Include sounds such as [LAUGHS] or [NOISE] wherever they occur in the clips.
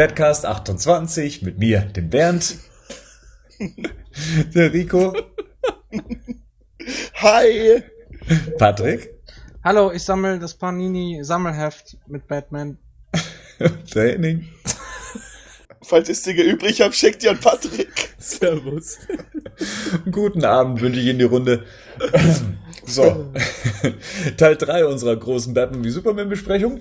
Badcast 28 mit mir, dem Bernd, der Rico, Hi! Patrick, Hallo, ich sammle das Panini Sammelheft mit Batman. der Henning. Falls ich Dinge übrig habe, schickt ihr an Patrick. Servus. Guten Abend wünsche ich in die Runde. So, Teil 3 unserer großen Batman wie Superman Besprechung.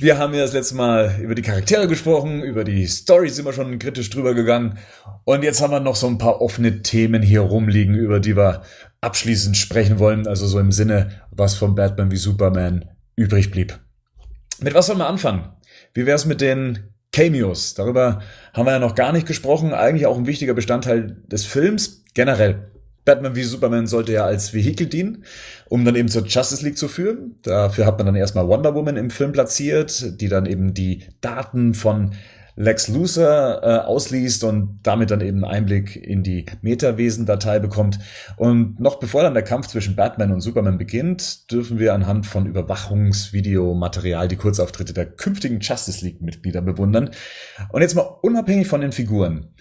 Wir haben ja das letzte Mal über die Charaktere gesprochen, über die Story sind wir schon kritisch drüber gegangen. Und jetzt haben wir noch so ein paar offene Themen hier rumliegen, über die wir abschließend sprechen wollen. Also so im Sinne, was von Batman wie Superman übrig blieb. Mit was sollen wir anfangen? Wie wär's mit den Cameos? Darüber haben wir ja noch gar nicht gesprochen. Eigentlich auch ein wichtiger Bestandteil des Films. Generell. Batman wie Superman sollte ja als Vehikel dienen, um dann eben zur Justice League zu führen. Dafür hat man dann erstmal Wonder Woman im Film platziert, die dann eben die Daten von Lex Luthor äh, ausliest und damit dann eben Einblick in die Metawesen-Datei bekommt. Und noch bevor dann der Kampf zwischen Batman und Superman beginnt, dürfen wir anhand von Überwachungsvideomaterial die Kurzauftritte der künftigen Justice League-Mitglieder bewundern. Und jetzt mal unabhängig von den Figuren.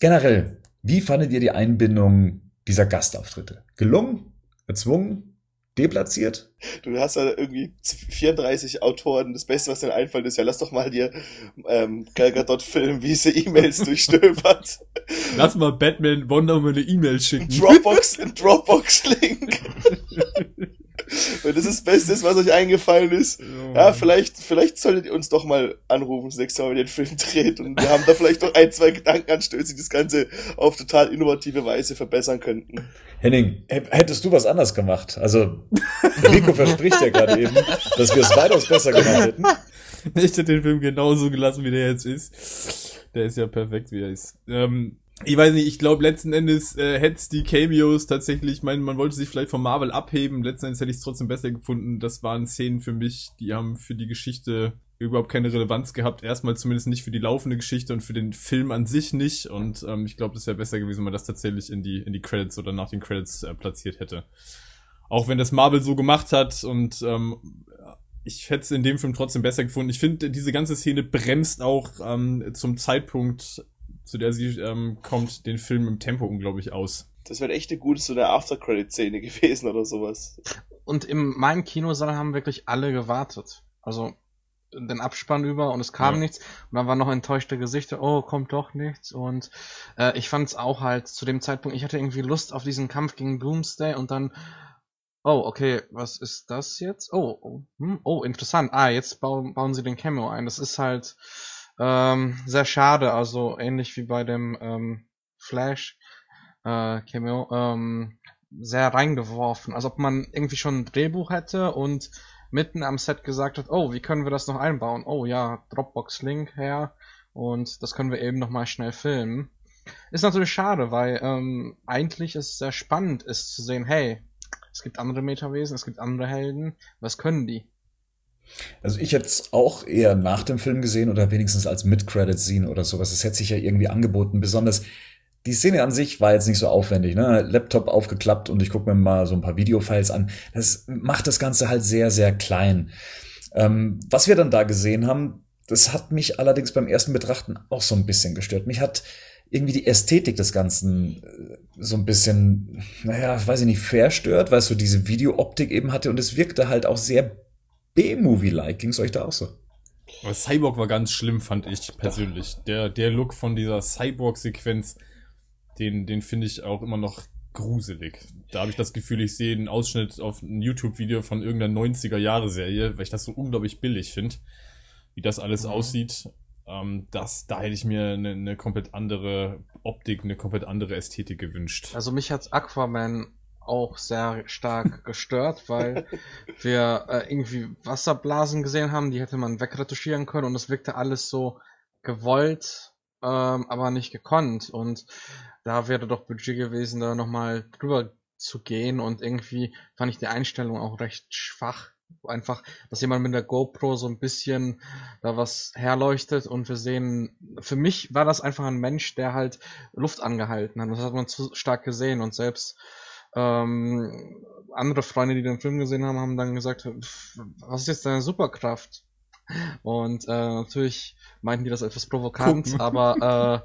Generell, wie fandet ihr die Einbindung dieser Gastauftritte? Gelungen? Erzwungen? Deplatziert? Du hast ja irgendwie 34 Autoren. Das Beste, was dir einfällt, ist ja, lass doch mal dir ähm, Gal Gadot filmen, wie sie E-Mails [LAUGHS] durchstöbert. Lass mal Batman Wonder Woman eine E-Mail schicken. Dropbox, Dropbox-Link. [LAUGHS] Und das ist das Beste, was euch eingefallen ist. Ja, vielleicht, vielleicht solltet ihr uns doch mal anrufen, das nächste Mal, wenn ihr den Film [LAUGHS] dreht. Und wir haben da vielleicht noch ein, zwei Gedankenanstöße, die das Ganze auf total innovative Weise verbessern könnten. Henning, hättest du was anders gemacht? Also, Rico verspricht ja gerade eben, dass wir es weitaus besser gemacht hätten. Ich hätte den Film genauso gelassen, wie der jetzt ist. Der ist ja perfekt, wie er ist. Ähm, ich weiß nicht, ich glaube letzten Endes äh, hätte die Cameos tatsächlich, ich meine, man wollte sich vielleicht von Marvel abheben, letzten Endes hätte ich es trotzdem besser gefunden. Das waren Szenen für mich, die haben für die Geschichte überhaupt keine Relevanz gehabt. Erstmal zumindest nicht für die laufende Geschichte und für den Film an sich nicht. Und ähm, ich glaube, das wäre besser gewesen, wenn man das tatsächlich in die, in die Credits oder nach den Credits äh, platziert hätte. Auch wenn das Marvel so gemacht hat und ähm, ich hätte es in dem Film trotzdem besser gefunden. Ich finde, diese ganze Szene bremst auch ähm, zum Zeitpunkt, zu der sie ähm, kommt, den Film im Tempo unglaublich aus. Das wäre echt eine gute so eine After-Credit-Szene gewesen oder sowas. Und in meinem Kinosaal haben wirklich alle gewartet. Also den Abspann über und es kam Ja. nichts. Und dann waren noch enttäuschte Gesichter, oh, kommt doch nichts. Und äh, ich fand es auch halt zu dem Zeitpunkt, ich hatte irgendwie Lust auf diesen Kampf gegen Doomsday und dann, oh, okay, was ist das jetzt? Oh, oh, hm, oh interessant. Ah, jetzt bauen, bauen sie den Cameo ein. Das ist halt ähm, sehr schade, also ähnlich wie bei dem ähm, Flash äh, Cameo. Ähm, sehr reingeworfen, als ob man irgendwie schon ein Drehbuch hätte und mitten am Set gesagt hat, oh, wie können wir das noch einbauen? Oh ja, Dropbox-Link her und das können wir eben nochmal schnell filmen. Ist natürlich schade, weil ähm, eigentlich es sehr spannend ist zu sehen, hey, es gibt andere Metawesen, es gibt andere Helden, was können die? Also ich hätte es auch eher nach dem Film gesehen oder wenigstens als Mid-Credit-Scene oder sowas. Es hätte sich ja irgendwie angeboten. Besonders die Szene an sich war jetzt nicht so aufwendig. Ne? Laptop aufgeklappt und ich gucke mir mal so ein paar Videofiles an. Das macht das Ganze halt sehr, sehr klein. Ähm, was wir dann da gesehen haben, das hat mich allerdings beim ersten Betrachten auch so ein bisschen gestört. Mich hat irgendwie die Ästhetik des Ganzen äh, so ein bisschen, naja, weiß ich nicht, verstört, weil es so diese Videooptik eben hatte und es wirkte halt auch sehr B-Movie-like. Ging's euch da auch so? Aber Cyborg war ganz schlimm, fand ich persönlich. Der, der Look von dieser Cyborg-Sequenz, den, den finde ich auch immer noch gruselig. Da habe ich das Gefühl, ich sehe einen Ausschnitt auf ein YouTube-Video von irgendeiner 90er-Jahre-Serie, weil ich das so unglaublich billig finde, wie das alles Mhm. aussieht. Ähm, das, da hätte ich mir eine, eine komplett andere Optik, eine komplett andere Ästhetik gewünscht. Also mich hat Aquaman auch sehr stark [LAUGHS] gestört, weil wir äh, irgendwie Wasserblasen gesehen haben, die hätte man wegretuschieren können und es wirkte alles so gewollt, ähm, aber nicht gekonnt. Und da wäre doch Budget gewesen, da nochmal drüber zu gehen und irgendwie fand ich die Einstellung auch recht schwach. Einfach, dass jemand mit der GoPro so ein bisschen da was herleuchtet und wir sehen, für mich war das einfach ein Mensch, der halt Luft angehalten hat. Das hat man zu stark gesehen und selbst ähm, andere Freunde, die den Film gesehen haben, haben dann gesagt, "Pff, was ist jetzt deine Superkraft? Und äh, natürlich meinten die das etwas provokant, Gucken. aber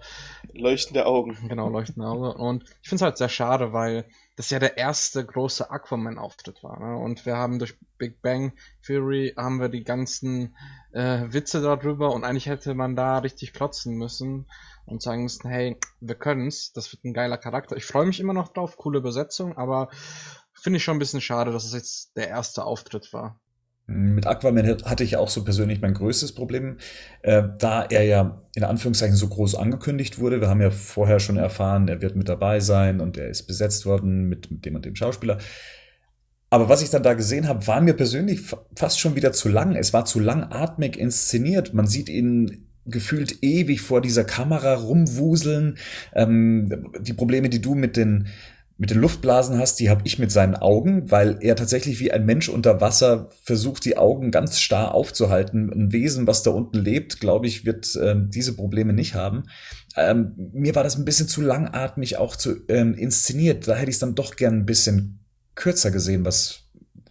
Leuchtende Augen. äh, genau, leuchtende Auge. Und ich finde es halt sehr schade, weil das ja der erste große Aquaman-Auftritt war. Ne? Und wir haben durch Big Bang Theory haben wir die ganzen äh, Witze darüber und eigentlich hätte man da richtig klotzen müssen und sagen müssen, hey, wir können's, das wird ein geiler Charakter. Ich freue mich immer noch drauf, coole Besetzung, aber finde ich schon ein bisschen schade, dass es jetzt der erste Auftritt war. Mit Aquaman hatte ich auch so persönlich mein größtes Problem, äh, da er ja in Anführungszeichen so groß angekündigt wurde. Wir haben ja vorher schon erfahren, er wird mit dabei sein und er ist besetzt worden mit, mit dem und dem Schauspieler. Aber was ich dann da gesehen habe, war mir persönlich fa- fast schon wieder zu lang. Es war zu langatmig inszeniert. Man sieht ihn gefühlt ewig vor dieser Kamera rumwuseln. Ähm, die Probleme, die du mit den mit den Luftblasen hast, die habe ich mit seinen Augen, weil er tatsächlich wie ein Mensch unter Wasser versucht, die Augen ganz starr aufzuhalten. Ein Wesen, was da unten lebt, glaube ich, wird ähm, diese Probleme nicht haben. Ähm, mir war das ein bisschen zu langatmig auch zu ähm, inszeniert. Da hätte ich es dann doch gern ein bisschen kürzer gesehen, was,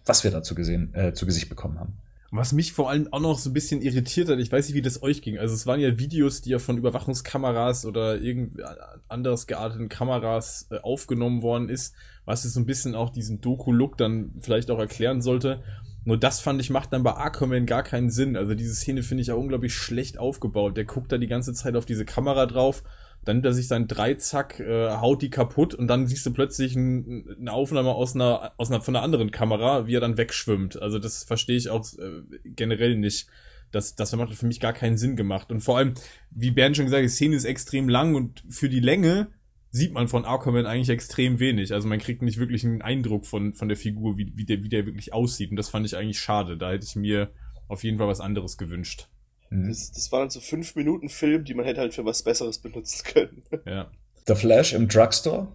was wir dazu gesehen, äh, zu Gesicht bekommen haben. Was mich vor allem auch noch so ein bisschen irritiert hat, ich weiß nicht, wie das euch ging. Also es waren ja Videos, die ja von Überwachungskameras oder irgend anderes gearteten Kameras äh, aufgenommen worden ist, was jetzt so ein bisschen auch diesen Doku-Look dann vielleicht auch erklären sollte. Nur das fand ich macht dann bei Aquaman gar keinen Sinn. Also diese Szene finde ich auch unglaublich schlecht aufgebaut. Der guckt da die ganze Zeit auf diese Kamera drauf, dann nimmt er sich seinen Dreizack, äh, haut die kaputt und dann siehst du plötzlich ein, eine Aufnahme aus einer, aus einer, von einer anderen Kamera, wie er dann wegschwimmt. Also das verstehe ich auch äh, generell nicht. Das, das hat für mich gar keinen Sinn gemacht. Und vor allem, wie Bernd schon gesagt die Szene ist extrem lang und für die Länge sieht man von Aquaman eigentlich extrem wenig. Also man kriegt nicht wirklich einen Eindruck von, von der Figur, wie, wie, der, wie der wirklich aussieht. Und das fand ich eigentlich schade. Da hätte ich mir auf jeden Fall was anderes gewünscht. Mhm. Das, das war dann so fünf Minuten Film, die man hätte halt für was Besseres benutzen können. [LAUGHS] Ja. Der Flash im Drugstore.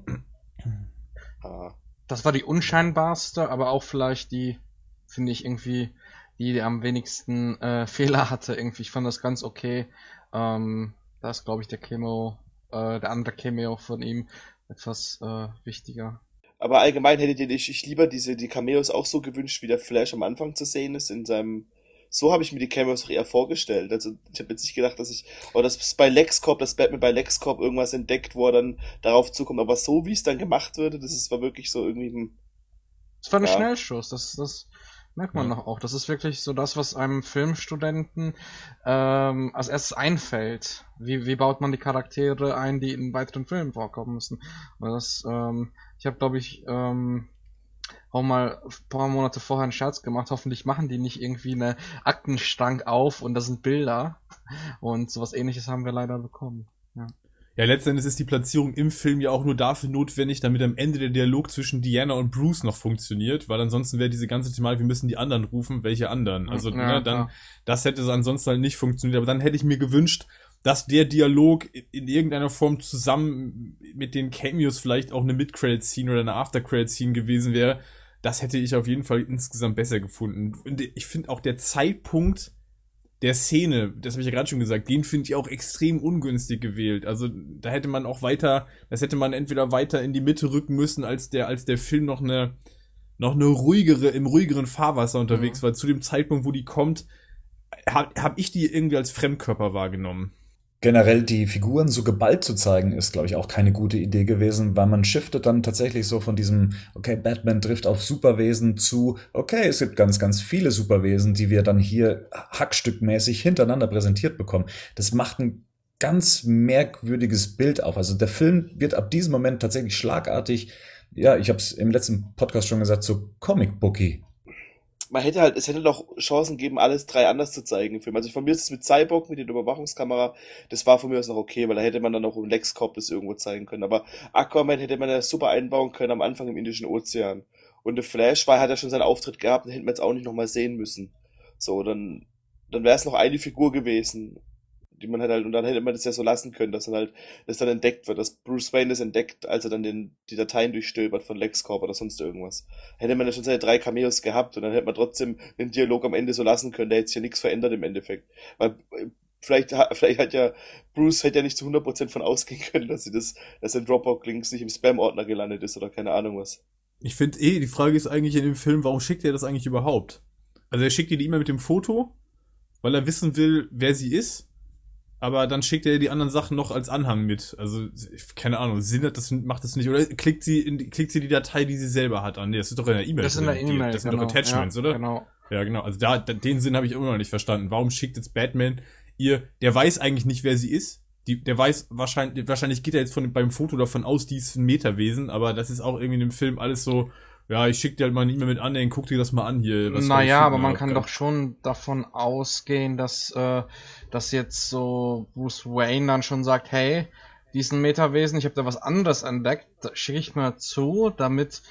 Ah. Das war die unscheinbarste, aber auch vielleicht die, finde ich irgendwie, die, die am wenigsten äh, [LAUGHS] Fehler hatte. Irgendwie, ich fand das ganz okay. Ähm, da ist, glaube ich, der Cameo, äh, der andere Cameo von ihm etwas äh, wichtiger. Aber allgemein hättet ihr dich ich lieber diese die Cameos auch so gewünscht, wie der Flash am Anfang zu sehen ist in seinem so habe ich mir die Cameos auch eher vorgestellt. Also ich habe jetzt nicht gedacht, dass ich oder dass bei LexCorp, dass Batman bei LexCorp irgendwas entdeckt, wo er dann darauf zukommt, aber so wie es dann gemacht würde, das ist war wirklich so irgendwie ein Das war ein Ja. Schnellschuss, das, das merkt man Ja. noch auch. Das ist wirklich so das, was einem Filmstudenten ähm, als erstes einfällt. Wie, wie baut man die Charaktere ein, die in weiteren Filmen vorkommen müssen? Und das, ähm, ich habe, glaube ich, ähm, auch mal ein paar Monate vorher einen Scherz gemacht. Hoffentlich machen die nicht irgendwie eine Aktenstrang auf und da sind Bilder. Und sowas ähnliches haben wir leider bekommen. Ja, letztendlich ist die Platzierung im Film ja auch nur dafür notwendig, damit am Ende der Dialog zwischen Diana und Bruce noch funktioniert, weil ansonsten wäre diese ganze Thematik, wir müssen die anderen rufen, welche anderen? Also, Ja, ne, dann, klar. das hätte so ansonsten halt nicht funktioniert, aber dann hätte ich mir gewünscht, dass der Dialog in, in irgendeiner Form zusammen mit den Cameos vielleicht auch eine Mid-Credit-Scene oder eine After-Credit-Scene gewesen wäre. Das hätte ich auf jeden Fall insgesamt besser gefunden. Und ich finde auch der Zeitpunkt, der Szene, das habe ich ja gerade schon gesagt, den finde ich auch extrem ungünstig gewählt. Also da hätte man auch weiter, das hätte man entweder weiter in die Mitte rücken müssen, als der, als der Film noch eine, noch eine ruhigere, im ruhigeren Fahrwasser unterwegs war. Zu dem Zeitpunkt, wo die kommt, habe hab ich die irgendwie als Fremdkörper wahrgenommen. Generell die Figuren so geballt zu zeigen, ist, glaube ich, auch keine gute Idee gewesen, weil man shiftet dann tatsächlich so von diesem, okay, Batman trifft auf Superwesen zu, okay, es gibt ganz, ganz viele Superwesen, die wir dann hier hackstückmäßig hintereinander präsentiert bekommen. Das macht ein ganz merkwürdiges Bild auf. Also der Film wird ab diesem Moment tatsächlich schlagartig, ja, ich habe es im letzten Podcast schon gesagt, so Comic-Booky. Man hätte halt, es hätte doch Chancen gegeben, alles drei anders zu zeigen im Film. Also von mir ist es mit Cyborg, mit der Überwachungskamera, das war von mir aus noch okay, weil da hätte man dann auch im LexCorp das irgendwo zeigen können. Aber Aquaman hätte man ja super einbauen können am Anfang im Indischen Ozean. Und der Flash war, hat ja schon seinen Auftritt gehabt, den hätten wir jetzt auch nicht nochmal sehen müssen. So, dann, dann wäre es noch eine Figur gewesen, die man halt halt, und dann hätte man das ja so lassen können, dass dann halt, das dann entdeckt wird, dass Bruce Wayne das entdeckt, als er dann den, die Dateien durchstöbert von LexCorp oder sonst irgendwas hätte man ja schon seine drei Cameos gehabt und dann hätte man trotzdem den Dialog am Ende so lassen können, der hätte sich ja nichts verändert im Endeffekt. Weil vielleicht, vielleicht hat ja Bruce hätte ja nicht zu 100% von ausgehen [LAUGHS] können, dass sie das, dass der Dropbox-Links nicht im Spam-Ordner gelandet ist oder keine Ahnung was. Ich finde eh, die Frage ist eigentlich in dem Film, warum schickt er das eigentlich überhaupt? Also er schickt dir die E-Mail mit dem Foto, weil er wissen will, wer sie ist. Aber dann schickt er die anderen Sachen noch als Anhang mit. Also, keine Ahnung, Sinn hat das, macht das nicht. Oder klickt sie, in, klickt sie die Datei, die sie selber hat an. Nee, das ist doch in der E-Mail. Das ist in der. E-Mail. Das sind genau. doch Attachments, ja, oder? Genau. Ja, genau. Also da, da den Sinn habe ich immer noch nicht verstanden. Warum schickt jetzt Batman ihr, der weiß eigentlich nicht, wer sie ist. Die, der weiß wahrscheinlich, wahrscheinlich geht er jetzt von, beim Foto davon aus, die ist ein Metawesen, aber das ist auch irgendwie in dem Film alles so, ja, ich schick dir halt mal eine E-Mail mit an, ey, guck dir das mal an hier. Naja, aber man kann doch schon davon ausgehen, dass, äh, dass jetzt so Bruce Wayne dann schon sagt, hey, diesen Metawesen, ich habe da was anderes entdeckt, schicke ich mal zu, damit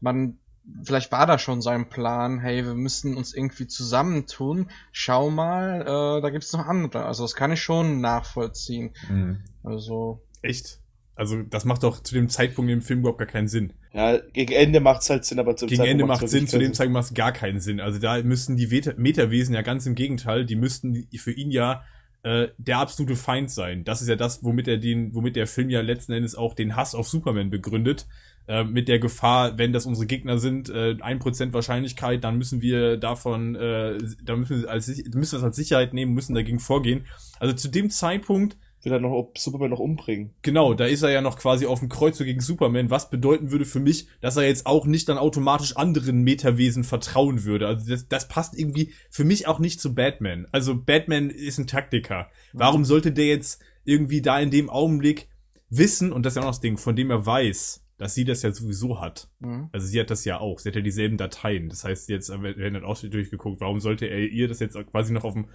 man, vielleicht war da schon sein Plan, hey, wir müssen uns irgendwie zusammentun, schau mal, äh, da gibt's noch andere. Also das kann ich schon nachvollziehen. Mhm. Also, Echt? Also, das macht doch zu dem Zeitpunkt im Film überhaupt gar keinen Sinn. Ja, gegen Ende macht's halt Sinn, aber zum Gegen Zeitpunkt Ende macht wirklich Sinn, zu dem Zeitpunkt macht es gar keinen Sinn. Also da müssten die Metawesen ja ganz im Gegenteil, die müssten für ihn ja äh, der absolute Feind sein. Das ist ja das, womit er den, womit der Film ja letzten Endes auch den Hass auf Superman begründet. Äh, mit der Gefahr, wenn das unsere Gegner sind, äh, ein Prozent Wahrscheinlichkeit, dann müssen wir davon, äh, da müssen wir als müssen wir es als Sicherheit nehmen, müssen dagegen vorgehen. Also zu dem Zeitpunkt will er noch Superman noch umbringen. Genau, da ist er ja noch quasi auf dem Kreuzer gegen Superman, was bedeuten würde für mich, dass er jetzt auch nicht dann automatisch anderen Metawesen vertrauen würde. Also das, das passt irgendwie für mich auch nicht zu Batman. Also Batman ist ein Taktiker. Warum sollte der jetzt irgendwie da in dem Augenblick wissen, und das ist ja auch noch das Ding, von dem er weiß, dass sie das ja sowieso hat. mhm. Also sie hat das ja auch. Sie hat ja dieselben Dateien. Das heißt, jetzt werden dann auch durchgeguckt, warum sollte er ihr das jetzt quasi noch auf dem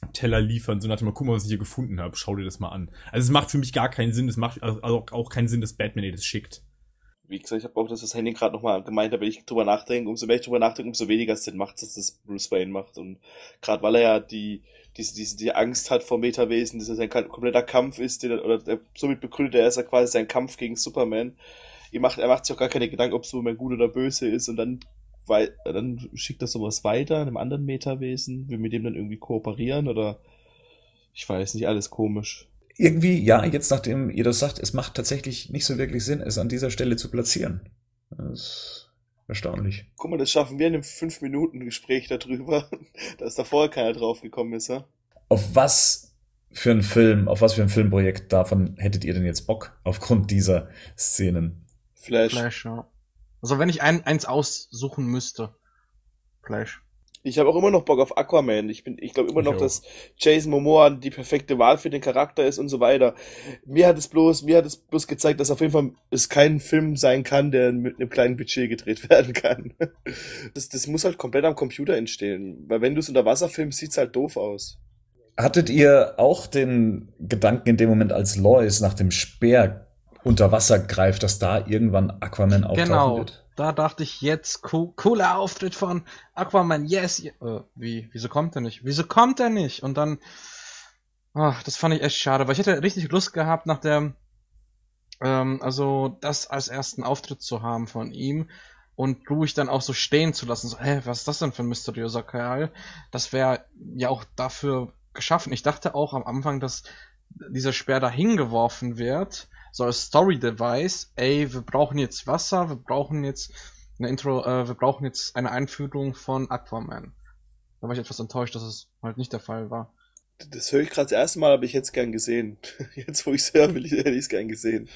Präsentierteller liefern, so nach dem Mal, guck mal, was ich hier gefunden habe, schau dir das mal an. Also es macht für mich gar keinen Sinn, es macht also auch keinen Sinn, dass Batman ihr das schickt. Wie gesagt, ich habe auch das, was Henning gerade nochmal gemeint hat, wenn ich drüber nachdenke, umso mehr ich drüber nachdenke, umso weniger Sinn macht es, dass das Bruce Wayne macht. Und gerade weil er ja die, diese, diese, die Angst hat vor Metawesen, dass sein ka- kompletter Kampf ist, den, er- oder der, somit begründet er, ist er quasi sein Kampf gegen Superman. Er macht, er macht sich auch gar keine Gedanken, ob Superman gut oder böse ist und dann, weil, dann schickt er sowas weiter, einem anderen Metawesen, will mit dem dann irgendwie kooperieren oder ich weiß nicht, alles komisch. Irgendwie, ja, jetzt nachdem ihr das sagt, es macht tatsächlich nicht so wirklich Sinn, es an dieser Stelle zu platzieren. Das ist erstaunlich. Guck mal, das schaffen wir in einem 5-Minuten-Gespräch darüber, [LAUGHS] dass da vorher keiner drauf gekommen ist, ja? Auf was für ein Film, auf was für ein Filmprojekt davon hättet ihr denn jetzt Bock aufgrund dieser Szenen? Flash. Flash, ja. Also wenn ich ein, eins aussuchen müsste. Flash. Ich habe auch immer noch Bock auf Aquaman. Ich bin, ich glaube immer Ich noch, auch. dass Jason Momoa die perfekte Wahl für den Charakter ist und so weiter. Mir hat es bloß, mir hat es bloß gezeigt, dass auf jeden Fall es kein Film sein kann, der mit einem kleinen Budget gedreht [LAUGHS] werden kann. Das, das muss halt komplett am Computer entstehen. Weil wenn du es unter Wasser filmst, sieht's halt doof aus. Hattet ihr auch den Gedanken in dem Moment, als Lois nach dem Speer unter Wasser greift, dass da irgendwann Aquaman auftauchen Genau. wird? Da dachte ich jetzt, co cooler Auftritt von Aquaman, yes. ye- Äh, wie, wieso kommt er nicht? Wieso kommt er nicht? Und dann, ach, das fand ich echt schade, weil ich hätte richtig Lust gehabt nach der, ähm, also das als ersten Auftritt zu haben von ihm und ruhig dann auch so stehen zu lassen, so, hä, was ist das denn für ein mysteriöser Kerl? Das wäre ja auch dafür geschaffen. Ich dachte auch am Anfang, dass dieser Speer da hingeworfen wird, so als Story-Device, ey, wir brauchen jetzt Wasser, wir brauchen jetzt eine Intro, äh, wir brauchen jetzt eine Einführung von Aquaman. Da war ich etwas enttäuscht, dass es halt nicht der Fall war. Das höre ich gerade das erste Mal, aber ich hätte es gern gesehen. [LAUGHS] Jetzt, wo ich es höre, will ich, hätte ich es gern gesehen.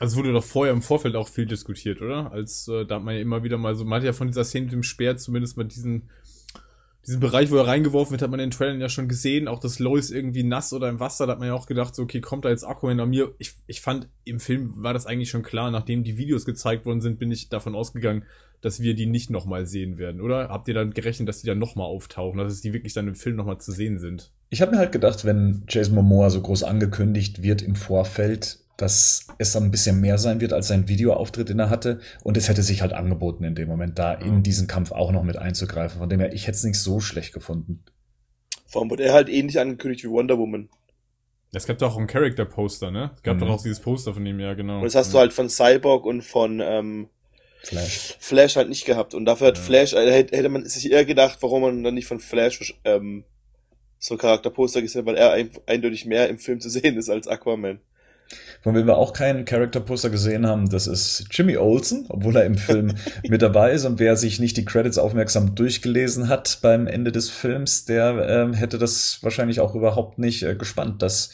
Also es wurde doch vorher im Vorfeld auch viel diskutiert, oder? Als äh, da hat man ja immer wieder mal so, man hat ja von dieser Szene mit dem Speer zumindest mal diesen diesen Bereich, wo er reingeworfen wird, hat man in den Trailern ja schon gesehen. Auch das Lois irgendwie nass oder im Wasser, da hat man ja auch gedacht, so, okay, kommt da jetzt Aquaman an mir? Ich, ich fand, im Film war das eigentlich schon klar. Nachdem die Videos gezeigt worden sind, bin ich davon ausgegangen, dass wir die nicht nochmal sehen werden, oder? Habt ihr dann gerechnet, dass die dann nochmal auftauchen, dass die wirklich dann im Film nochmal zu sehen sind? Ich habe mir halt gedacht, wenn Jason Momoa so groß angekündigt wird im Vorfeld, dass es dann ein bisschen mehr sein wird als sein Videoauftritt, den er hatte. Und es hätte sich halt angeboten in dem Moment, da in diesen Kampf auch noch mit einzugreifen. Von dem her, ich hätte es nicht so schlecht gefunden. Vor allem wurde er halt ähnlich angekündigt wie Wonder Woman. Es gab doch auch ein Character-Poster, ne? Es gab Mhm. doch auch dieses Poster von ihm, ja, genau. Und das hast du halt von Cyborg und von ähm, Flash. Flash halt nicht gehabt. Und dafür hat Ja. Flash, äh, hätte, man sich eher gedacht, warum man dann nicht von Flash ähm, so Charakterposter gesehen hat, weil er ein, eindeutig mehr im Film zu sehen ist als Aquaman. Von dem wir auch keinen Character-Poster gesehen haben, das ist Jimmy Olsen, obwohl er im Film [LAUGHS] mit dabei ist. Und wer sich nicht die Credits aufmerksam durchgelesen hat beim Ende des Films, der ähm, hätte das wahrscheinlich auch überhaupt nicht äh, gespannt, dass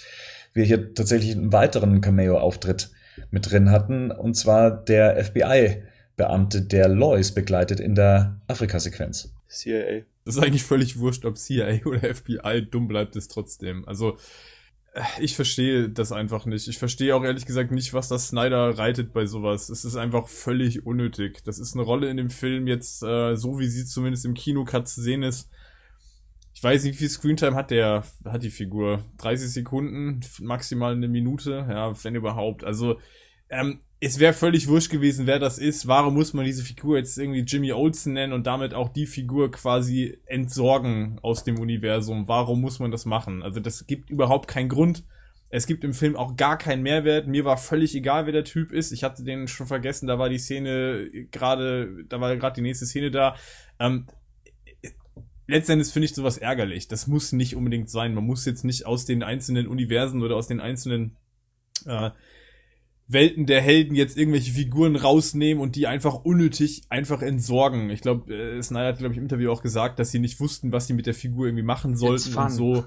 wir hier tatsächlich einen weiteren Cameo-Auftritt mit drin hatten, und zwar der FBI-Beamte, der Lois begleitet in der Afrika-Sequenz. CIA. Das ist eigentlich völlig wurscht, ob CIA oder FBI, dumm bleibt es trotzdem. Also, äh, ich verstehe das einfach nicht. Ich verstehe auch ehrlich gesagt nicht, was das Snyder reitet bei sowas. Es ist einfach völlig unnötig. Das ist eine Rolle in dem Film jetzt, äh, so wie sie zumindest im Kinocut zu sehen ist. Ich weiß nicht, wie viel Screentime hat der, hat die Figur? 30 Sekunden, maximal eine Minute, ja, wenn überhaupt. Also, ähm, es wäre völlig wurscht gewesen, wer das ist. Warum muss man diese Figur jetzt irgendwie Jimmy Olsen nennen und damit auch die Figur quasi entsorgen aus dem Universum? Warum muss man das machen? Also das gibt überhaupt keinen Grund. Es gibt im Film auch gar keinen Mehrwert. Mir war völlig egal, wer der Typ ist. Ich hatte den schon vergessen. Da war die Szene gerade, da war gerade die nächste Szene da. Ähm, letztendlich finde ich sowas ärgerlich. Das muss nicht unbedingt sein. Man muss jetzt nicht aus den einzelnen Universen oder aus den einzelnen äh, Welten der Helden jetzt irgendwelche Figuren rausnehmen und die einfach unnötig einfach entsorgen. Ich glaube, äh, Snyder hat, glaube ich, im Interview auch gesagt, dass sie nicht wussten, was sie mit der Figur irgendwie machen sollten und so.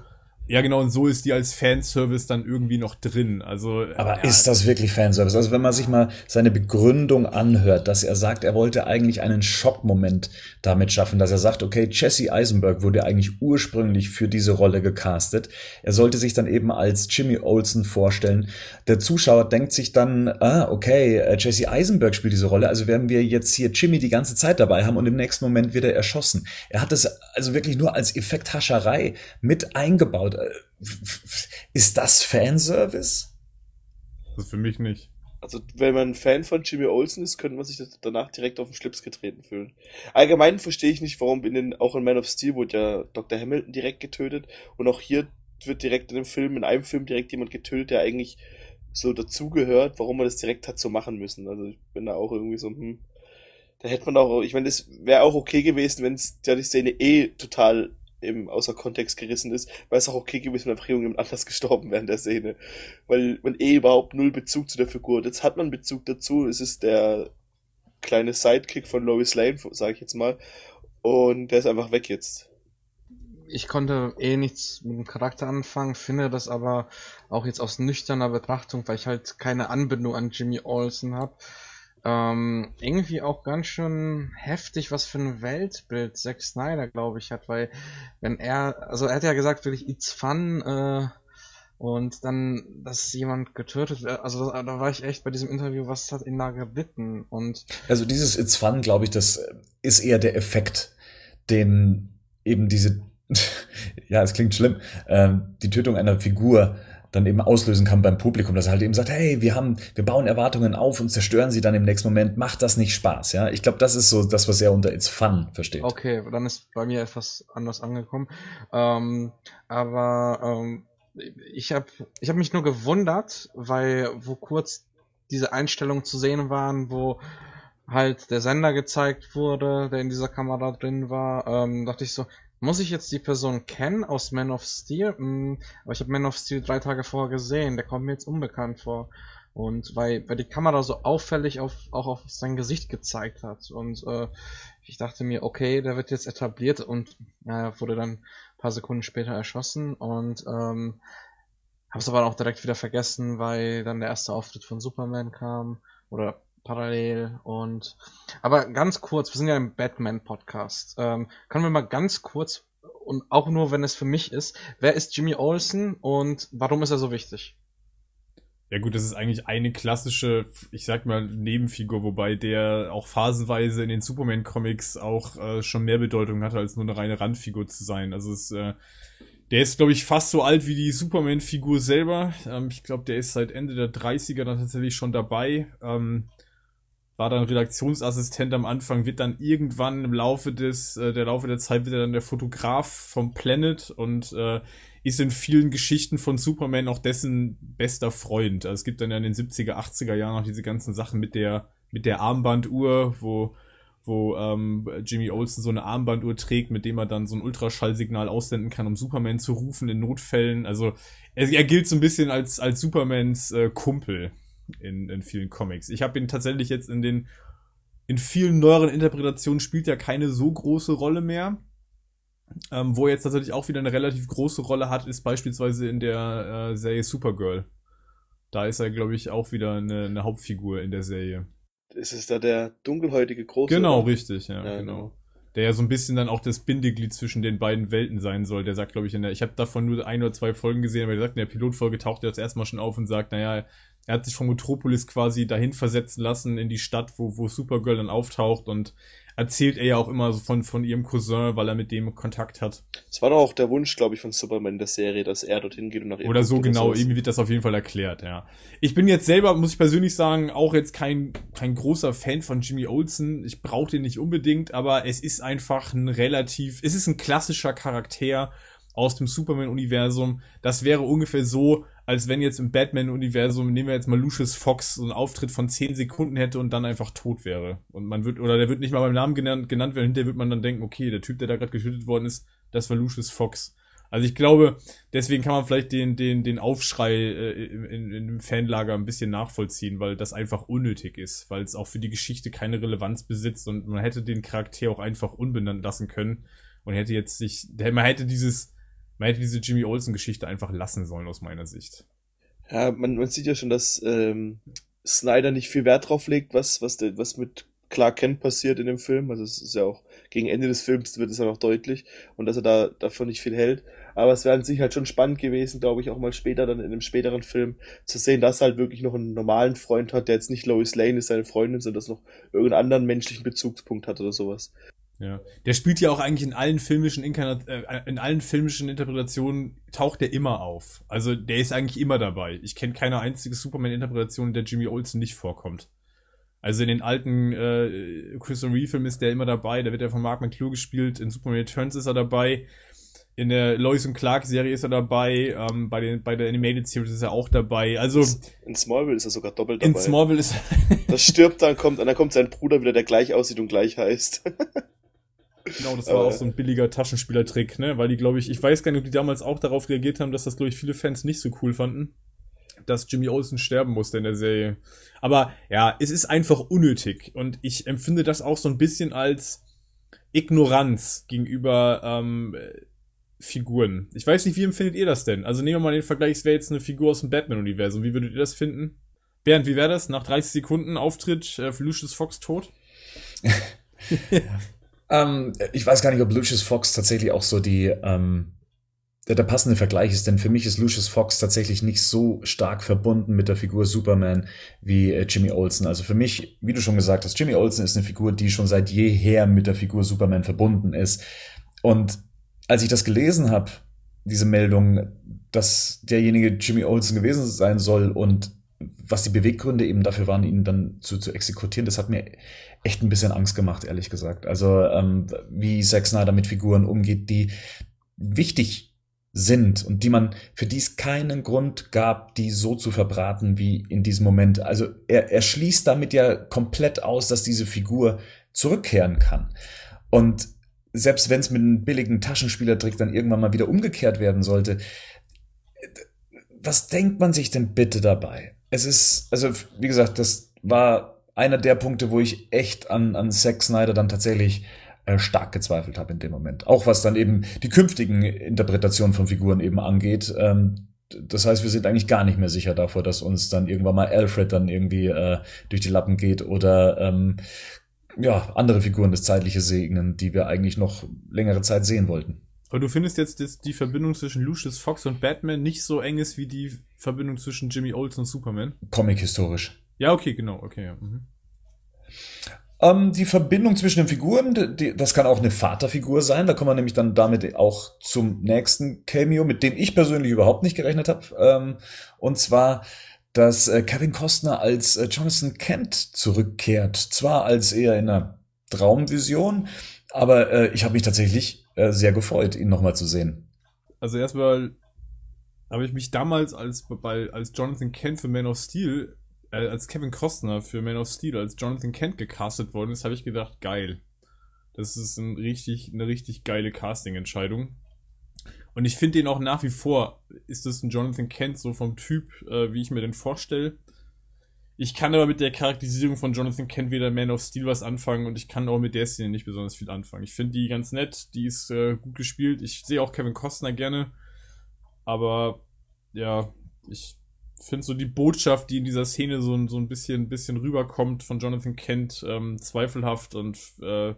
Ja, genau, und so ist die als Fanservice dann irgendwie noch drin. Also, Aber ja, ist das wirklich Fanservice? Also wenn man sich mal seine Begründung anhört, dass er sagt, er wollte eigentlich einen Schockmoment damit schaffen, dass er sagt, okay, Jesse Eisenberg wurde eigentlich ursprünglich für diese Rolle gecastet. Er sollte sich dann eben als Jimmy Olsen vorstellen. Der Zuschauer denkt sich dann, ah, okay, äh, Jesse Eisenberg spielt diese Rolle, also werden wir jetzt hier Jimmy die ganze Zeit dabei haben und im nächsten Moment wird er erschossen. Er hat das also wirklich nur als Effekthascherei mit eingebaut. Ist das Fanservice? Das ist für mich nicht. Also, wenn man Fan von Jimmy Olsen ist, könnte man sich danach direkt auf den Schlips getreten fühlen. Allgemein verstehe ich nicht, warum in den, auch in Man of Steel wurde ja Dr. Hamilton direkt getötet und auch hier wird direkt in dem Film, in einem Film direkt jemand getötet, der eigentlich so dazugehört, warum man das direkt hat so machen müssen. Also ich bin da auch irgendwie so, hm, da hätte man auch, ich meine, das wäre auch okay gewesen, wenn es ja die Szene eh total eben außer Kontext gerissen ist, weil es auch okay gewesen, wenn einfach jemand anders gestorben wäre in der Szene. Weil man eh überhaupt null Bezug zu der Figur hat. Jetzt hat man Bezug dazu, es ist der kleine Sidekick von Lois Lane, sage ich jetzt mal. Und der ist einfach weg jetzt. Ich konnte eh nichts mit dem Charakter anfangen, finde das aber auch jetzt aus nüchterner Betrachtung, weil ich halt keine Anbindung an Jimmy Olsen habe, ähm, irgendwie auch ganz schön heftig, was für ein Weltbild Zack Snyder, glaube ich, hat, weil wenn er, also er hat ja gesagt, wirklich, it's fun, äh, und dann, dass jemand getötet wird, also da, war ich echt bei diesem Interview, was hat ihn da gebitten und... Also dieses It's Fun, glaube ich, das ist eher der Effekt, den eben diese, [LAUGHS] ja, es klingt schlimm, äh, die Tötung einer Figur dann eben auslösen kann beim Publikum, dass er halt eben sagt, hey, wir haben, wir bauen Erwartungen auf und zerstören sie dann im nächsten Moment. Macht das nicht Spaß, ja? Ich glaube, das ist so das, was er unter It's Fun versteht. Okay, dann ist bei mir etwas anders angekommen. Ähm, aber ähm, ich habe ich hab mich nur gewundert, weil wo kurz diese Einstellungen zu sehen waren, wo halt der Sender gezeigt wurde, der in dieser Kamera drin war, ähm, dachte ich so, muss ich jetzt die Person kennen aus Man of Steel? Hm, aber ich habe Man of Steel drei Tage vorher gesehen, der kommt mir jetzt unbekannt vor. Und weil, weil die Kamera so auffällig auf, auch auf sein Gesicht gezeigt hat. Und äh, ich dachte mir, okay, der wird jetzt etabliert und äh, wurde dann ein paar Sekunden später erschossen. Und ähm, habe es aber auch direkt wieder vergessen, weil dann der erste Auftritt von Superman kam. Oder parallel und aber ganz kurz, wir sind ja im Batman-Podcast. Ähm, können wir mal ganz kurz und auch nur, wenn es für mich ist, wer ist Jimmy Olsen und warum ist er so wichtig? Ja gut, das ist eigentlich eine klassische, ich sag mal, Nebenfigur, wobei der auch phasenweise in den Superman-Comics auch äh, schon mehr Bedeutung hatte, als nur eine reine Randfigur zu sein. Also es, äh, der ist, glaube ich, fast so alt wie die Superman-Figur selber. Ähm, ich glaube, der ist seit Ende der 30er dann tatsächlich schon dabei. Ähm, war dann Redaktionsassistent am Anfang, wird dann irgendwann im Laufe des, äh, der Laufe der Zeit wird er dann der Fotograf vom Planet und äh, ist in vielen Geschichten von Superman auch dessen bester Freund. Also es gibt dann ja in den 70er, 80er Jahren noch diese ganzen Sachen mit der, mit der Armbanduhr, wo, wo ähm, Jimmy Olsen so eine Armbanduhr trägt, mit dem er dann so ein Ultraschallsignal aussenden kann, um Superman zu rufen in Notfällen. Also er, er gilt so ein bisschen als, als Supermans äh, Kumpel in, in vielen Comics. Ich habe ihn tatsächlich jetzt in den in vielen neueren Interpretationen spielt er keine so große Rolle mehr. Ähm, wo er jetzt tatsächlich auch wieder eine relativ große Rolle hat, ist beispielsweise in der äh, Serie Supergirl. Da ist er, glaube ich, auch wieder eine, eine Hauptfigur in der Serie. Ist es da der dunkelhäutige Große? Genau, oder? richtig, ja, ja genau. genau. Der ja so ein bisschen dann auch das Bindeglied zwischen den beiden Welten sein soll. Der sagt, glaube ich, in der, ich habe davon nur ein oder zwei Folgen gesehen, aber der sagt, in der Pilotfolge taucht er das erstmal schon auf und sagt, naja, er hat sich von Metropolis quasi dahin versetzen lassen in die Stadt, wo, wo Supergirl dann auftaucht und erzählt er ja auch immer so von, von ihrem Cousin, weil er mit dem Kontakt hat. Es war doch auch der Wunsch, glaube ich, von Superman in der Serie, dass er dorthin geht und nach Oder so genau, irgendwie wird das auf jeden Fall erklärt, ja. Ich bin jetzt selber, muss ich persönlich sagen, auch jetzt kein, kein großer Fan von Jimmy Olsen. Ich brauche den nicht unbedingt, aber es ist einfach ein relativ, es ist ein klassischer Charakter aus dem Superman-Universum. Das wäre ungefähr so, als wenn jetzt im Batman-Universum, nehmen wir jetzt mal Lucius Fox, so einen Auftritt von 10 Sekunden hätte und dann einfach tot wäre. Und man wird, oder der wird nicht mal beim Namen genannt, genannt werden, hinterher wird man dann denken, okay, der Typ, der da gerade getötet worden ist, das war Lucius Fox. Also ich glaube, deswegen kann man vielleicht den, den, den Aufschrei äh, in, in, im Fanlager ein bisschen nachvollziehen, weil das einfach unnötig ist, weil es auch für die Geschichte keine Relevanz besitzt und man hätte den Charakter auch einfach unbenannt lassen können und hätte jetzt sich, man hätte dieses, man hätte diese Jimmy Olsen-Geschichte einfach lassen sollen, aus meiner Sicht. Ja, man, man sieht ja schon, dass ähm, Snyder nicht viel Wert drauf legt, was, was, der, was mit Clark Kent passiert in dem Film. Also es ist ja auch gegen Ende des Films wird es ja noch deutlich und dass er da davon nicht viel hält. Aber es wäre an sich halt schon spannend gewesen, glaube ich, auch mal später dann in einem späteren Film zu sehen, dass er halt wirklich noch einen normalen Freund hat, der jetzt nicht Lois Lane ist, seine Freundin, sondern dass noch irgendeinen anderen menschlichen Bezugspunkt hat oder sowas. Ja, der spielt ja auch eigentlich in allen filmischen Inkarnat äh, in allen filmischen Interpretationen taucht er immer auf. Also der ist eigentlich immer dabei. Ich kenne keine einzige Superman-Interpretation, in der Jimmy Olsen nicht vorkommt. Also in den alten äh, Christopher Reeve-Filmen ist der immer dabei. Da wird er von Mark McClure gespielt. In Superman Returns ist er dabei. In der Lois und Clark Serie ist er dabei. Ähm, bei, den, bei der Animated Series ist er auch dabei. Also in Smallville ist er sogar doppelt dabei. In Smallville ist das stirbt dann kommt und dann kommt sein Bruder wieder, der gleich aussieht und gleich heißt. [LAUGHS] Genau, das war auch so ein billiger Taschenspielertrick, ne? Weil die, glaube ich, ich weiß gar nicht, ob die damals auch darauf reagiert haben, dass das, glaube ich, viele Fans nicht so cool fanden, dass Jimmy Olsen sterben musste in der Serie. Aber ja, es ist einfach unnötig. Und ich empfinde das auch so ein bisschen als Ignoranz gegenüber ähm, Figuren. Ich weiß nicht, wie empfindet ihr das denn? Also nehmen wir mal den Vergleich, es wäre jetzt eine Figur aus dem Batman-Universum. Wie würdet ihr das finden? Bernd, wie wäre das? Nach 30 Sekunden Auftritt äh, für Lucius Fox tot? [LAUGHS] [LAUGHS] Ähm, ich weiß gar nicht, ob Lucius Fox tatsächlich auch so die ähm, der, der passende Vergleich ist, denn für mich ist Lucius Fox tatsächlich nicht so stark verbunden mit der Figur Superman wie äh, Jimmy Olsen. Also für mich, wie du schon gesagt hast, Jimmy Olsen ist eine Figur, die schon seit jeher mit der Figur Superman verbunden ist. Und als ich das gelesen habe, diese Meldung, dass derjenige Jimmy Olsen gewesen sein soll und was die Beweggründe eben dafür waren, ihn dann zu, zu exekutieren, das hat mir echt ein bisschen Angst gemacht, ehrlich gesagt. Also ähm, wie Zack Snyder mit Figuren umgeht, die wichtig sind und die man, für die es keinen Grund gab, die so zu verbraten wie in diesem Moment. Also er, er schließt damit ja komplett aus, dass diese Figur zurückkehren kann. Und selbst wenn es mit einem billigen Taschenspielertrick dann irgendwann mal wieder umgekehrt werden sollte, was denkt man sich denn bitte dabei? Es ist, also wie gesagt, das war einer der Punkte, wo ich echt an, an Zack Snyder dann tatsächlich äh, stark gezweifelt habe in dem Moment. Auch was dann eben die künftigen Interpretationen von Figuren eben angeht. Ähm, das heißt, wir sind eigentlich gar nicht mehr sicher davor, dass uns dann irgendwann mal Alfred dann irgendwie äh, durch die Lappen geht oder ähm, ja, andere Figuren des Zeitliche segnen, die wir eigentlich noch längere Zeit sehen wollten. Aber du findest jetzt, dass die Verbindung zwischen Lucius Fox und Batman nicht so eng ist wie die Verbindung zwischen Jimmy Olsen und Superman? Comic-historisch. Ja, okay, genau, okay. Ja. Mhm. Ähm, die Verbindung zwischen den Figuren, die, das kann auch eine Vaterfigur sein. Da kommen wir nämlich dann damit auch zum nächsten Cameo, mit dem ich persönlich überhaupt nicht gerechnet habe. Ähm, und zwar, dass äh, Kevin Costner als äh, Jonathan Kent zurückkehrt. Zwar als eher in einer Traumvision, aber äh, ich habe mich tatsächlich äh, sehr gefreut, ihn nochmal zu sehen. Also erstmal habe ich mich damals als, bei, als Jonathan Kent für Man of Steel äh, als Kevin Costner für Man of Steel als Jonathan Kent gecastet worden ist, habe ich gedacht, geil. Das ist ein richtig, eine richtig geile Casting-Entscheidung. Und ich finde den auch nach wie vor, ist das ein Jonathan Kent so vom Typ, äh, wie ich mir den vorstelle. Ich kann aber mit der Charakterisierung von Jonathan Kent weder Man of Steel was anfangen und ich kann auch mit der Szene nicht besonders viel anfangen. Ich finde die ganz nett, die ist äh, gut gespielt. Ich sehe auch Kevin Costner gerne. Aber ja, ich finde so die Botschaft, die in dieser Szene so, so ein bisschen, bisschen rüberkommt von Jonathan Kent, ähm, zweifelhaft und äh,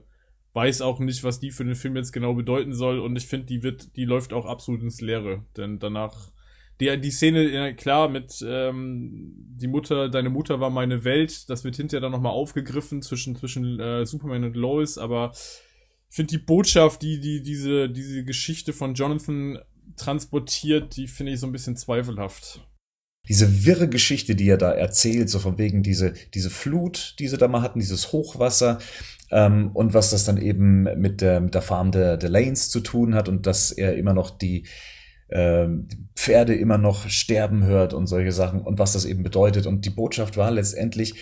weiß auch nicht, was die für den Film jetzt genau bedeuten soll. Und ich finde, die wird, die läuft auch absolut ins Leere. Denn danach, die, die Szene, ja, klar, mit ähm, die Mutter, deine Mutter war meine Welt, das wird hinterher dann nochmal aufgegriffen zwischen, zwischen äh, Superman und Lois, aber ich finde die Botschaft, die, die, diese, diese Geschichte von Jonathan transportiert, die finde ich so ein bisschen zweifelhaft. Diese wirre Geschichte, die er da erzählt, so von wegen diese, diese Flut, die sie da mal hatten, dieses Hochwasser, ähm, und was das dann eben mit der, mit der Farm der, der Lanes zu tun hat und dass er immer noch die, Pferde immer noch sterben hört und solche Sachen und was das eben bedeutet. Und die Botschaft war letztendlich,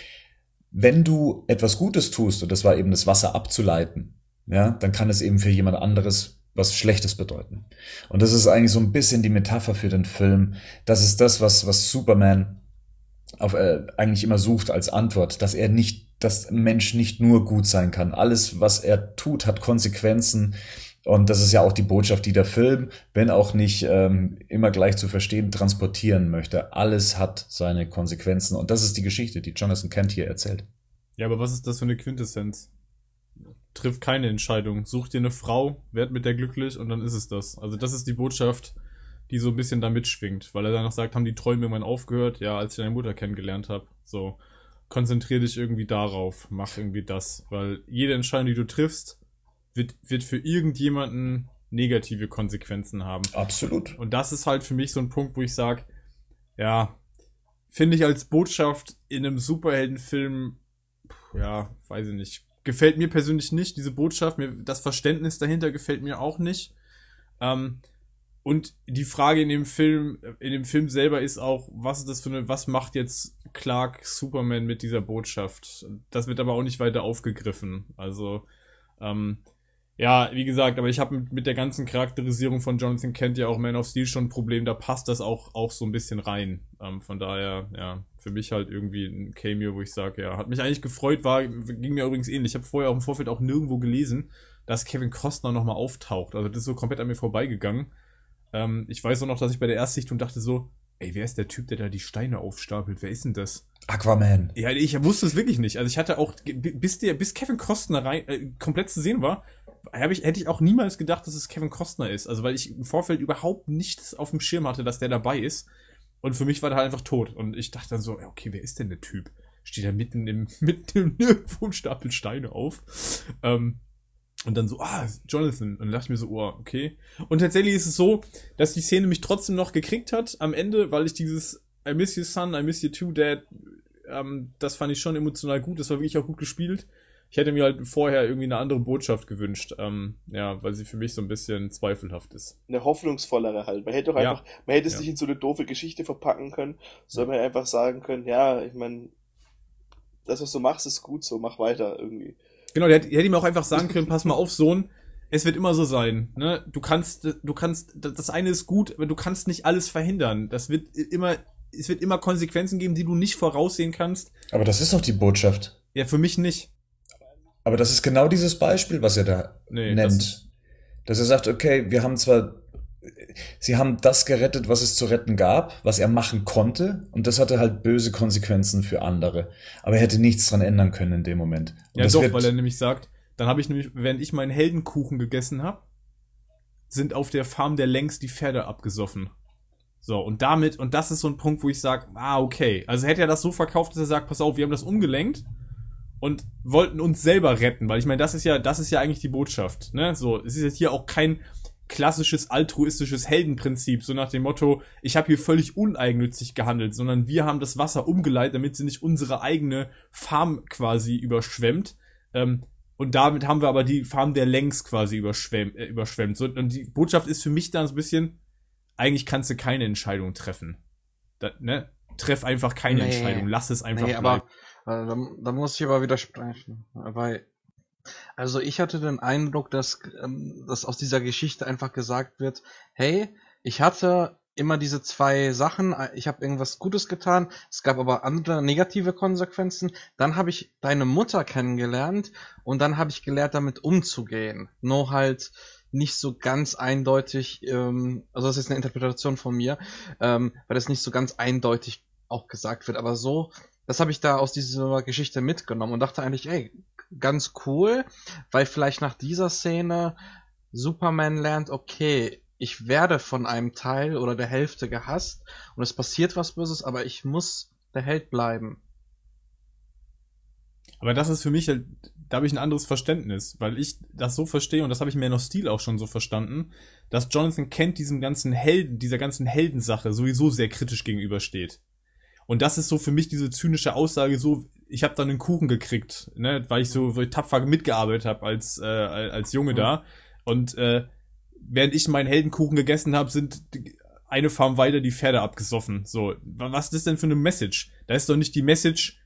wenn du etwas Gutes tust, und das war eben das Wasser abzuleiten, ja, dann kann es eben für jemand anderes was Schlechtes bedeuten. Und das ist eigentlich so ein bisschen die Metapher für den Film. Das ist das, was, was Superman auf, äh, eigentlich immer sucht als Antwort, dass er nicht, dass ein Mensch nicht nur gut sein kann. Alles, was er tut, hat Konsequenzen. Und das ist ja auch die Botschaft, die der Film, wenn auch nicht ähm, immer gleich zu verstehen, transportieren möchte. Alles hat seine Konsequenzen. Und das ist die Geschichte, die Jonathan Kent hier erzählt. Ja, aber was ist das für eine Quintessenz? Triff keine Entscheidung. Such dir eine Frau, werd mit der glücklich und dann ist es das. Also das ist die Botschaft, die so ein bisschen da mitschwingt, weil er danach sagt, haben die Träume irgendwann aufgehört? Ja, als ich deine Mutter kennengelernt habe. So, konzentrier dich irgendwie darauf, mach irgendwie das, weil jede Entscheidung, die du triffst, wird, wird für irgendjemanden negative Konsequenzen haben. Absolut. Und das ist halt für mich so ein Punkt, wo ich sage, ja, finde ich als Botschaft in einem Superheldenfilm, ja, weiß ich nicht, gefällt mir persönlich nicht, diese Botschaft, mir, das Verständnis dahinter gefällt mir auch nicht. Ähm, und die Frage in dem Film, in dem Film selber ist auch, was ist das für eine, was macht jetzt Clark Superman mit dieser Botschaft? Das wird aber auch nicht weiter aufgegriffen. Also, ähm, ja, wie gesagt, aber ich habe mit, mit der ganzen Charakterisierung von Jonathan Kent ja auch Man of Steel schon ein Problem, da passt das auch, auch so ein bisschen rein. Ähm, von daher, ja, für mich halt irgendwie ein Cameo, wo ich sage, ja, hat mich eigentlich gefreut, war, ging mir übrigens ähnlich. Ich habe vorher auch im Vorfeld auch nirgendwo gelesen, dass Kevin Costner nochmal auftaucht. Also das ist so komplett an mir vorbeigegangen. Ähm, ich weiß auch noch, dass ich bei der Erstsichtung dachte so, ey, wer ist der Typ, der da die Steine aufstapelt? Wer ist denn das? Aquaman. Ja, ich wusste es wirklich nicht. Also ich hatte auch, bis der, bis Kevin Costner rein, äh, komplett zu sehen war, hab ich, hätte ich auch niemals gedacht, dass es Kevin Costner ist. Also weil ich im Vorfeld überhaupt nichts auf dem Schirm hatte, dass der dabei ist. Und für mich war der halt einfach tot. Und ich dachte dann so, okay, wer ist denn der Typ? Steht da mitten im, [LAUGHS] mitten im Stapel Steine auf. Ähm, und dann so, ah, Jonathan. Und dann dachte ich mir so, oh, okay. Und tatsächlich ist es so, dass die Szene mich trotzdem noch gekriegt hat am Ende, weil ich dieses I miss you son, I miss you too, dad, ähm, das fand ich schon emotional gut. Das war wirklich auch gut gespielt. Ich hätte mir halt vorher irgendwie eine andere Botschaft gewünscht, ähm, ja, weil sie für mich so ein bisschen zweifelhaft ist. Eine hoffnungsvollere halt. Man hätte doch einfach, ja. man hätte es ja. nicht in so eine doofe Geschichte verpacken können, sondern man einfach sagen können, ja, ich meine, das, was du machst, ist gut so, mach weiter irgendwie. Genau, der hätte, der hätte ihm auch einfach sagen können, pass mal auf, Sohn, es wird immer so sein, ne? Du kannst, du kannst, das eine ist gut, aber du kannst nicht alles verhindern. Das wird immer, es wird immer Konsequenzen geben, die du nicht voraussehen kannst. Aber das ist doch die Botschaft. Ja, für mich nicht. Aber das ist genau dieses Beispiel, was er da nee, nennt. Das dass er sagt, okay, wir haben zwar sie haben das gerettet, was es zu retten gab, was er machen konnte, und das hatte halt böse Konsequenzen für andere. Aber er hätte nichts dran ändern können in dem Moment. Und ja, doch, weil er nämlich sagt, dann habe ich nämlich, während ich meinen Heldenkuchen gegessen habe, sind auf der Farm der längst die Pferde abgesoffen. So, und damit, und das ist so ein Punkt, wo ich sage, ah, okay. Also hätte er das so verkauft, dass er sagt, pass auf, wir haben das umgelenkt und wollten uns selber retten, weil ich meine, das ist ja, das ist ja eigentlich die Botschaft, ne? So, es ist jetzt hier auch kein, klassisches altruistisches Heldenprinzip, so nach dem Motto, ich habe hier völlig uneigennützig gehandelt, sondern wir haben das Wasser umgeleitet, damit sie nicht unsere eigene Farm quasi überschwemmt. Ähm, und damit haben wir aber die Farm der Längs quasi überschwemmt. Äh, überschwemmt. So, und die Botschaft ist für mich dann so ein bisschen, eigentlich kannst du keine Entscheidung treffen. Da, ne? treff einfach keine Nee. Entscheidung, lass es einfach nee, bleiben. aber da, da muss ich aber widersprechen. Weil, also ich hatte den Eindruck, dass, ähm, dass aus dieser Geschichte einfach gesagt wird, hey, ich hatte immer diese zwei Sachen, äh, ich habe irgendwas Gutes getan, es gab aber andere negative Konsequenzen, dann habe ich deine Mutter kennengelernt und dann habe ich gelernt, damit umzugehen. Nur halt nicht so ganz eindeutig, ähm, also das ist eine Interpretation von mir, ähm, weil das nicht so ganz eindeutig auch gesagt wird, aber so, das habe ich da aus dieser Geschichte mitgenommen und dachte eigentlich, ey, ganz cool, weil vielleicht nach dieser Szene Superman lernt, okay, ich werde von einem Teil oder der Hälfte gehasst und es passiert was Böses, aber ich muss der Held bleiben. Aber das ist für mich halt, da habe ich ein anderes Verständnis, weil ich das so verstehe und das habe ich mir noch Stil auch schon so verstanden, dass Jonathan Kent diesem ganzen Helden, dieser ganzen Heldensache sowieso sehr kritisch gegenübersteht. Und das ist so für mich diese zynische Aussage, so, ich habe dann einen Kuchen gekriegt, ne, weil ich so weil ich tapfer mitgearbeitet habe als, äh, als Junge Mhm. da. Und äh, während ich meinen Heldenkuchen gegessen habe, sind eine Farm weiter die Pferde abgesoffen. So, was ist das denn für eine Message? Da ist doch nicht die Message,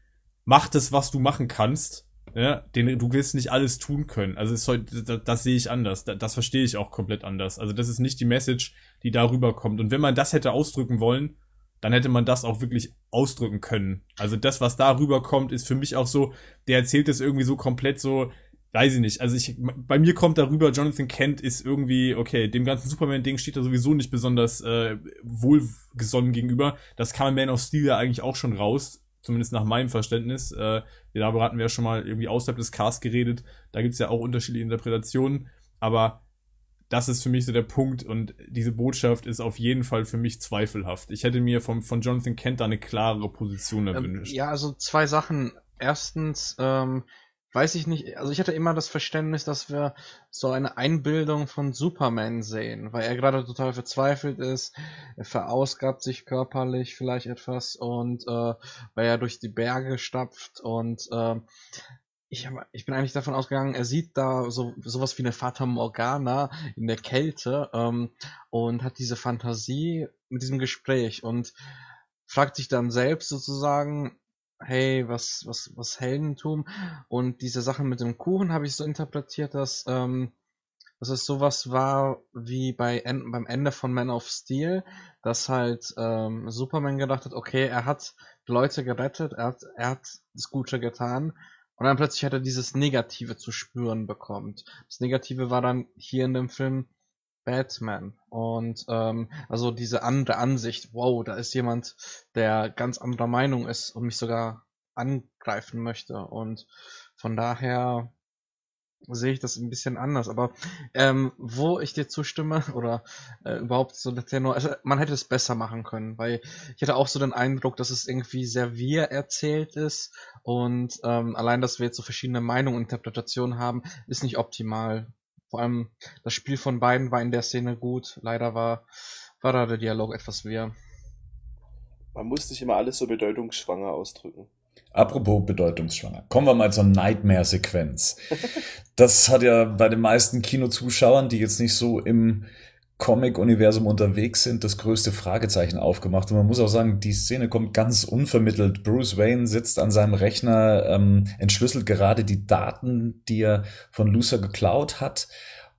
mach das, was du machen kannst. Ja, den, du willst nicht alles tun können. Also soll, das, das sehe ich anders. Das, das verstehe ich auch komplett anders. Also das ist nicht die Message, die darüber kommt. Und wenn man das hätte ausdrücken wollen, dann hätte man das auch wirklich ausdrücken können. Also das, was darüber kommt, ist für mich auch so, der erzählt es irgendwie so komplett so, weiß ich nicht. Also ich, bei mir kommt darüber, Jonathan Kent ist irgendwie, okay, dem ganzen Superman-Ding steht er sowieso nicht besonders äh, wohlgesonnen gegenüber. Das kam in Man of Steel ja eigentlich auch schon raus, zumindest nach meinem Verständnis. Äh, darüber hatten wir ja schon mal irgendwie außerhalb des Casts geredet. Da gibt's ja auch unterschiedliche Interpretationen, aber das ist für mich so der Punkt und diese Botschaft ist auf jeden Fall für mich zweifelhaft. Ich hätte mir vom, von Jonathan Kent da eine klarere Position Ähm, erwünscht. ja, also zwei Sachen. Erstens, ähm, weiß ich nicht, also ich hatte immer das Verständnis, dass wir so eine Einbildung von Superman sehen, weil er gerade total verzweifelt ist, er verausgabt sich körperlich vielleicht etwas und äh, weil er durch die Berge stapft und äh, ich, hab, ich bin eigentlich davon ausgegangen, er sieht da so sowas wie eine Fata Morgana in der Kälte ähm, und hat diese Fantasie mit diesem Gespräch und fragt sich dann selbst sozusagen, hey, was, was, was Heldentum? Und diese Sachen mit dem Kuchen habe ich so interpretiert, dass, ähm, dass es sowas war wie bei beim Ende von Man of Steel, dass halt ähm, Superman gedacht hat, okay, er hat Leute gerettet, er hat, er hat das Gute getan. Und dann plötzlich hat er dieses Negative zu spüren bekommt. Das Negative war dann hier in dem Film Batman. Und ähm, also diese andere Ansicht, wow, da ist jemand, der ganz anderer Meinung ist und mich sogar angreifen möchte. Und von daher sehe ich das ein bisschen anders. Aber ähm, wo ich dir zustimme [LAUGHS] oder äh, überhaupt so der Tenor, also man hätte es besser machen können, weil ich hatte auch so den Eindruck, dass es irgendwie sehr wir erzählt ist und ähm, allein, dass wir jetzt so verschiedene Meinungen und Interpretationen haben, ist nicht optimal. Vor allem das Spiel von beiden war in der Szene gut. Leider war, war da der Dialog etwas wir. Man muss nicht immer alles so bedeutungsschwanger ausdrücken. Apropos bedeutungsschwanger. Kommen wir mal zur Nightmare-Sequenz. [LAUGHS] Das hat ja bei den meisten Kinozuschauern, die jetzt nicht so im Comic-Universum unterwegs sind, das größte Fragezeichen aufgemacht. Und man muss auch sagen, die Szene kommt ganz unvermittelt. Bruce Wayne sitzt an seinem Rechner, ähm, entschlüsselt gerade die Daten, die er von Lucer geklaut hat.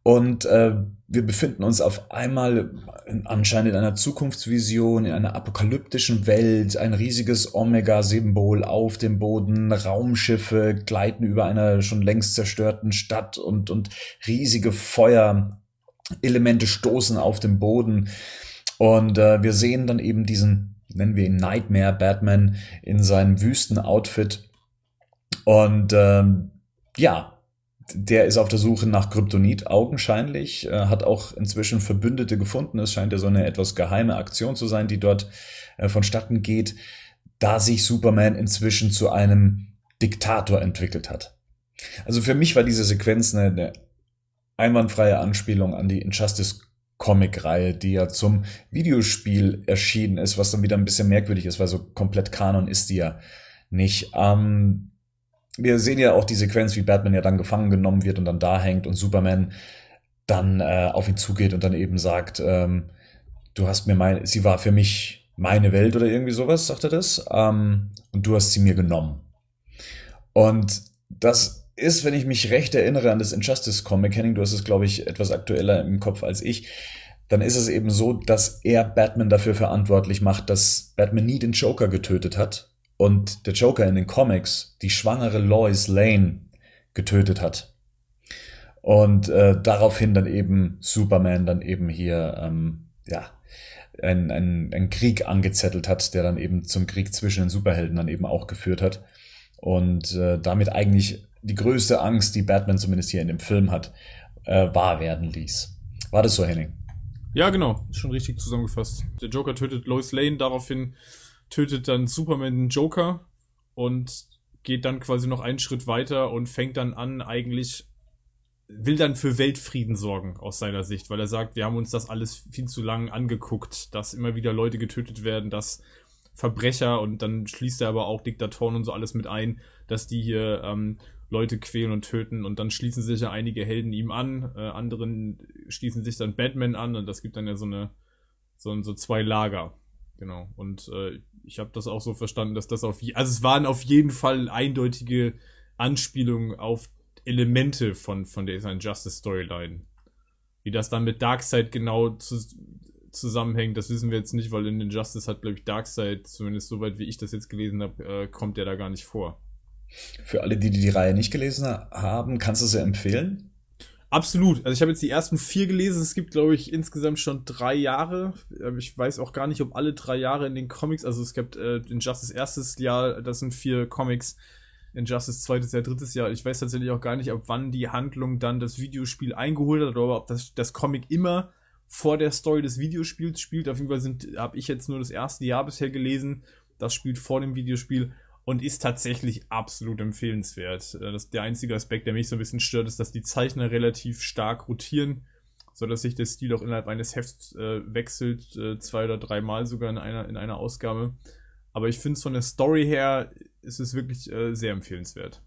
Und äh, wir befinden uns auf einmal in, anscheinend in einer Zukunftsvision, in einer apokalyptischen Welt, ein riesiges Omega-Symbol auf dem Boden, Raumschiffe gleiten über einer schon längst zerstörten Stadt und, und riesige Feuerelemente stoßen auf dem Boden. Und äh, wir sehen dann eben diesen, nennen wir ihn Nightmare Batman, in seinem Wüstenoutfit. Und ähm, ja, der ist auf der Suche nach Kryptonit augenscheinlich, äh, hat auch inzwischen Verbündete gefunden. Es scheint ja so eine etwas geheime Aktion zu sein, die dort äh, vonstatten geht, da sich Superman inzwischen zu einem Diktator entwickelt hat. Also für mich war diese Sequenz eine, eine einwandfreie Anspielung an die Injustice Comic-Reihe, die ja zum Videospiel erschienen ist, was dann wieder ein bisschen merkwürdig ist, weil so komplett Kanon ist die ja nicht. Ähm, wir sehen ja auch die Sequenz, wie Batman ja dann gefangen genommen wird und dann da hängt und Superman dann äh, auf ihn zugeht und dann eben sagt, ähm, du hast mir mein, sie war für mich meine Welt oder irgendwie sowas, sagt er das. Ähm, und du hast sie mir genommen. Und das ist, wenn ich mich recht erinnere an das Injustice Comic, Henning, du hast es, glaube ich, etwas aktueller im Kopf als ich, dann ist es eben so, dass er Batman dafür verantwortlich macht, dass Batman nie den Joker getötet hat und der Joker in den Comics die schwangere Lois Lane getötet hat. Und äh, daraufhin dann eben Superman dann eben hier, ähm, ja, einen, einen, einen Krieg angezettelt hat, der dann eben zum Krieg zwischen den Superhelden dann eben auch geführt hat. Und äh, damit eigentlich die größte Angst, die Batman zumindest hier in dem Film hat, äh, wahr werden ließ. War das so, Henning? Ja, genau, schon richtig zusammengefasst. Der Joker tötet Lois Lane, daraufhin tötet dann Superman den Joker und geht dann quasi noch einen Schritt weiter und fängt dann an, eigentlich will dann für Weltfrieden sorgen aus seiner Sicht, weil er sagt, wir haben uns das alles viel zu lang angeguckt, dass immer wieder Leute getötet werden, dass Verbrecher und dann schließt er aber auch Diktatoren und so alles mit ein, dass die hier ähm, Leute quälen und töten und dann schließen sich ja einige Helden ihm an, äh, anderen schließen sich dann Batman an und das gibt dann ja so eine so, so zwei Lager. Genau. Und äh, ich habe das auch so verstanden, dass das auf je also es waren auf jeden Fall eindeutige Anspielungen auf Elemente von von der Justice Storyline. Wie das dann mit Darkseid genau zu, zusammenhängt, das wissen wir jetzt nicht, weil in den Justice hat, glaube ich, Darkseid, zumindest soweit wie ich das jetzt gelesen habe, äh, kommt der da gar nicht vor. Für alle, die die Reihe nicht gelesen haben, kannst du sie empfehlen? Absolut. Also ich habe jetzt die ersten vier gelesen. Es gibt, glaube ich, insgesamt schon drei Jahre. Ich weiß auch gar nicht, ob alle drei Jahre in den Comics, also es gibt äh, Injustice erstes Jahr, das sind vier Comics. Injustice zweites Jahr, drittes Jahr. Ich weiß tatsächlich auch gar nicht, ob wann die Handlung dann das Videospiel eingeholt hat oder ob das, das Comic immer vor der Story des Videospiels spielt. Auf jeden Fall sind, habe ich jetzt nur das erste Jahr bisher gelesen. Das spielt vor dem Videospiel und ist tatsächlich absolut empfehlenswert. Äh, das, der einzige Aspekt, der mich so ein bisschen stört, ist, dass die Zeichner relativ stark rotieren, so dass sich der Stil auch innerhalb eines Hefts äh, wechselt, äh, zwei oder dreimal sogar in einer, in einer Ausgabe. Aber ich finde es von der Story her ist es wirklich äh, sehr empfehlenswert.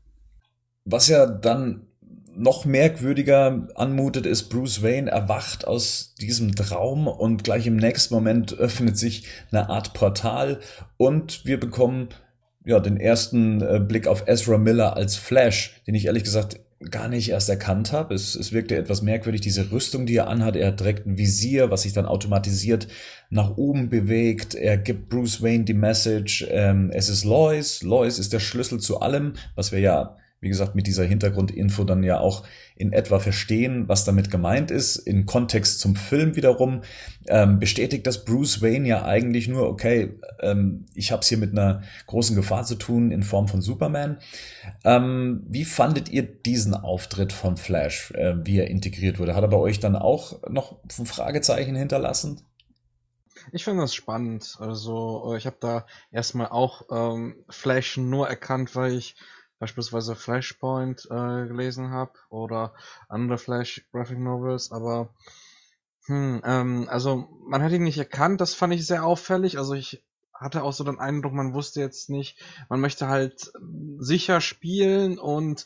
Was ja dann noch merkwürdiger anmutet, ist Bruce Wayne erwacht aus diesem Traum und gleich im nächsten Moment öffnet sich eine Art Portal und wir bekommen ja, den ersten äh, Blick auf Ezra Miller als Flash, den ich ehrlich gesagt gar nicht erst erkannt habe. Es, es wirkte etwas merkwürdig, diese Rüstung, die er anhat. Er hat direkt ein Visier, was sich dann automatisiert nach oben bewegt. Er gibt Bruce Wayne die Message, ähm, es ist Lois. Lois ist der Schlüssel zu allem, was wir ja wie gesagt, mit dieser Hintergrundinfo dann ja auch in etwa verstehen, was damit gemeint ist. In Kontext zum Film wiederum ähm, bestätigt das Bruce Wayne ja eigentlich nur, okay, ähm, ich habe es hier mit einer großen Gefahr zu tun in Form von Superman. Ähm, wie fandet ihr diesen Auftritt von Flash, äh, wie er integriert wurde? Hat er bei euch dann auch noch ein Fragezeichen hinterlassen? Ich finde das spannend. Also äh, ich habe da erstmal auch ähm, Flash nur erkannt, weil ich beispielsweise Flashpoint äh, gelesen habe oder andere Flash Graphic Novels, aber hm, ähm, also man hat ihn nicht erkannt, das fand ich sehr auffällig. Also ich hatte auch so den Eindruck, man wusste jetzt nicht, man möchte halt sicher spielen und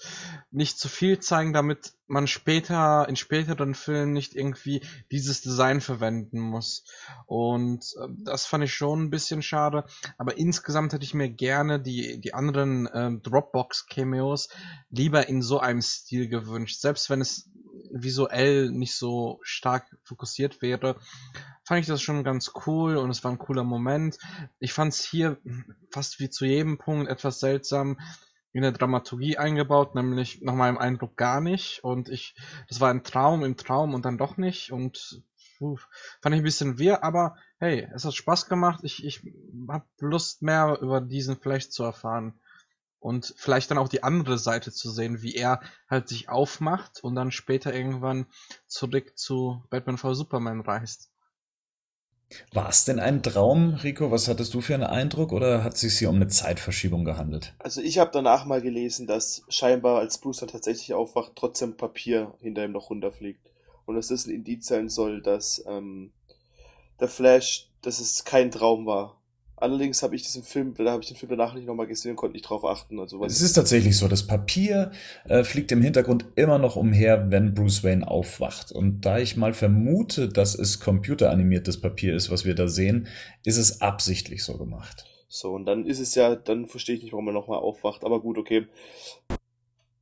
nicht zu viel zeigen, damit man später, in späteren Filmen nicht irgendwie dieses Design verwenden muss. Und äh, das fand ich schon ein bisschen schade. Aber insgesamt hätte ich mir gerne die, die anderen äh, Dropbox-Cameos lieber in so einem Stil gewünscht. Selbst wenn es visuell nicht so stark fokussiert wäre, fand ich das schon ganz cool und es war ein cooler Moment. Ich fand es hier fast wie zu jedem Punkt etwas seltsam in der Dramaturgie eingebaut, nämlich nach meinem Eindruck gar nicht. Und ich, das war ein Traum im Traum und dann doch nicht. Und uh, fand ich ein bisschen wirr, aber hey, es hat Spaß gemacht. Ich, ich habe Lust mehr über diesen vielleicht zu erfahren und vielleicht dann auch die andere Seite zu sehen, wie er halt sich aufmacht und dann später irgendwann zurück zu Batman v Superman reist. War es denn ein Traum, Rico? Was hattest du für einen Eindruck oder hat es sich hier um eine Zeitverschiebung gehandelt? Also ich habe danach mal gelesen, dass scheinbar als Bruce dann tatsächlich aufwacht, trotzdem Papier hinter ihm noch runterfliegt. Und dass das ein Indiz sein soll, dass ähm, der Flash, dass es kein Traum war. Allerdings habe ich diesen Film, da habe ich den Film danach nicht nochmal gesehen und konnte nicht drauf achten. Also, es ist tatsächlich so, das Papier äh, fliegt im Hintergrund immer noch umher, wenn Bruce Wayne aufwacht. Und da ich mal vermute, dass es computeranimiertes Papier ist, was wir da sehen, ist es absichtlich so gemacht. So, und dann ist es ja, dann verstehe ich nicht, warum er nochmal aufwacht. Aber gut, okay.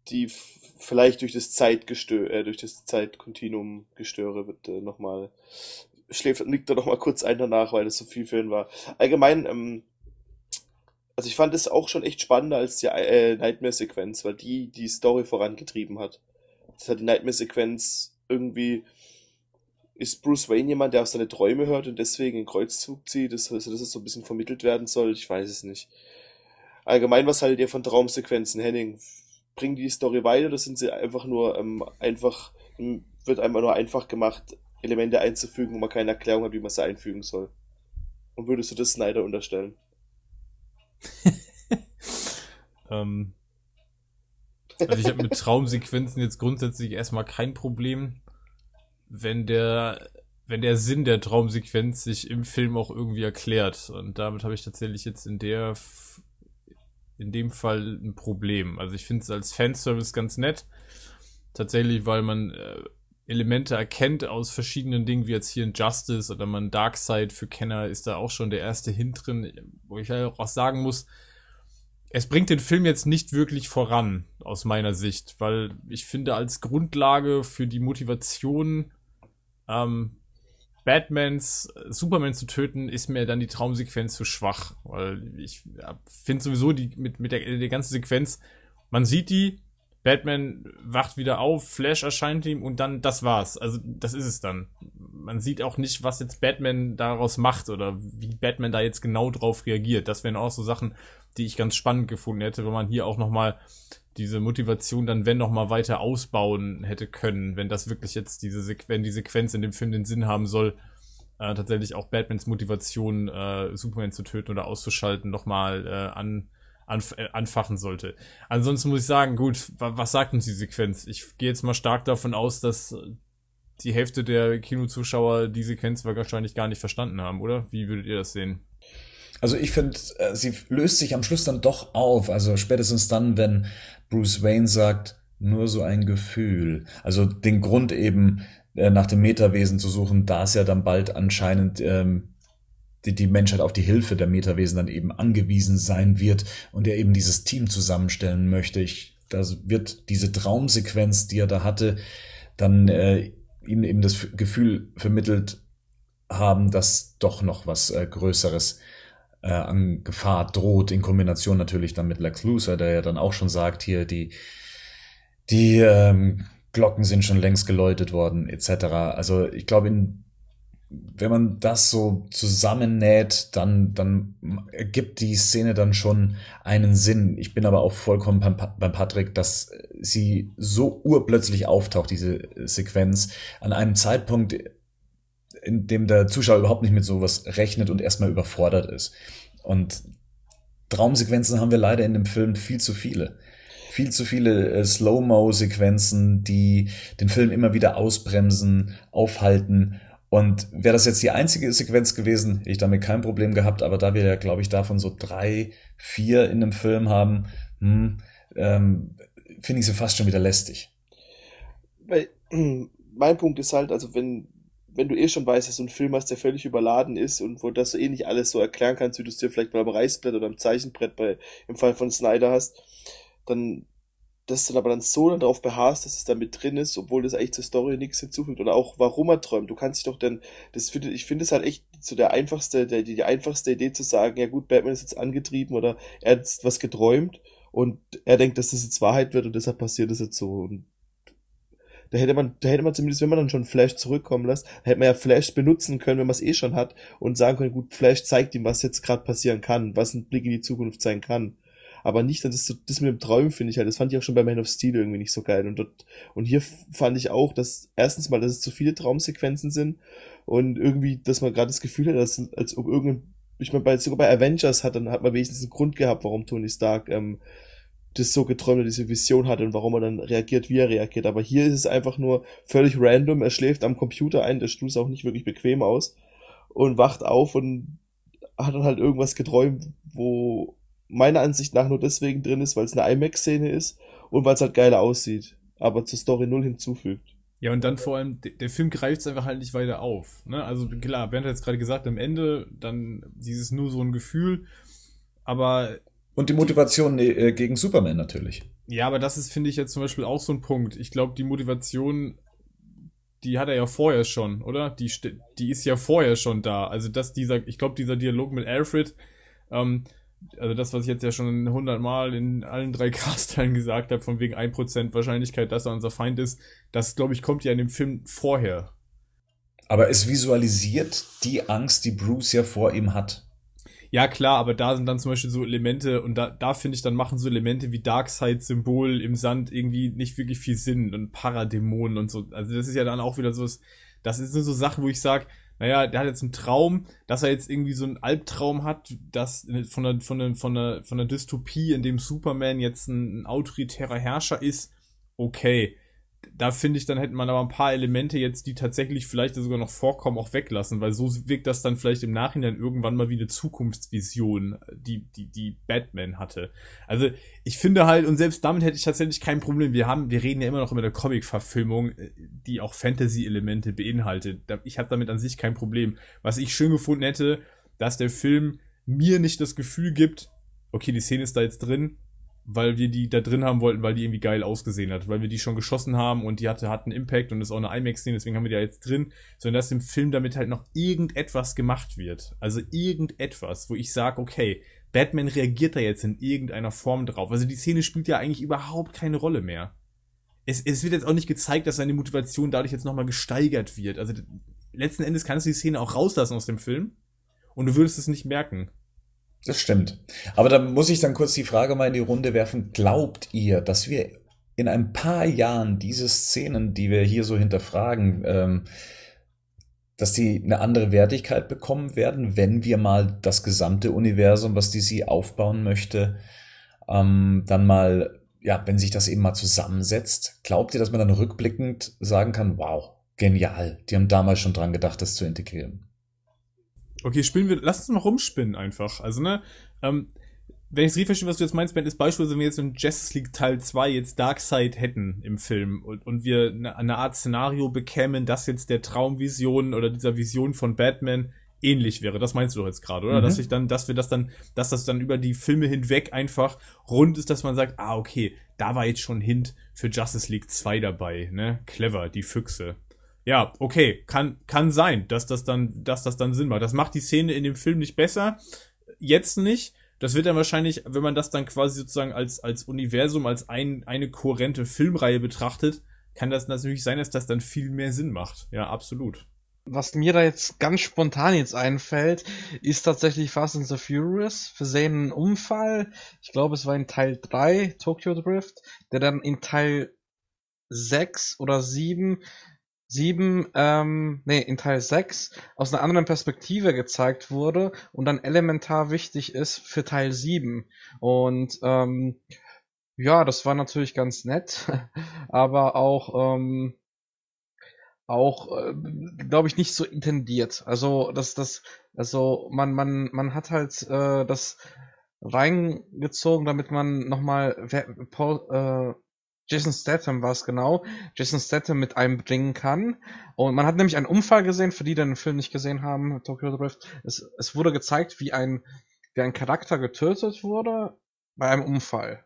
Die vielleicht durch das Zeitgestö äh, durch das Zeitkontinuum gestöre wird äh, nochmal schläft, liegt da noch mal kurz ein danach, weil das so viel für ihn war. Allgemein, ähm, also ich fand es auch schon echt spannender als die äh, Nightmare-Sequenz, weil die die Story vorangetrieben hat. Das hat die Nightmare-Sequenz irgendwie ist Bruce Wayne jemand, der auf seine Träume hört und deswegen einen Kreuzzug zieht, dass, also, dass es so ein bisschen vermittelt werden soll, ich weiß es nicht. Allgemein, was haltet ihr von Traumsequenzen, Henning? Bringen die, die Story weiter oder sind sie einfach nur ähm, einfach, wird einfach nur einfach gemacht, Elemente einzufügen, wo man keine Erklärung hat, wie man sie einfügen soll. Und würdest du das Snyder unterstellen? [LAUGHS] ähm, also ich habe mit Traumsequenzen jetzt grundsätzlich erstmal kein Problem, wenn der wenn der Sinn der Traumsequenz sich im Film auch irgendwie erklärt. Und damit habe ich tatsächlich jetzt in der in dem Fall ein Problem. Also ich finde es als Fanservice ganz nett. Tatsächlich, weil man äh, Elemente erkennt aus verschiedenen Dingen, wie jetzt hier in Justice oder man Darkseid für Kenner ist da auch schon der erste Hint drin, wo ich halt auch sagen muss, es bringt den Film jetzt nicht wirklich voran, aus meiner Sicht, weil ich finde, als Grundlage für die Motivation, ähm, Batmans Superman zu töten, ist mir dann die Traumsequenz zu schwach, weil ich finde sowieso die mit, mit der, der ganzen Sequenz, man sieht die, Batman wacht wieder auf, Flash erscheint ihm und dann das war's. Also das ist es dann. Man sieht auch nicht, was jetzt Batman daraus macht oder wie Batman da jetzt genau drauf reagiert. Das wären auch so Sachen, die ich ganz spannend gefunden hätte, wenn man hier auch nochmal diese Motivation dann, wenn nochmal weiter ausbauen hätte können, wenn das wirklich jetzt diese Sequ wenn die Sequenz in dem Film den Sinn haben soll, äh, tatsächlich auch Batmans Motivation, äh, Superman zu töten oder auszuschalten, nochmal äh, an anf äh, anfachen sollte. Ansonsten muss ich sagen, gut, was sagt uns die Sequenz? Ich gehe jetzt mal stark davon aus, dass die Hälfte der Kinozuschauer die Sequenz wahrscheinlich gar nicht verstanden haben, oder? Wie würdet ihr das sehen? Also ich finde, äh, sie löst sich am Schluss dann doch auf. Also spätestens dann, wenn Bruce Wayne sagt, nur so ein Gefühl. Also den Grund eben äh, nach dem Metawesen zu suchen, da es ja dann bald anscheinend ähm, die, die Menschheit auf die Hilfe der Metawesen dann eben angewiesen sein wird und er eben dieses Team zusammenstellen möchte. Ich, da wird diese Traumsequenz, die er da hatte, dann äh, ihm eben das Gefühl vermittelt haben, dass doch noch was äh, Größeres äh, an Gefahr droht, in Kombination natürlich dann mit Lex Luthor, der ja dann auch schon sagt, hier die, die ähm, Glocken sind schon längst geläutet worden, etc. Also ich glaube, in wenn man das so zusammennäht, dann, dann ergibt die Szene dann schon einen Sinn. Ich bin aber auch vollkommen beim, beim Patrick, dass sie so urplötzlich auftaucht, diese Sequenz, an einem Zeitpunkt, in dem der Zuschauer überhaupt nicht mit sowas rechnet und erstmal überfordert ist. Und Traumsequenzen haben wir leider in dem Film viel zu viele viel zu viele äh, Slow-Mo-Sequenzen, die den Film immer wieder ausbremsen, aufhalten und wäre das jetzt die einzige Sequenz gewesen, hätte ich damit kein Problem gehabt, aber da wir ja, glaube ich, davon so drei, vier in einem Film haben, hm, ähm, finde ich sie fast schon wieder lästig. Weil, [CLEARS THROAT] mein Punkt ist halt, also wenn, wenn du eh schon weißt, dass du einen Film hast, der völlig überladen ist und wo das du eh nicht alles so erklären kannst, wie du es dir vielleicht mal am Reißbrett oder am Zeichenbrett bei, im Fall von Snyder hast, dann dass dann aber dann so dann darauf beharrst, dass es da mit drin ist, obwohl das eigentlich zur Story nichts hinzufügt. Oder auch, warum er träumt. Du kannst dich doch dann, das finde, ich finde es halt echt so der einfachste, der, die, die einfachste Idee zu sagen, ja gut, Batman ist jetzt angetrieben oder er hat jetzt was geträumt und er denkt, dass das jetzt Wahrheit wird und deshalb passiert es jetzt so. Und da hätte man, da hätte man zumindest, wenn man dann schon Flash zurückkommen lässt, hätte man ja Flash benutzen können, wenn man es eh schon hat und sagen können, gut, Flash zeigt ihm, was jetzt gerade passieren kann, was ein Blick in die Zukunft sein kann aber nicht, das, das mit dem Träumen finde ich halt, das fand ich auch schon bei Man of Steel irgendwie nicht so geil. Und dort, und hier fand ich auch, dass erstens mal, dass es zu viele Traumsequenzen sind und irgendwie, dass man gerade das Gefühl hat, dass, als ob irgendein, ich meine, bei, sogar bei Avengers hat, dann hat man wenigstens einen Grund gehabt, warum Tony Stark, ähm, das so geträumt hat, diese Vision hatte und warum er dann reagiert, wie er reagiert. Aber hier ist es einfach nur völlig random. Er schläft am Computer ein, der Stuhl ist auch nicht wirklich bequem aus und wacht auf und hat er halt irgendwas geträumt, wo meiner Ansicht nach nur deswegen drin ist, weil es eine IMAX-Szene ist und weil es halt geiler aussieht, aber zur Story null hinzufügt. Ja, und dann vor allem, der Film greift es einfach halt nicht weiter auf. Ne? Also klar, Bernd hat jetzt gerade gesagt, am Ende dann dieses nur so ein Gefühl, aber. Und die Motivation äh, gegen Superman natürlich. Ja, aber das ist, finde ich, jetzt zum Beispiel auch so ein Punkt. Ich glaube, die Motivation, die hat er ja vorher schon, oder? Die, die ist ja vorher schon da. Also, dass dieser, ich glaube, dieser Dialog mit Alfred, ähm, also das, was ich jetzt ja schon hundertmal in allen drei [LAUGHS] Cast-Teilen gesagt habe, von wegen 1% Wahrscheinlichkeit, dass er unser Feind ist, das, glaube ich, kommt ja in dem Film vorher. Aber es visualisiert die Angst, die Bruce ja vor ihm hat. Ja, klar, aber da sind dann zum Beispiel so Elemente, und da, da finde ich, dann machen so Elemente wie Darkseid-Symbol im Sand irgendwie nicht wirklich viel Sinn und Paradämonen und so. Also das ist ja dann auch wieder so, das sind so Sachen, wo ich sage, naja, der hat jetzt einen Traum, dass er jetzt irgendwie so einen Albtraum hat, dass von der, von der, von der, von der Dystopie, in dem Superman jetzt ein, ein autoritärer Herrscher ist, okay da finde ich, dann hätte man aber ein paar Elemente jetzt, die tatsächlich vielleicht sogar noch vorkommen, auch weglassen, weil so wirkt das dann vielleicht im Nachhinein irgendwann mal wie eine Zukunftsvision, die, die, die Batman hatte. Also, ich finde halt, und selbst damit hätte ich tatsächlich kein Problem. Wir haben, wir reden ja immer noch über eine Comic-Verfilmung, die auch Fantasy-Elemente beinhaltet. Ich habe damit an sich kein Problem. Was ich schön gefunden hätte, dass der Film mir nicht das Gefühl gibt, okay, die Szene ist da jetzt drin, weil wir die da drin haben wollten, weil die irgendwie geil ausgesehen hat, weil wir die schon geschossen haben und die hatte, hat einen Impact und ist auch eine IMAX-Szene, deswegen haben wir die ja jetzt drin, sondern dass im Film damit halt noch irgendetwas gemacht wird. Also irgendetwas, wo ich sage, okay, Batman reagiert da jetzt in irgendeiner Form drauf. Also die Szene spielt ja eigentlich überhaupt keine Rolle mehr. Es, es wird jetzt auch nicht gezeigt, dass seine Motivation dadurch jetzt nochmal gesteigert wird. Also letzten Endes kannst du die Szene auch rauslassen aus dem Film und du würdest es nicht merken. Das stimmt. Aber da muss ich dann kurz die Frage mal in die Runde werfen. Glaubt ihr, dass wir in ein paar Jahren diese Szenen, die wir hier so hinterfragen, ähm, dass die eine andere Wertigkeit bekommen werden, wenn wir mal das gesamte Universum, was DC aufbauen möchte, ähm, dann mal, ja, wenn sich das eben mal zusammensetzt, glaubt ihr, dass man dann rückblickend sagen kann, wow, genial, die haben damals schon dran gedacht, das zu integrieren? Okay, spielen wir, lass uns mal rumspinnen einfach. Also, ne, ähm, wenn ich es richtig verstehe, was du jetzt meinst, Ben, ist beispielsweise, wenn wir jetzt in Justice League Teil 2 jetzt Darkseid hätten im Film und, und wir eine, eine Art Szenario bekämen, das jetzt der Traumvision oder dieser Vision von Batman ähnlich wäre. Das meinst du doch jetzt gerade, oder? Mhm. Dass ich dann, dass wir das dann, dass das dann über die Filme hinweg einfach rund ist, dass man sagt, ah, okay, da war jetzt schon Hint für Justice League 2 dabei, ne? Clever, die Füchse. Ja, okay, kann, kann sein, dass das dann, dass das dann Sinn macht. Das macht die Szene in dem Film nicht besser. Jetzt nicht. Das wird dann wahrscheinlich, wenn man das dann quasi sozusagen als, als Universum, als ein, eine kohärente Filmreihe betrachtet, kann das natürlich sein, dass das dann viel mehr Sinn macht. Ja, absolut. Was mir da jetzt ganz spontan jetzt einfällt, ist tatsächlich Fast and the Furious. Wir sehen einen Unfall. Ich glaube, es war in Teil 3, Tokyo Drift, der dann in Teil 6 oder 7 sieben, ähm, nee, in Teil 6 aus einer anderen Perspektive gezeigt wurde und dann elementar wichtig ist für Teil 7. Und ähm, ja, das war natürlich ganz nett, [LAUGHS] aber auch ähm, auch äh, glaube ich nicht so intendiert. Also das das also man man man hat halt äh, das reingezogen, damit man nochmal äh, Jason Statham war es genau, Jason Statham mit einbringen kann. Und man hat nämlich einen Unfall gesehen, für die, die den Film nicht gesehen haben, Tokyo Drift. Es, es wurde gezeigt, wie ein, wie ein Charakter getötet wurde bei einem Unfall.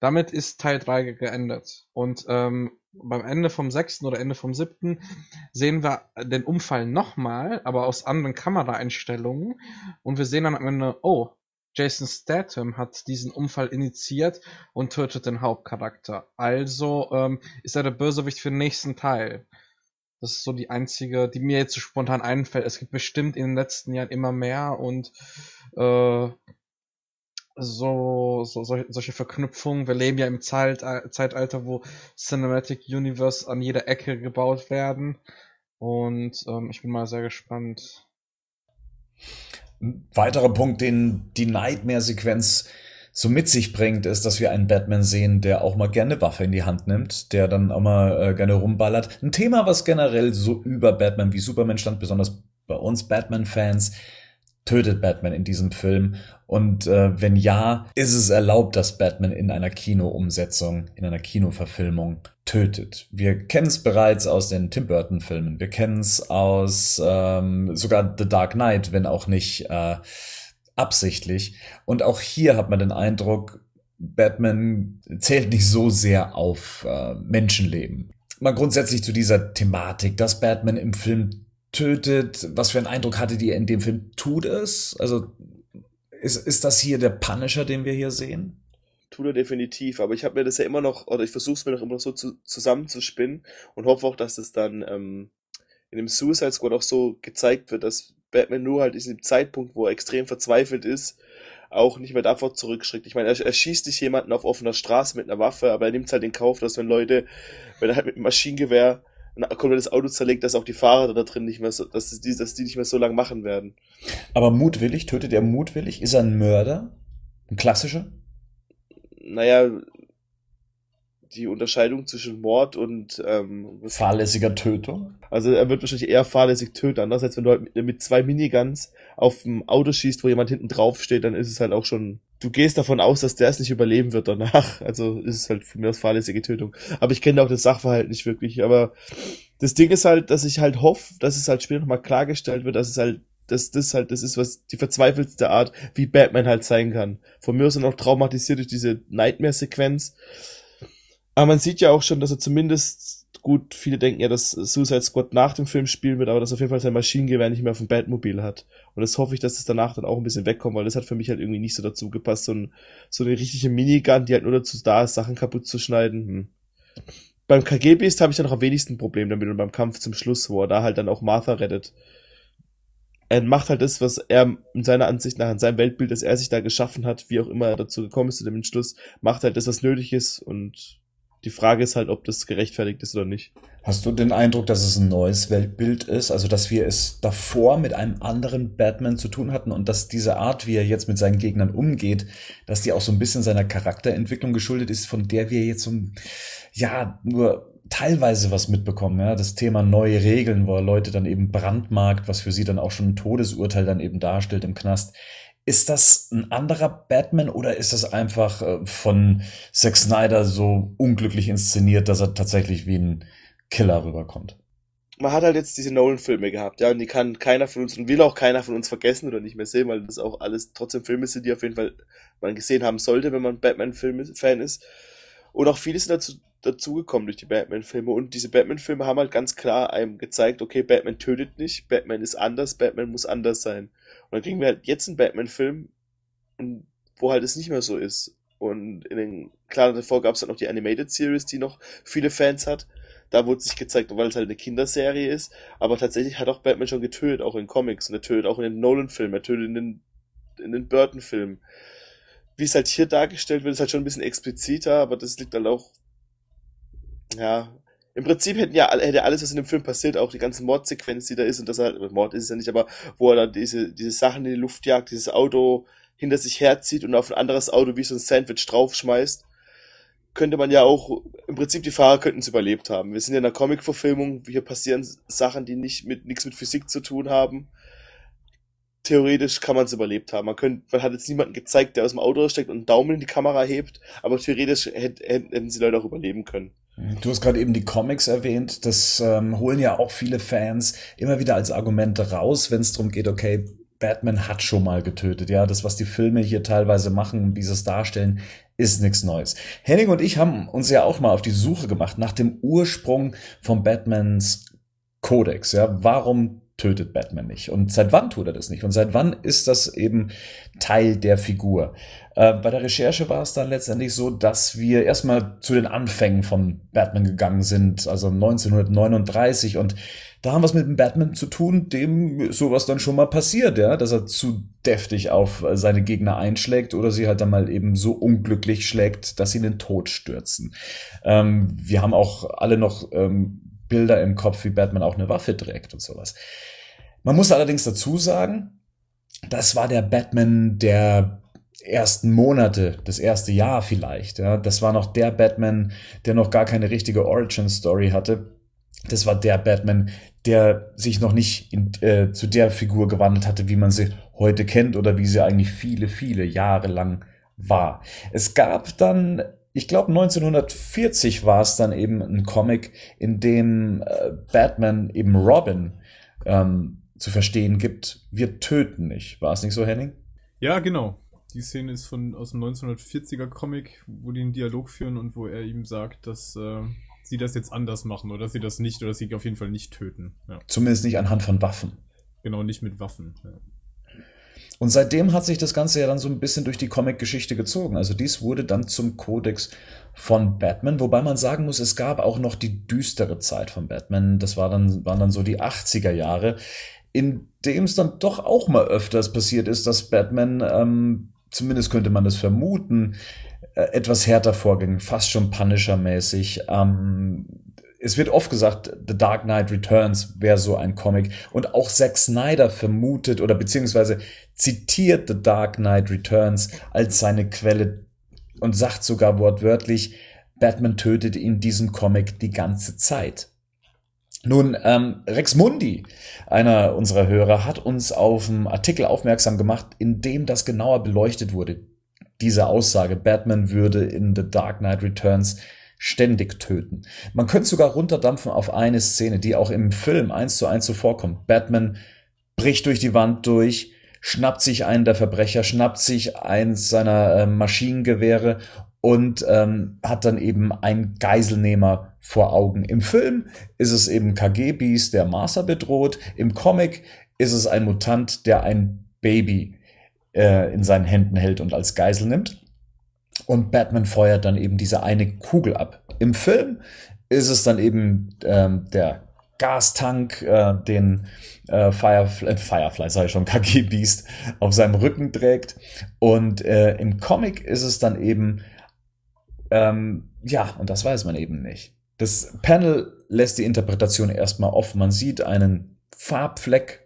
Damit ist Teil 3 geendet. Und ähm, beim Ende vom sechsten oder Ende vom siebten sehen wir den Unfall nochmal, aber aus anderen Kameraeinstellungen. Und wir sehen dann am Ende, oh, Jason Statham hat diesen Unfall initiiert und tötet den Hauptcharakter. Also ähm, ist er der Bösewicht für den nächsten Teil. Das ist so die einzige, die mir jetzt so spontan einfällt. Es gibt bestimmt in den letzten Jahren immer mehr und äh, so, so solche, Verknüpfungen. Wir leben ja im Zeit, Zeitalter, wo Cinematic Universe an jeder Ecke gebaut werden. Und ähm, ich bin mal sehr gespannt. Ein weiterer Punkt, den die Nightmare-Sequenz so mit sich bringt, ist, dass wir einen Batman sehen, der auch mal gerne Waffe in die Hand nimmt, der dann auch mal äh, gerne rumballert. Ein Thema, was generell so über Batman wie Superman stand, besonders bei uns Batman-Fans, tötet Batman in diesem Film? Und äh, wenn ja, ist es erlaubt, dass Batman in einer Kinoumsetzung, in einer Kinoverfilmung tötet? Wir kennen es bereits aus den Tim Burton-Filmen. Wir kennen es aus ähm, sogar The Dark Knight, wenn auch nicht äh, absichtlich. Und auch hier hat man den Eindruck, Batman zählt nicht so sehr auf äh, Menschenleben. Mal grundsätzlich zu dieser Thematik, dass Batman im Film tötet. Was für einen Eindruck hattet ihr in dem Film? Tut es? Also ist, ist das hier der Punisher, den wir hier sehen? Tut er definitiv, aber ich habe mir das ja immer noch, oder ich versuche es mir noch immer noch so zu, zusammenzuspinnen und hoffe auch, dass das dann ähm, in dem Suicide Squad auch so gezeigt wird, dass Batman nur halt in diesem Zeitpunkt, wo er extrem verzweifelt ist, auch nicht mehr davor zurückschreckt. Ich meine, er, er schießt nicht jemanden auf offener Straße mit einer Waffe, aber er nimmt halt in Kauf, dass wenn Leute, wenn er halt mit Maschinengewehr ein komplettes Auto zerlegt, dass auch die Fahrer da drin nicht mehr so, dass die, dass die nicht mehr so lang machen werden. Aber mutwillig, tötet er mutwillig? Ist er ein Mörder? Ein klassischer? Naja, die Unterscheidung zwischen Mord und ähm, fahrlässiger Tötung. Also er wird wahrscheinlich eher fahrlässig töten. Anders als wenn du halt mit, mit zwei Miniguns auf dem Auto schießt, wo jemand hinten drauf steht, dann ist es halt auch schon. Du gehst davon aus, dass der es nicht überleben wird danach. [LAUGHS] Also ist es halt für mich aus fahrlässige Tötung. Aber ich kenne auch das Sachverhalt nicht wirklich. Aber das Ding ist halt, dass ich halt hoffe, dass es halt später nochmal klargestellt wird, dass es halt dass das halt das ist, was die verzweifelste Art, wie Batman halt sein kann. Von mir aus sind auch traumatisiert durch diese Nightmare-Sequenz. Aber man sieht ja auch schon, dass er zumindest, gut, viele denken ja, dass Suicide Squad nach dem Film spielen wird, aber dass auf jeden Fall sein Maschinengewehr nicht mehr auf dem Batmobil hat. Und das hoffe ich, dass es danach dann auch ein bisschen wegkommt, weil das hat für mich halt irgendwie nicht so dazu gepasst. So, ein, so eine richtige Minigun, die halt nur dazu da ist, Sachen kaputt zu schneiden. Hm. Beim KG-Beast habe ich dann noch am wenigsten Problem damit und beim Kampf zum Schluss, wo er da halt dann auch Martha rettet. Er macht halt das, was er in seiner Ansicht nach, in seinem Weltbild, das er sich da geschaffen hat, wie auch immer er dazu gekommen ist zu dem Entschluss, macht halt das, was nötig ist und die Frage ist halt, ob das gerechtfertigt ist oder nicht. Hast du den Eindruck, dass es ein neues Weltbild ist? Also, dass wir es davor mit einem anderen Batman zu tun hatten und dass diese Art, wie er jetzt mit seinen Gegnern umgeht, dass die auch so ein bisschen seiner Charakterentwicklung geschuldet ist, von der wir jetzt so, ja, nur teilweise was mitbekommen, ja, das Thema neue Regeln, wo er Leute dann eben brandmarkt, was für sie dann auch schon ein Todesurteil dann eben darstellt im Knast. Ist das ein anderer Batman oder ist das einfach äh, von Zack Snyder so unglücklich inszeniert, dass er tatsächlich wie ein Killer rüberkommt? Man hat halt jetzt diese Nolan-Filme gehabt, ja, und die kann keiner von uns und will auch keiner von uns vergessen oder nicht mehr sehen, weil das auch alles trotzdem Filme sind, die auf jeden Fall man gesehen haben sollte, wenn man Batman-Fan ist. Und auch viele sind dazu dazugekommen durch die Batman-Filme und diese Batman-Filme haben halt ganz klar einem gezeigt, okay, Batman tötet nicht, Batman ist anders, Batman muss anders sein. Und dann kriegen wir halt jetzt einen Batman-Film, wo halt es nicht mehr so ist. Und in den, klar, davor gab es dann noch die Animated Series, die noch viele Fans hat. Da wurde sich gezeigt, weil es halt eine Kinderserie ist. Aber tatsächlich hat auch Batman schon getötet, auch in Comics. Und er tötet auch in den Nolan-Filmen, er tötet in den, in den Burton-Filmen. Wie es halt hier dargestellt wird, ist halt schon ein bisschen expliziter, aber das liegt halt auch, ja, im Prinzip hätten ja hätte alles, was in dem Film passiert, auch die ganze Mordsequenz, die da ist, und das halt, Mord ist es ja nicht, aber wo er dann diese, diese Sachen in die Luft jagt, dieses Auto hinter sich herzieht und auf ein anderes Auto wie so ein Sandwich draufschmeißt, könnte man ja auch, im Prinzip die Fahrer könnten es überlebt haben. Wir sind ja in einer Comic-Verfilmung, hier passieren Sachen, die nicht mit, nichts mit Physik zu tun haben. Theoretisch kann man es überlebt haben. Man könnte, man hat jetzt niemanden gezeigt, der aus dem Auto steckt und einen Daumen in die Kamera hebt, aber theoretisch hätten, hätten sie Leute auch überleben können. Du hast gerade eben die Comics erwähnt. Das ähm, holen ja auch viele Fans immer wieder als Argumente raus, wenn es darum geht, okay, Batman hat schon mal getötet. Ja, das, was die Filme hier teilweise machen, wie sie es darstellen, ist nichts Neues. Henning und ich haben uns ja auch mal auf die Suche gemacht nach dem Ursprung von Batmans Kodex. Ja, warum tötet Batman nicht? Und seit wann tut er das nicht? Und seit wann ist das eben Teil der Figur? Äh, bei der Recherche war es dann letztendlich so, dass wir erstmal zu den Anfängen von Batman gegangen sind, also 1939 und da haben wir es mit dem Batman zu tun, dem sowas dann schon mal passiert, ja, dass er zu deftig auf seine Gegner einschlägt oder sie halt dann mal eben so unglücklich schlägt, dass sie in den Tod stürzen. Ähm, wir haben auch alle noch ähm, Bilder im Kopf, wie Batman auch eine Waffe trägt und sowas. Man muss allerdings dazu sagen, das war der Batman der ersten Monate, das erste Jahr vielleicht. Ja. Das war noch der Batman, der noch gar keine richtige Origin-Story hatte. das war der Batman, der sich noch nicht in, äh, zu der Figur gewandelt hatte, wie man sie heute kennt oder wie sie eigentlich viele, viele Jahre lang war. Es gab dann, ich glaube 1940 war es dann eben ein Comic, in dem äh, Batman eben Robin ähm, zu verstehen gibt, wir töten nicht. War es nicht so, Henning? Ja, genau. Die Szene ist von aus dem 1940er Comic, wo die einen Dialog führen und wo er ihm sagt, dass äh, sie das jetzt anders machen oder dass sie das nicht oder dass sie auf jeden Fall nicht töten. Ja. Zumindest nicht anhand von Waffen. Genau, nicht mit Waffen. Ja. Und seitdem hat sich das Ganze ja dann so ein bisschen durch die Comic-Geschichte gezogen. Also dies wurde dann zum Kodex von Batman, wobei man sagen muss, es gab auch noch die düstere Zeit von Batman. Das war dann, waren dann so die 80er Jahre, in dem es dann doch auch mal öfters passiert ist, dass Batman, ähm, zumindest könnte man das vermuten, äh, etwas härter vorging, fast schon Punisher-mäßig. Ähm, es wird oft gesagt, The Dark Knight Returns wäre so ein Comic. Und auch Zack Snyder vermutet oder beziehungsweise zitiert The Dark Knight Returns als seine Quelle und sagt sogar wortwörtlich, Batman tötet in diesem Comic die ganze Zeit. Nun, ähm, Rex Mundi, einer unserer Hörer, hat uns auf einen Artikel aufmerksam gemacht, in dem das genauer beleuchtet wurde. Diese Aussage, Batman würde in The Dark Knight Returns ständig töten. Man könnte sogar runterdampfen auf eine Szene, die auch im Film eins zu eins so vorkommt. Batman bricht durch die Wand durch, schnappt sich einen der Verbrecher, schnappt sich eins seiner äh, Maschinengewehre und ähm, hat dann eben einen Geiselnehmer vor Augen. Im Film ist es eben KG-Beast, der Martha bedroht. Im Comic ist es ein Mutant, der ein Baby äh, in seinen Händen hält und als Geisel nimmt. Und Batman feuert dann eben diese eine Kugel ab. Im Film ist es dann eben ähm, der Gastank, äh, den äh, Firefly, äh, Firefly sag ich schon, [LAUGHS] KG Beast auf seinem Rücken trägt. Und äh, im Comic ist es dann eben, ähm, ja, und das weiß man eben nicht. Das Panel lässt die Interpretation erstmal offen. Man sieht einen Farbfleck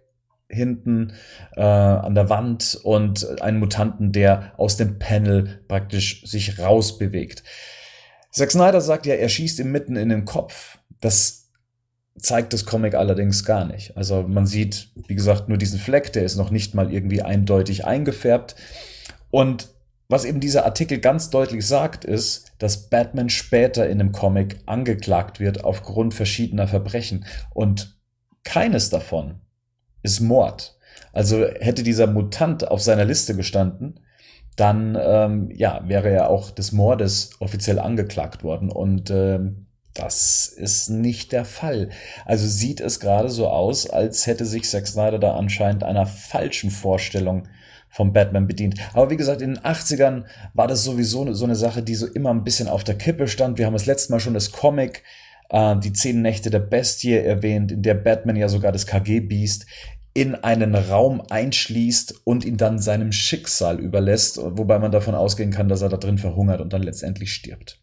hinten äh, an der Wand und einen Mutanten, der aus dem Panel praktisch sich rausbewegt. Zack Snyder sagt ja, er schießt ihm mitten in den Kopf. Das zeigt das Comic allerdings gar nicht. Also man sieht, wie gesagt, nur diesen Fleck, der ist noch nicht mal irgendwie eindeutig eingefärbt. Und was eben dieser Artikel ganz deutlich sagt, ist, dass Batman später in dem Comic angeklagt wird aufgrund verschiedener Verbrechen. Und keines davon ist Mord. Also hätte dieser Mutant auf seiner Liste gestanden, dann ähm, ja, wäre er auch des Mordes offiziell angeklagt worden. Und ähm, das ist nicht der Fall. Also sieht es gerade so aus, als hätte sich Zack Snyder da anscheinend einer falschen Vorstellung vom Batman bedient. Aber wie gesagt, in den 80ern war das sowieso so eine Sache, die so immer ein bisschen auf der Kippe stand. Wir haben das letzte Mal schon das Comic, äh, die zehn Nächte der Bestie erwähnt, in der Batman ja sogar das KG-Beast in einen Raum einschließt und ihn dann seinem Schicksal überlässt, wobei man davon ausgehen kann, dass er da drin verhungert und dann letztendlich stirbt.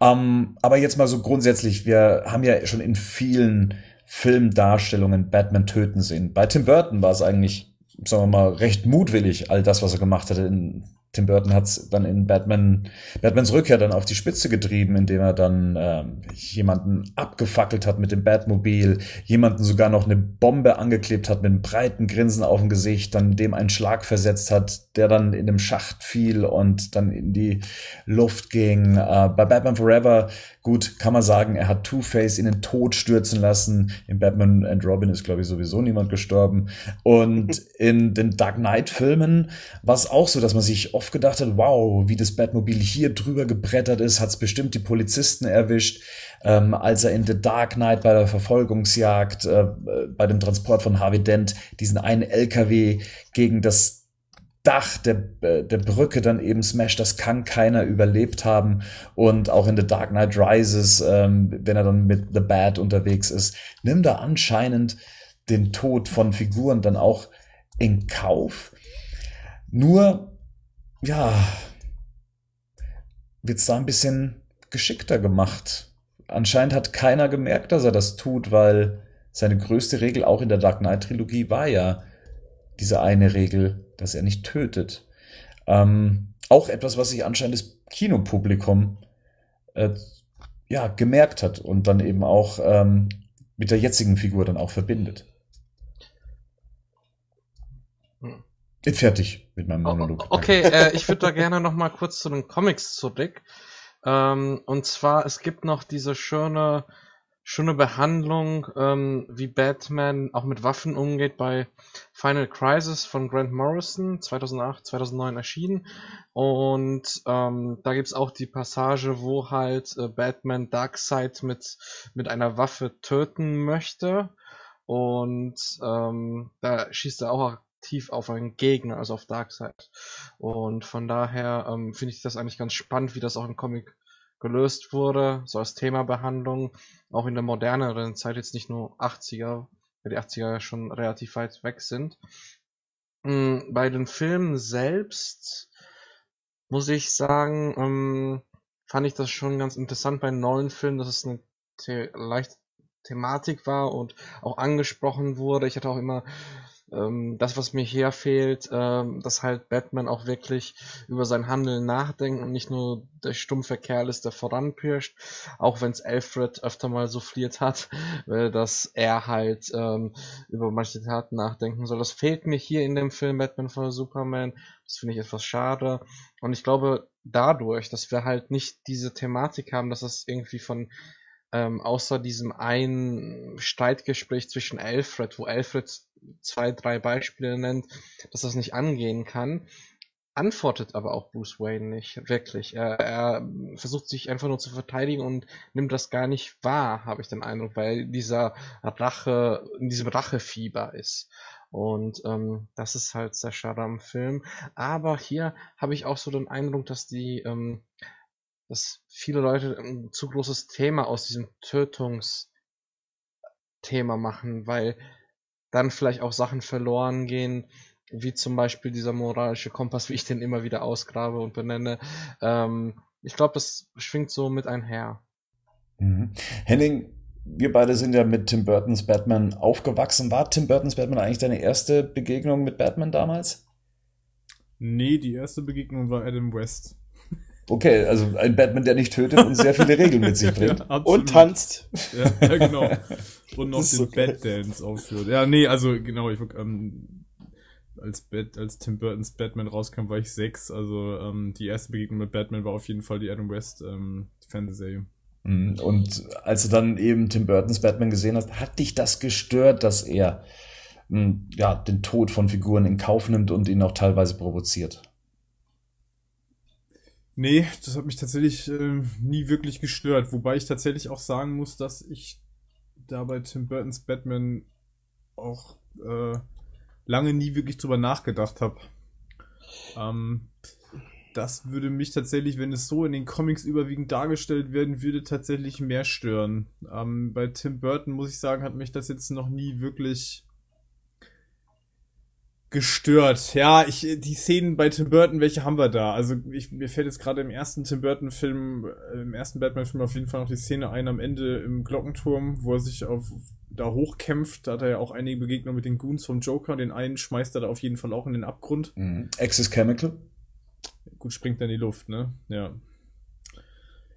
Ähm, aber jetzt mal so grundsätzlich, wir haben ja schon in vielen Filmdarstellungen Batman töten sehen. Bei Tim Burton war es eigentlich, sagen wir mal, recht mutwillig, all das, was er gemacht hatte in Tim Burton hat es dann in Batman, Batmans Rückkehr dann auf die Spitze getrieben, indem er dann ähm, jemanden abgefackelt hat mit dem Batmobil, jemanden sogar noch eine Bombe angeklebt hat mit einem breiten Grinsen auf dem Gesicht, dann dem einen Schlag versetzt hat, der dann in dem Schacht fiel und dann in die Luft ging. Äh, bei Batman Forever Gut, kann man sagen, er hat Two-Face in den Tod stürzen lassen. In Batman and Robin ist, glaube ich, sowieso niemand gestorben. Und [LAUGHS] in den Dark Knight-Filmen war es auch so, dass man sich oft gedacht hat, wow, wie das Batmobil hier drüber gebrettert ist, hat es bestimmt die Polizisten erwischt. Ähm, als er in The Dark Knight bei der Verfolgungsjagd, äh, bei dem Transport von Harvey Dent, diesen einen LKW gegen das Dach der, äh, der Brücke dann eben smasht, das kann keiner überlebt haben. Und auch in The Dark Knight Rises, ähm, wenn er dann mit The Bad unterwegs ist, nimmt er anscheinend den Tod von Figuren dann auch in Kauf. Nur, ja, wird's da ein bisschen geschickter gemacht. Anscheinend hat keiner gemerkt, dass er das tut, weil seine größte Regel auch in der Dark Knight Trilogie war ja diese eine Regel, dass er nicht tötet. Ähm, auch etwas, was sich anscheinend das Kinopublikum äh, ja, gemerkt hat und dann eben auch ähm, mit der jetzigen Figur dann auch verbindet. Hm. Bin fertig mit meinem Monolog. Okay, äh, ich würde da gerne noch mal kurz zu den Comics zurück. Ähm, und zwar, es gibt noch diese schöne, schöne Behandlung, ähm, wie Batman auch mit Waffen umgeht bei Final Crisis von Grant Morrison, 2008, 2009 erschienen. Und ähm, da gibt's auch die Passage, wo halt äh, Batman Darkseid mit, mit einer Waffe töten möchte. Und ähm, da schießt er auch aktiv auf einen Gegner, also auf Darkseid. Und von daher ähm, finde ich das eigentlich ganz spannend, wie das auch im Comic gelöst wurde, so als Themabehandlung, auch in der moderneren Zeit, jetzt nicht nur 80er, weil die 80er ja schon relativ weit weg sind. Mm, Bei den Filmen selbst muss ich sagen, ähm, fand ich das schon ganz interessant bei neuen Filmen, dass es eine the leichte Thematik war und auch angesprochen wurde. Ich hatte auch immer ähm, das, was mir hier fehlt, ähm, dass halt Batman auch wirklich über sein Handeln nachdenkt und nicht nur der stumpfe Kerl ist, der voranpirscht, auch wenn es Alfred öfter mal souffliert hat, [LAUGHS] äh, dass er halt ähm, über manche Taten nachdenken soll. Das fehlt mir hier in dem Film Batman vs Superman. Das finde ich etwas schade. Und ich glaube, dadurch, dass wir halt nicht diese Thematik haben, dass es irgendwie von ähm, außer diesem einen Streitgespräch zwischen Alfred, wo Alfred zwei, drei Beispiele nennt, dass das nicht angehen kann, antwortet aber auch Bruce Wayne nicht wirklich. Er, er versucht sich einfach nur zu verteidigen und nimmt das gar nicht wahr, habe ich den Eindruck, weil dieser Rache, in diesem Rachefieber ist. Und ähm, das ist halt sehr schade am Film. Aber hier habe ich auch so den Eindruck, dass die, ähm, dass viele Leute ein zu großes Thema aus diesem Tötungsthema machen, weil dann vielleicht auch Sachen verloren gehen, wie zum Beispiel dieser moralische Kompass, wie ich den immer wieder ausgrabe und benenne. Ähm, ich glaube, das schwingt so mit einher. Mhm. Henning, wir beide sind ja mit Tim Burtons Batman aufgewachsen. War Tim Burtons Batman eigentlich deine erste Begegnung mit Batman damals? Nee, die erste Begegnung war Adam West. Okay, also ein Batman, der nicht tötet und sehr viele Regeln mit sich [LAUGHS] bringt. Ja, und tanzt. Ja, ja, genau. Und noch den okay. Bat-Dance aufführt. Ja, nee, also genau, ich ähm, als, Bat, als Tim Burtons Batman rauskam, war ich sechs. Also ähm, die erste Begegnung mit Batman war auf jeden Fall die Adam West ähm, Fernsehserie. Mhm. Und als du dann eben Tim Burtons Batman gesehen hast, hat dich das gestört, dass er hm, ja, den Tod von Figuren in Kauf nimmt und ihn auch teilweise provoziert? Nee, das hat mich tatsächlich äh, nie wirklich gestört. Wobei ich tatsächlich auch sagen muss, dass ich da bei Tim Burtons Batman auch äh, lange nie wirklich drüber nachgedacht habe. Ähm, das würde mich tatsächlich, wenn es so in den Comics überwiegend dargestellt werden würde, tatsächlich mehr stören. Ähm, bei Tim Burton muss ich sagen, hat mich das jetzt noch nie wirklich gestört. Ja, ich, die Szenen bei Tim Burton, welche haben wir da? Also ich, mir fällt jetzt gerade im ersten Tim Burton Film, äh, im ersten Batman Film auf jeden Fall noch die Szene ein am Ende im Glockenturm, wo er sich auf, da hochkämpft. Da hat er ja auch einige Begegnungen mit den Goons vom Joker. Den einen schmeißt er da auf jeden Fall auch in den Abgrund. Mhm. Access Chemical? Gut, springt er in die Luft, ne? Ja.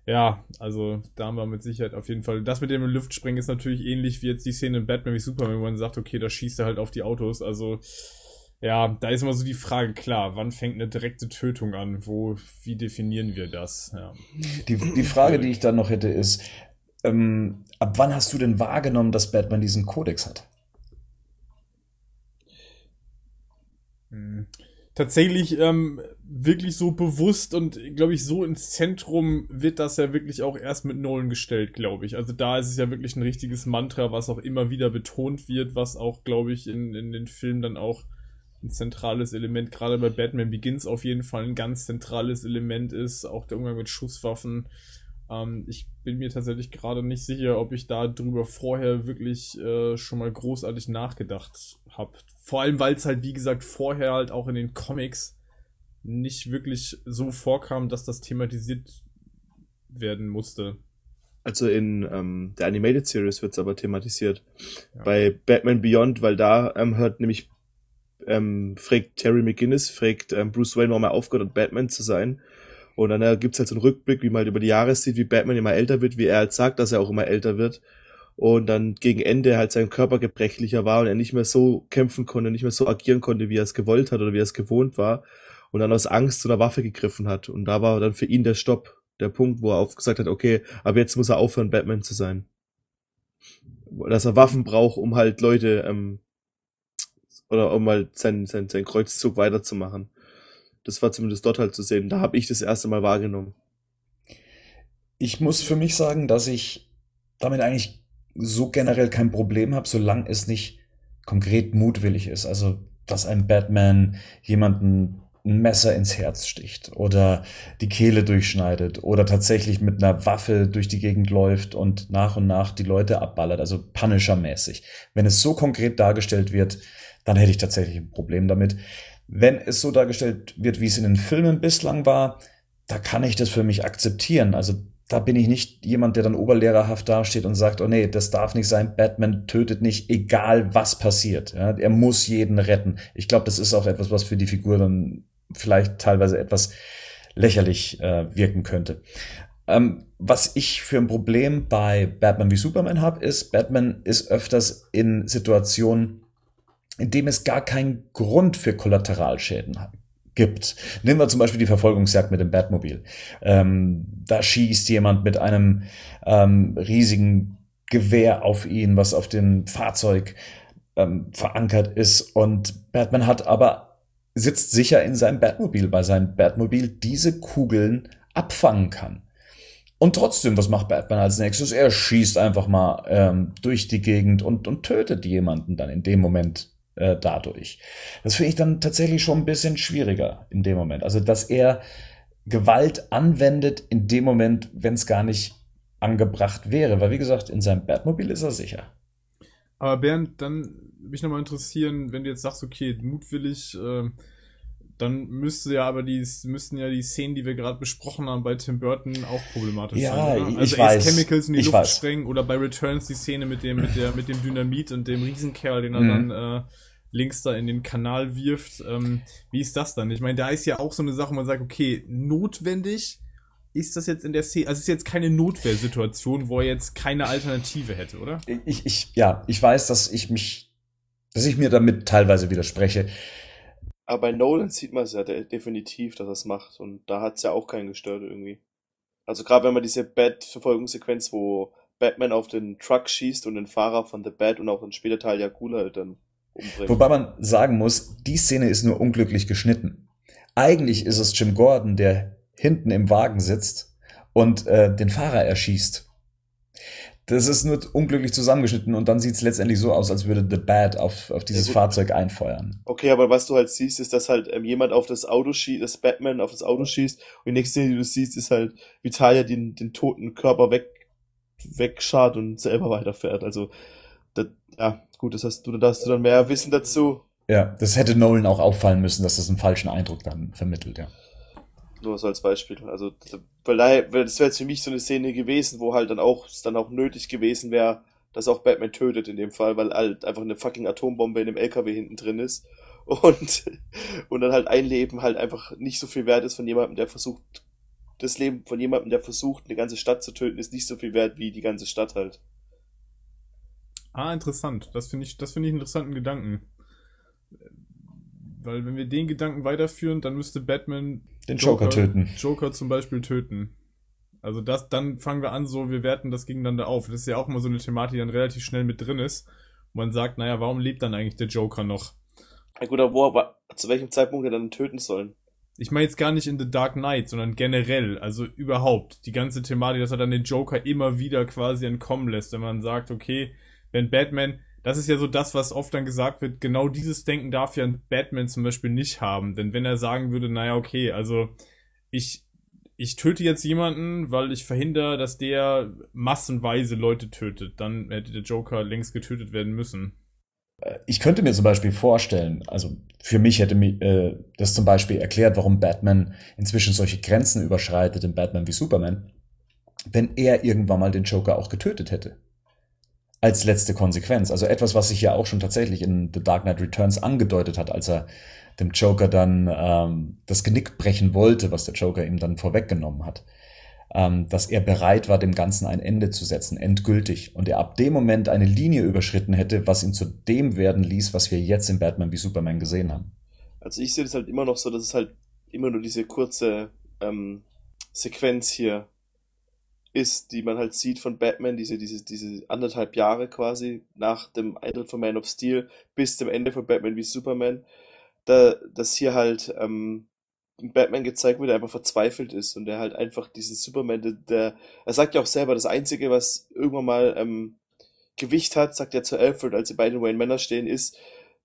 Ja, also da haben wir mit Sicherheit auf jeden Fall. Das mit dem Luftspringen ist natürlich ähnlich wie jetzt die Szene in Batman wie Superman, wo man sagt, okay, da schießt er halt auf die Autos. Also ja, da ist immer so die Frage, klar, wann fängt eine direkte Tötung an? Wo, wie definieren wir das? Ja. Die, die Frage, die ich dann noch hätte, ist, ähm, ab wann hast du denn wahrgenommen, dass Batman diesen Kodex hat? Hm. Tatsächlich ähm, wirklich so bewusst und glaube ich so ins Zentrum wird das ja wirklich auch erst mit Nolan gestellt, glaube ich. Also da ist es ja wirklich ein richtiges Mantra, was auch immer wieder betont wird, was auch glaube ich in, in den Filmen dann auch ein zentrales Element, gerade bei Batman Begins auf jeden Fall ein ganz zentrales Element ist, auch der Umgang mit Schusswaffen. Ähm, ich bin mir tatsächlich gerade nicht sicher, ob ich da drüber vorher wirklich äh, schon mal großartig nachgedacht habe. Vor allem, weil es halt, wie gesagt, vorher halt auch in den Comics nicht wirklich so vorkam, dass das thematisiert werden musste. Also in ähm, der Animated Series wird es aber thematisiert. Ja. Bei Batman Beyond, weil da ähm, hört nämlich ähm, fragt Terry McGinnis, fragt ähm, Bruce Wayne, warum er aufgehört hat, Batman zu sein. Und dann äh, gibt's halt so einen Rückblick, wie man halt über die Jahre sieht, wie Batman immer älter wird, wie er halt sagt, dass er auch immer älter wird. Und dann gegen Ende halt sein Körper gebrechlicher war und er nicht mehr so kämpfen konnte, nicht mehr so agieren konnte, wie er es gewollt hat oder wie er es gewohnt war. Und dann aus Angst zu einer Waffe gegriffen hat. Und da war dann für ihn der Stopp, der Punkt, wo er aufgesagt hat, okay, aber jetzt muss er aufhören, Batman zu sein. Dass er Waffen braucht, um halt Leute, ähm, oder um halt seinen, seinen, seinen Kreuzzug weiterzumachen. Das war zumindest dort halt zu sehen. Da habe ich das erste Mal wahrgenommen. Ich muss für mich sagen, dass ich damit eigentlich so generell kein Problem habe, solange es nicht konkret mutwillig ist. Also, dass ein Batman jemanden ein Messer ins Herz sticht oder die Kehle durchschneidet oder tatsächlich mit einer Waffe durch die Gegend läuft und nach und nach die Leute abballert, also Punisher-mäßig. Wenn es so konkret dargestellt wird, dann hätte ich tatsächlich ein Problem damit. Wenn es so dargestellt wird, wie es in den Filmen bislang war, da kann ich das für mich akzeptieren. Also da bin ich nicht jemand, der dann oberlehrerhaft dasteht und sagt, oh nee, das darf nicht sein, Batman tötet nicht, egal was passiert. Ja, er muss jeden retten. Ich glaube, das ist auch etwas, was für die Figur dann vielleicht teilweise etwas lächerlich äh, wirken könnte. Ähm, was ich für ein Problem bei Batman wie Superman habe, ist, Batman ist öfters in Situationen, in dem es gar keinen Grund für Kollateralschäden gibt. Nehmen wir zum Beispiel die Verfolgungsjagd mit dem Batmobil. Ähm, da schießt jemand mit einem ähm, riesigen Gewehr auf ihn, was auf dem Fahrzeug ähm, verankert ist. Und Batman hat aber sitzt sicher in seinem Batmobil, weil sein Batmobil diese Kugeln abfangen kann. Und trotzdem, was macht Batman als nächstes? Er schießt einfach mal ähm, durch die Gegend und, und tötet jemanden dann in dem Moment äh, dadurch. Das finde ich dann tatsächlich schon ein bisschen schwieriger in dem Moment. Also, dass er Gewalt anwendet in dem Moment, wenn es gar nicht angebracht wäre. Weil, wie gesagt, in seinem Batmobil ist er sicher. Aber Bernd, dann mich nochmal interessieren, wenn du jetzt sagst, okay, mutwillig, äh, dann müsste ja aber die müssten ja die Szenen, die wir gerade besprochen haben bei Tim Burton auch problematisch ja, sein. Oder? Also ich Ace weiß, Chemicals in die ich Luft weiß. sprengen oder bei Returns die Szene mit dem mit der mit dem Dynamit und dem Riesenkerl, den er Mhm. dann äh, links da in den Kanal wirft. Ähm, wie ist das dann? Ich meine, da ist ja auch so eine Sache, wo man sagt, okay, notwendig ist das jetzt in der Szene, also es ist jetzt keine Notwehrsituation, wo er jetzt keine Alternative hätte, oder? Ich, ich, ja, ich weiß, dass ich mich, dass ich mir damit teilweise widerspreche. Aber bei Nolan sieht man es ja de definitiv, dass er es macht. Und da hat es ja auch keinen gestört irgendwie. Also gerade wenn man diese Bat-Verfolgungssequenz, wo Batman auf den Truck schießt und den Fahrer von The Bat und auch dann später Teil Jakula halt dann umbringt. Wobei man sagen muss, die Szene ist nur unglücklich geschnitten. Eigentlich ist es Jim Gordon, der hinten im Wagen sitzt und äh, den Fahrer erschießt. Das ist nur unglücklich zusammengeschnitten und dann sieht es letztendlich so aus, als würde The Bat auf, auf dieses Ja. Fahrzeug einfeuern. Okay, aber was du halt siehst, ist, dass halt ähm, jemand auf das Auto schießt, dass Batman auf das Auto schießt und die nächste Szene, die du siehst, ist halt Vitalia den, den toten Körper weg, wegschart und selber weiterfährt. Also, das, ja, gut, das hast du, da hast du dann mehr Wissen dazu. Ja, das hätte Nolan auch auffallen müssen, dass das einen falschen Eindruck dann vermittelt, ja. Nur so als Beispiel. Also, weil daher, weil das wäre jetzt für mich so eine Szene gewesen, wo halt dann auch, es dann auch nötig gewesen wäre, dass auch Batman tötet in dem Fall, weil halt einfach eine fucking Atombombe in dem LKW hinten drin ist. [LAUGHS] Und, und dann halt ein Leben halt einfach nicht so viel wert ist von jemandem, der versucht, das Leben von jemandem, der versucht, eine ganze Stadt zu töten, ist nicht so viel wert wie die ganze Stadt halt. Ah, interessant. Das finde ich, das finde ich einen interessanten Gedanken. Weil wenn wir den Gedanken weiterführen, dann müsste Batman Den Joker töten. Joker zum Beispiel töten. Also das, dann fangen wir an, so, wir werten das gegeneinander auf. Das ist ja auch immer so eine Thematik, die dann relativ schnell mit drin ist. Wo man sagt, naja, warum lebt dann eigentlich der Joker noch? Ja gut, aber wo, aber zu welchem Zeitpunkt er dann töten sollen? Ich meine jetzt gar nicht in The Dark Knight, sondern generell, also überhaupt. Die ganze Thematik, dass er dann den Joker immer wieder quasi entkommen lässt, wenn man sagt, okay, wenn Batman, das ist ja so das, was oft dann gesagt wird, genau dieses Denken darf ja ein Batman zum Beispiel nicht haben. Denn wenn er sagen würde, naja, okay, also ich, ich töte jetzt jemanden, weil ich verhindere, dass der massenweise Leute tötet, dann hätte der Joker längst getötet werden müssen. Ich könnte mir zum Beispiel vorstellen, also für mich hätte mir äh, das zum Beispiel erklärt, warum Batman inzwischen solche Grenzen überschreitet in Batman wie Superman, wenn er irgendwann mal den Joker auch getötet hätte. Als letzte Konsequenz. Also etwas, was sich ja auch schon tatsächlich in The Dark Knight Returns angedeutet hat, als er dem Joker dann ähm, das Genick brechen wollte, was der Joker ihm dann vorweggenommen hat, ähm, dass er bereit war, dem Ganzen ein Ende zu setzen, endgültig. Und er ab dem Moment eine Linie überschritten hätte, was ihn zu dem werden ließ, was wir jetzt in Batman wie Superman gesehen haben. Also ich sehe das halt immer noch so, dass es halt immer nur diese kurze ähm, Sequenz hier ist, die man halt sieht von Batman, diese, diese, diese anderthalb Jahre quasi nach dem Eintritt von Man of Steel bis zum Ende von Batman wie Superman, da, dass hier halt ähm, Batman gezeigt wird, der einfach verzweifelt ist und der halt einfach diesen Superman, der, der er sagt ja auch selber, das Einzige, was irgendwann mal ähm, Gewicht hat, sagt er zu Alfred, als sie beide Wayne Männer stehen, ist,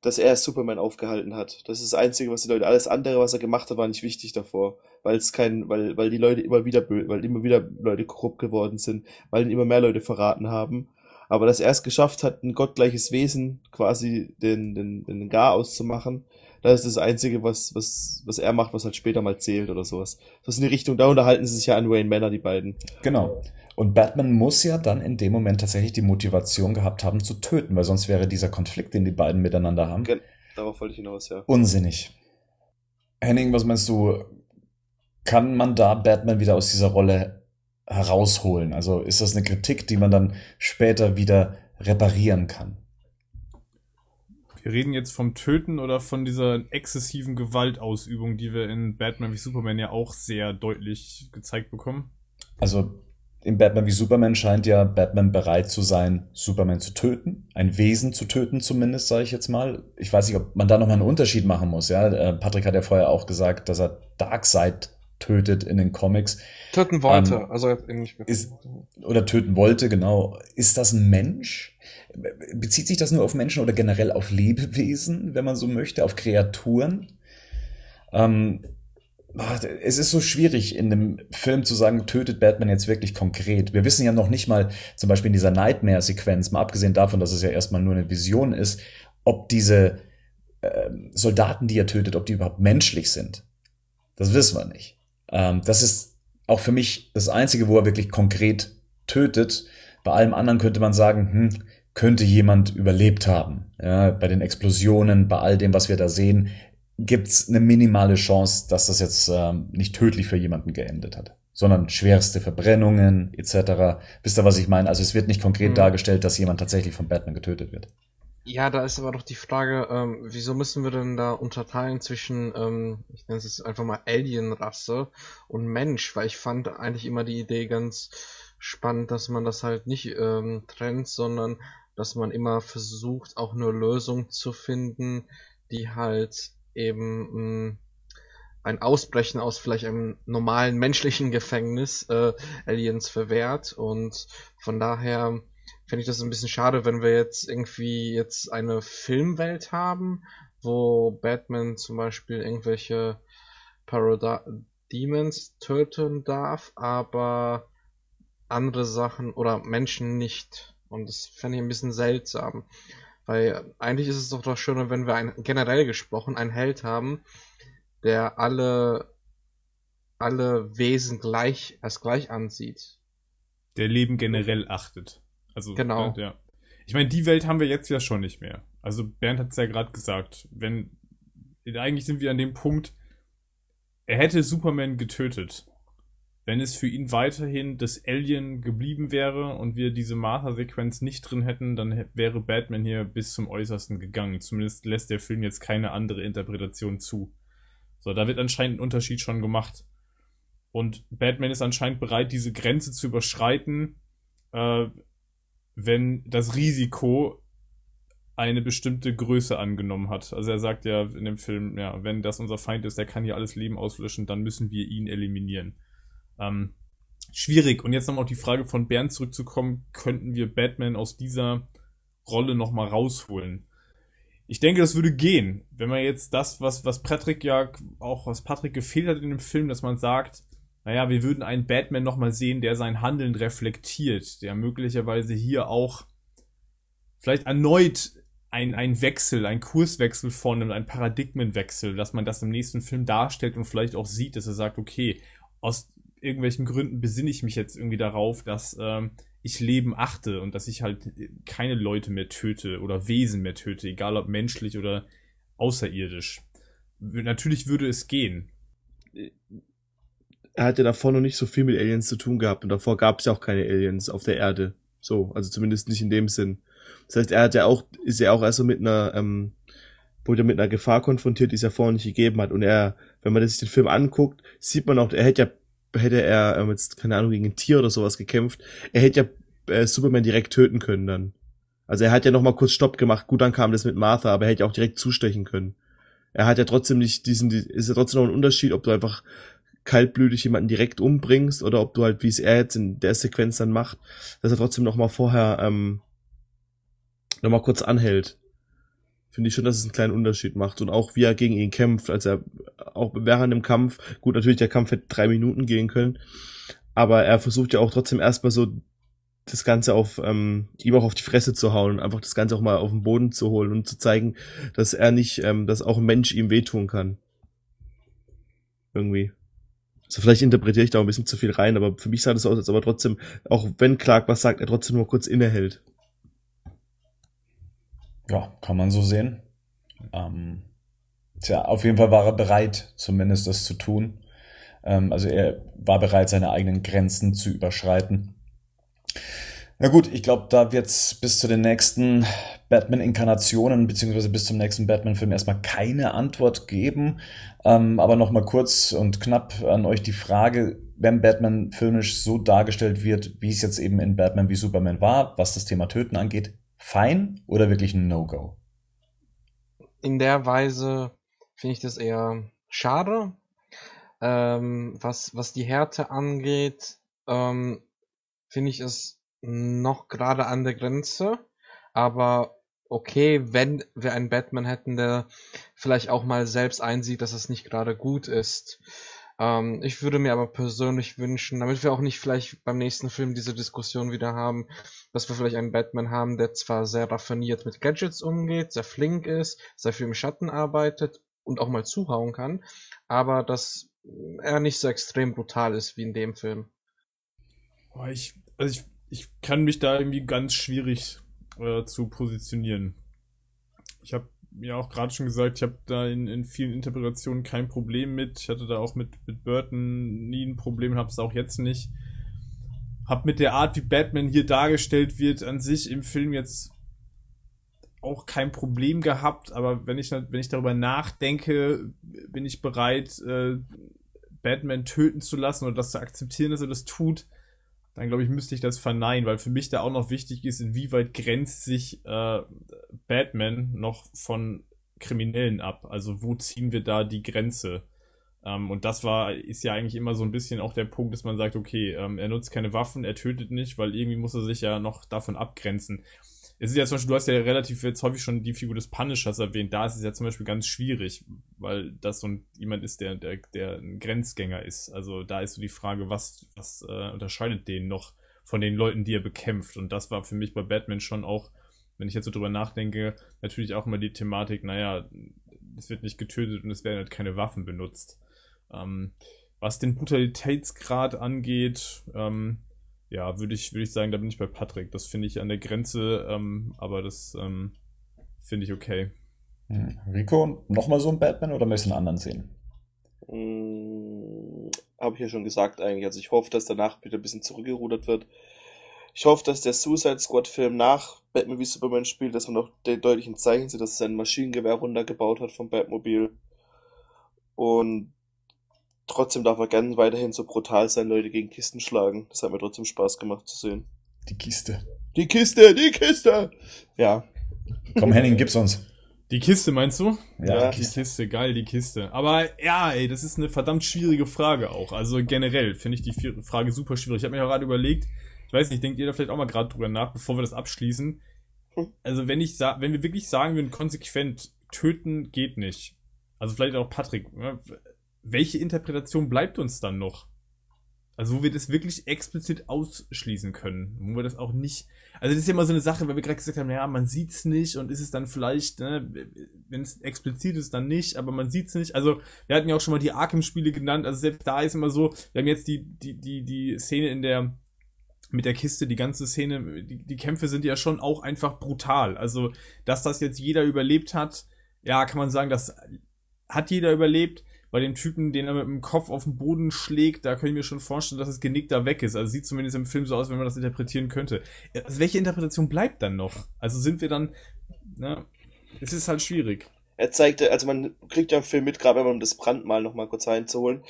dass er Superman aufgehalten hat. Das ist das Einzige, was die Leute, alles andere, was er gemacht hat, war nicht wichtig davor. Weil es kein, weil, weil die Leute immer wieder, weil immer wieder Leute korrupt geworden sind, weil immer mehr Leute verraten haben. Aber dass er es geschafft hat, ein gottgleiches Wesen quasi den, den, den Gar auszumachen, das ist das Einzige, was, was, was er macht, was halt später mal zählt oder sowas. Das ist in die Richtung, da unterhalten sie sich ja an Wayne Manor, die beiden. Genau. Und Batman muss ja dann in dem Moment tatsächlich die Motivation gehabt haben zu töten, weil sonst wäre dieser Konflikt, den die beiden miteinander haben, Gen Darauf wollte ich hinaus, ja. unsinnig. Henning, was meinst du? Kann man da Batman wieder aus dieser Rolle herausholen? Also ist das eine Kritik, die man dann später wieder reparieren kann? Wir reden jetzt vom Töten oder von dieser exzessiven Gewaltausübung, die wir in Batman wie Superman ja auch sehr deutlich gezeigt bekommen. Also in Batman wie Superman scheint ja Batman bereit zu sein, Superman zu töten, ein Wesen zu töten zumindest, sage ich jetzt mal. Ich weiß nicht, ob man da nochmal einen Unterschied machen muss. Ja, Äh, Patrick hat ja vorher auch gesagt, dass er Darkseid tötet in den Comics Töten wollte, Ähm, also nicht ist- oder töten wollte. Genau. Ist das ein Mensch? Bezieht sich das nur auf Menschen oder generell auf Lebewesen, wenn man so möchte, auf Kreaturen? Ähm, es ist so schwierig in dem Film zu sagen, tötet Batman jetzt wirklich konkret. Wir wissen ja noch nicht mal, zum Beispiel in dieser Nightmare-Sequenz, mal abgesehen davon, dass es ja erstmal nur eine Vision ist, ob diese ähm, Soldaten, die er tötet, ob die überhaupt menschlich sind. Das wissen wir nicht. Ähm, das ist auch für mich das Einzige, wo er wirklich konkret tötet. Bei allem anderen könnte man sagen, hm, könnte jemand überlebt haben. Ja, bei den Explosionen, bei all dem, was wir da sehen, gibt's eine minimale Chance, dass das jetzt ähm, nicht tödlich für jemanden geendet hat, sondern schwerste Verbrennungen etc. Wisst ihr, was ich meine? Also es wird nicht konkret Mhm. dargestellt, dass jemand tatsächlich von Batman getötet wird. Ja, da ist aber doch die Frage, ähm, wieso müssen wir denn da unterteilen zwischen, ähm, ich nenne es jetzt einfach mal Alien-Rasse und Mensch, weil ich fand eigentlich immer die Idee ganz spannend, dass man das halt nicht ähm, trennt, sondern dass man immer versucht, auch eine Lösung zu finden, die halt eben mh, ein Ausbrechen aus vielleicht einem normalen menschlichen Gefängnis äh, Aliens verwehrt und von daher fände ich das ein bisschen schade, wenn wir jetzt irgendwie jetzt eine Filmwelt haben, wo Batman zum Beispiel irgendwelche Parademons töten darf, aber andere Sachen oder Menschen nicht. Und das fände ich ein bisschen seltsam. Weil eigentlich ist es doch doch schöner, wenn wir ein, generell gesprochen einen Held haben, der alle, alle Wesen gleich, als gleich ansieht. Der Leben generell achtet. Also, Genau. Ja. Ich meine, die Welt haben wir jetzt ja schon nicht mehr. Also Bernd hat es ja gerade gesagt. Wenn eigentlich sind wir an dem Punkt, er hätte Superman getötet, wenn es für ihn weiterhin das Alien geblieben wäre und wir diese Martha-Sequenz nicht drin hätten, dann wäre Batman hier bis zum Äußersten gegangen. Zumindest lässt der Film jetzt keine andere Interpretation zu. So, da wird anscheinend ein Unterschied schon gemacht. Und Batman ist anscheinend bereit, diese Grenze zu überschreiten, äh, wenn das Risiko eine bestimmte Größe angenommen hat. Also er sagt ja in dem Film, ja, wenn das unser Feind ist, der kann hier alles Leben auslöschen, dann müssen wir ihn eliminieren. Ähm, schwierig. Und jetzt nochmal auf die Frage von Bernd zurückzukommen, könnten wir Batman aus dieser Rolle nochmal rausholen? Ich denke, das würde gehen, wenn man jetzt das, was, was Patrick ja auch, was Patrick gefehlt hat in dem Film, dass man sagt, naja, wir würden einen Batman nochmal sehen, der sein Handeln reflektiert, der möglicherweise hier auch vielleicht erneut ein, ein Wechsel, ein Kurswechsel vornimmt, ein Paradigmenwechsel, dass man das im nächsten Film darstellt und vielleicht auch sieht, dass er sagt, okay, aus irgendwelchen Gründen besinne ich mich jetzt irgendwie darauf, dass ähm, ich Leben achte und dass ich halt keine Leute mehr töte oder Wesen mehr töte, egal ob menschlich oder außerirdisch. natürlich würde es gehen. Er hat ja davor noch nicht so viel mit Aliens zu tun gehabt und davor gab es ja auch keine Aliens auf der Erde. So, also zumindest nicht in dem Sinn. Das heißt, er hat ja auch, ist ja auch erst so mit einer, ähm, wurde mit einer Gefahr konfrontiert, die es ja vorher nicht gegeben hat. Und er, wenn man sich den Film anguckt, sieht man auch, er hätte ja, hätte er ähm, jetzt, keine Ahnung, gegen ein Tier oder sowas gekämpft, er hätte ja äh, Superman direkt töten können dann. Also er hat ja noch mal kurz Stopp gemacht. Gut, dann kam das mit Martha, aber er hätte ja auch direkt zustechen können. Er hat ja trotzdem nicht diesen, ist ja trotzdem noch ein Unterschied, ob du einfach kaltblütig jemanden direkt umbringst oder ob du halt, wie es er jetzt in der Sequenz dann macht, dass er trotzdem noch mal vorher ähm, noch mal kurz anhält. Finde ich schon, dass es einen kleinen Unterschied macht und auch wie er gegen ihn kämpft, als er auch während dem Kampf, gut, natürlich der Kampf hätte drei Minuten gehen können, aber er versucht ja auch trotzdem erstmal so das Ganze auf ähm, ihm auch auf die Fresse zu hauen einfach das Ganze auch mal auf den Boden zu holen und zu zeigen, dass er nicht, ähm, dass auch ein Mensch ihm wehtun kann. Irgendwie. Also vielleicht interpretiere ich da ein bisschen zu viel rein, aber für mich sah das aus, als ob er trotzdem, auch wenn Clark was sagt, er trotzdem nur kurz innehält. Ja, kann man so sehen. Ähm, tja, auf jeden Fall war er bereit, zumindest das zu tun. Ähm, also er war bereit, seine eigenen Grenzen zu überschreiten. Na gut, ich glaube, da wird es bis zu den nächsten Batman-Inkarnationen beziehungsweise bis zum nächsten Batman-Film erstmal keine Antwort geben. Ähm, aber nochmal kurz und knapp an euch die Frage, wenn Batman filmisch so dargestellt wird, wie es jetzt eben in Batman wie Superman war, was das Thema Töten angeht, fein oder wirklich ein No-Go? In der Weise finde ich das eher schade. Ähm, was, was die Härte angeht, ähm, finde ich es noch gerade an der Grenze, aber okay, wenn wir einen Batman hätten, der vielleicht auch mal selbst einsieht, dass es nicht gerade gut ist. Ähm, ich würde mir aber persönlich wünschen, damit wir auch nicht vielleicht beim nächsten Film diese Diskussion wieder haben, dass wir vielleicht einen Batman haben, der zwar sehr raffiniert mit Gadgets umgeht, sehr flink ist, sehr viel im Schatten arbeitet und auch mal zuhauen kann, aber dass er nicht so extrem brutal ist wie in dem Film. Boah, ich, also ich, ich kann mich da irgendwie ganz schwierig äh, zu positionieren. Ich habe ja auch gerade schon gesagt, ich habe da in, in vielen Interpretationen kein Problem mit. Ich hatte da auch mit, mit Burton nie ein Problem, habe es auch jetzt nicht. Hab mit der Art, wie Batman hier dargestellt wird, an sich im Film jetzt auch kein Problem gehabt, aber wenn ich, wenn ich darüber nachdenke, bin ich bereit, äh, Batman töten zu lassen oder das zu akzeptieren, dass er das tut dann glaube ich, müsste ich das verneinen, weil für mich da auch noch wichtig ist, inwieweit grenzt sich äh, Batman noch von Kriminellen ab? Also wo ziehen wir da die Grenze? Ähm, und das war, ist ja eigentlich immer so ein bisschen auch der Punkt, dass man sagt, okay, ähm, er nutzt keine Waffen, er tötet nicht, weil irgendwie muss er sich ja noch davon abgrenzen es ist ja zum Beispiel, du hast ja relativ jetzt häufig schon die Figur des Punishers erwähnt, da ist es ja zum Beispiel ganz schwierig, weil das so ein, jemand ist, der, der, der ein Grenzgänger ist. Also da ist so die Frage, was, was äh, unterscheidet den noch von den Leuten, die er bekämpft? Und das war für mich bei Batman schon auch, wenn ich jetzt so drüber nachdenke, natürlich auch immer die Thematik, naja, es wird nicht getötet und es werden halt keine Waffen benutzt. Ähm, was den Brutalitätsgrad angeht, ähm, ja, würde ich, würde ich sagen, da bin ich bei Patrick. Das finde ich an der Grenze, ähm, aber das ähm, finde ich okay. Hm. Rico, nochmal so ein Batman oder möchtest du einen anderen sehen? Hm, Habe ich ja schon gesagt eigentlich. Also ich hoffe, dass danach wieder ein bisschen zurückgerudert wird. Ich hoffe, dass der Suicide Squad Film nach Batman wie Superman spielt, dass man noch den deutlichen Zeichen sieht, dass er sein Maschinengewehr runtergebaut hat vom Batmobil. Und trotzdem darf er gern weiterhin so brutal sein, Leute gegen Kisten schlagen. Das hat mir trotzdem Spaß gemacht zu sehen. Die Kiste. Die Kiste, die Kiste! Ja. Komm, Henning, gib's uns. Die Kiste meinst du? Ja, die Kiste, geil, die Kiste. Aber ja, ey, das ist eine verdammt schwierige Frage auch. Also generell finde ich die Frage super schwierig. Ich habe mir gerade überlegt, ich weiß nicht, denkt ihr da vielleicht auch mal gerade drüber nach, bevor wir das abschließen. Hm. Also wenn ich wenn wir wirklich sagen würden, konsequent töten geht nicht. Also vielleicht auch Patrick, ne? Welche Interpretation bleibt uns dann noch? Also, wo wir das wirklich explizit ausschließen können. Wo wir das auch nicht. Also, das ist ja immer so eine Sache, weil wir gerade gesagt haben, ja, man sieht's nicht und ist es dann vielleicht, ne, wenn es explizit ist, dann nicht, aber man sieht's nicht. Also, wir hatten ja auch schon mal die Arkham-Spiele genannt. Also, selbst da ist immer so, wir haben jetzt die, die, die, die Szene in der, mit der Kiste, die ganze Szene, die, die Kämpfe sind ja schon auch einfach brutal. Also, dass das jetzt jeder überlebt hat, ja, kann man sagen, dass hat jeder überlebt. Bei dem Typen, den er mit dem Kopf auf den Boden schlägt, da kann ich mir schon vorstellen, dass das Genick da weg ist. Also sieht zumindest im Film so aus, wenn man das interpretieren könnte. Also welche Interpretation bleibt dann noch? Also sind wir dann, na, es ist halt schwierig. Er zeigte, also man kriegt ja im Film mit, gerade wenn man um das Brandmal noch mal kurz einzuholen,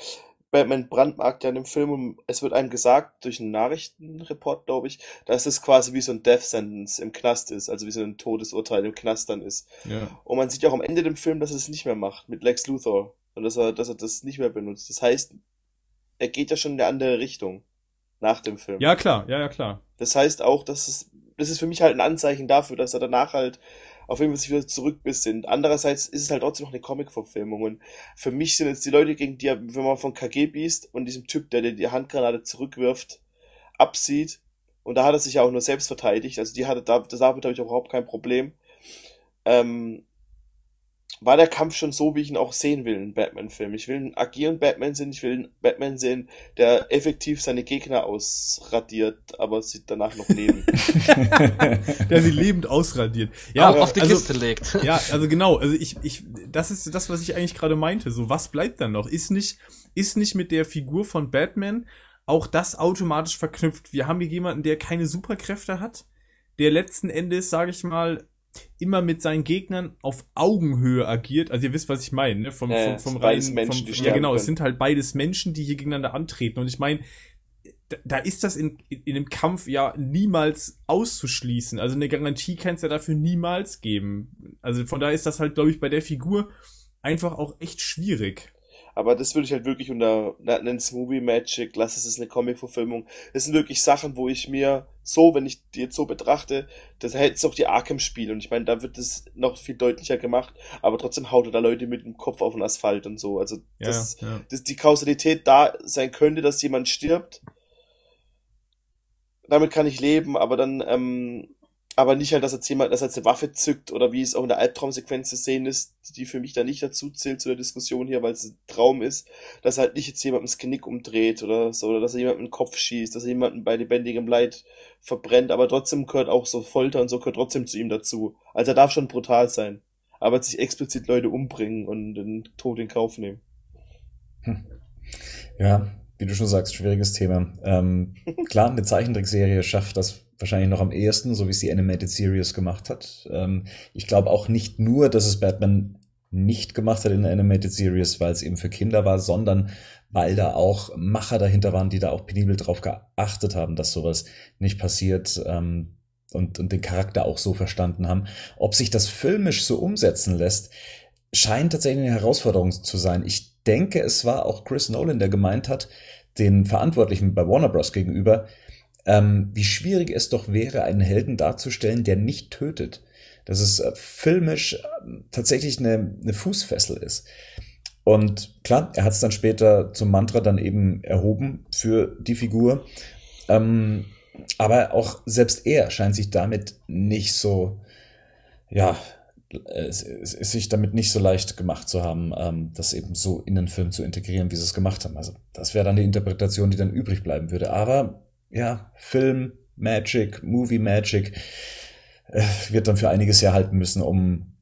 Batman brandmarkt ja in dem Film und es wird einem gesagt, durch einen Nachrichtenreport, glaube ich, dass es quasi wie so ein Death Sentence im Knast ist, also wie so ein Todesurteil im Knast dann ist. Ja. Und man sieht ja auch am Ende dem Film, dass es nicht mehr macht mit Lex Luthor und dass er, dass er das nicht mehr benutzt. Das heißt, er geht ja schon in eine andere Richtung nach dem Film. Ja, klar, ja, ja, klar. Das heißt auch, dass es, das ist für mich halt ein Anzeichen dafür, dass er danach halt auf jeden Fall sich wieder zurückbesinnt. Andererseits ist es halt trotzdem noch eine Comic-Verfilmung und für mich sind jetzt die Leute, gegen die, er, wenn man von KG Beast und diesem Typ, der dir die Handgranate zurückwirft, absieht und da hat er sich ja auch nur selbst verteidigt, also die hatte, da, damit habe ich überhaupt kein Problem. Ähm, war der Kampf schon so, wie ich ihn auch sehen will in Batman-Film. Ich will einen agierenden Batman sehen, ich will einen Batman sehen, der effektiv seine Gegner ausradiert, aber sie danach noch leben. [LAUGHS] der sie lebend ausradiert. Ja, auch auf die also, Kiste legt. Ja, also genau, also ich, ich, das ist das, was ich eigentlich gerade meinte. So, was bleibt dann noch? Ist nicht, ist nicht mit der Figur von Batman auch das automatisch verknüpft? Wir haben hier jemanden, der keine Superkräfte hat, der letzten Endes, sage ich mal, immer mit seinen Gegnern auf Augenhöhe agiert. Also ihr wisst, was ich meine, ne? Vom, Ja, vom, vom reinen, Menschen, vom, ja genau, sterben es sind halt beides Menschen, die hier gegeneinander antreten. Und ich meine, da, da ist das in, in, in dem Kampf ja niemals auszuschließen. Also eine Garantie kann es ja dafür niemals geben. Also von daher ist das halt, glaube ich, bei der Figur einfach auch echt schwierig. Aber das würde ich halt wirklich unter, nenn's Movie Magic, lass es ist eine Comic-Verfilmung. Das sind wirklich Sachen, wo ich mir so, wenn ich die jetzt so betrachte, das hält es auch die Arkham-Spiele. Und ich meine, da wird es noch viel deutlicher gemacht, aber trotzdem haut er da Leute mit dem Kopf auf den Asphalt und so. Also, Ja, dass, ja. dass die Kausalität da sein könnte, dass jemand stirbt. Damit kann ich leben, aber dann, ähm, aber nicht halt, dass jetzt jemand, dass er jetzt eine Waffe zückt oder wie es auch in der Albtraumsequenz zu sehen ist, die für mich da nicht dazu zählt zu der Diskussion hier, weil es ein Traum ist, dass er halt nicht jetzt jemandem das Genick umdreht oder so, oder dass er jemandem den Kopf schießt, dass er jemanden bei lebendigem Leid verbrennt, aber trotzdem gehört auch so Folter und so gehört trotzdem zu ihm dazu. Also er darf schon brutal sein, aber sich explizit Leute umbringen und den Tod in Kauf nehmen. Ja, wie du schon sagst, schwieriges Thema. Ähm, [LAUGHS] klar, eine Zeichentrickserie schafft das wahrscheinlich noch am ehesten, so wie es die Animated Series gemacht hat. Ähm, ich glaube auch nicht nur, dass es Batman nicht gemacht hat in der Animated Series, weil es eben für Kinder war, sondern weil da auch Macher dahinter waren, die da auch penibel drauf geachtet haben, dass sowas nicht passiert ähm, und, und den Charakter auch so verstanden haben. Ob sich das filmisch so umsetzen lässt, scheint tatsächlich eine Herausforderung zu sein. Ich denke, es war auch Chris Nolan, der gemeint hat, den Verantwortlichen bei Warner Bros. gegenüber, ähm, wie schwierig es doch wäre, einen Helden darzustellen, der nicht tötet. Dass es äh, filmisch äh, tatsächlich eine, eine Fußfessel ist. Und klar, er hat es dann später zum Mantra dann eben erhoben für die Figur. Ähm, aber auch selbst er scheint sich damit nicht so, ja, es, es, es sich damit nicht so leicht gemacht zu haben, ähm, das eben so in den Film zu integrieren, wie sie es gemacht haben. Also das wäre dann die Interpretation, die dann übrig bleiben würde. Aber ja, Film Magic, Movie Magic äh, wird dann für einiges Jahr halten müssen, um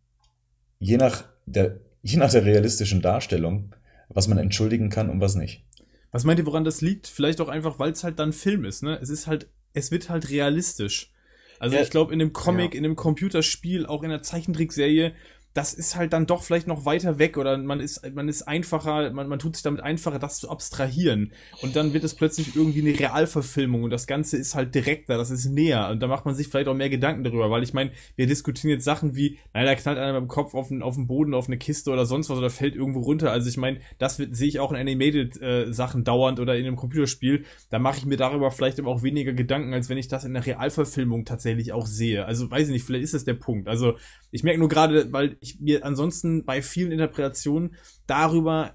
je nach der je nach der realistischen Darstellung, was man entschuldigen kann und was nicht. Was meint ihr, woran das liegt? Vielleicht auch einfach, weil es halt dann Film ist, ne? Es ist halt, es wird halt realistisch. Also Ja, ich glaube, in dem Comic, ja. in dem Computerspiel, auch in der Zeichentrickserie, das ist halt dann doch vielleicht noch weiter weg oder man ist, man ist einfacher, man, man tut sich damit einfacher, das zu abstrahieren. Und dann wird es plötzlich irgendwie eine Realverfilmung und das Ganze ist halt direkter, das ist näher. Und da macht man sich vielleicht auch mehr Gedanken darüber, weil ich meine, wir diskutieren jetzt Sachen wie, naja, da knallt einer mit dem Kopf auf den, auf den Boden, auf eine Kiste oder sonst was oder fällt irgendwo runter. Also ich meine, das sehe ich auch in Animated-Sachen dauernd oder in einem Computerspiel. Da mache ich mir darüber vielleicht aber auch weniger Gedanken, als wenn ich das in der Realverfilmung tatsächlich auch sehe. Also weiß ich nicht, vielleicht ist das der Punkt. Also ich merke nur gerade, weil ich mir ansonsten bei vielen Interpretationen darüber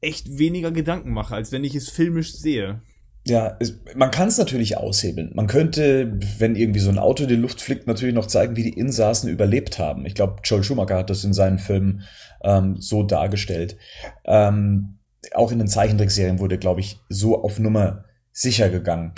echt weniger Gedanken mache, als wenn ich es filmisch sehe. Ja, es, man kann es natürlich aushebeln. Man könnte, wenn irgendwie so ein Auto in die Luft fliegt, natürlich noch zeigen, wie die Insassen überlebt haben. Ich glaube, Joel Schumacher hat das in seinen Filmen ähm, so dargestellt. Ähm, auch in den Zeichentrickserien wurde, glaube ich, so auf Nummer sicher gegangen.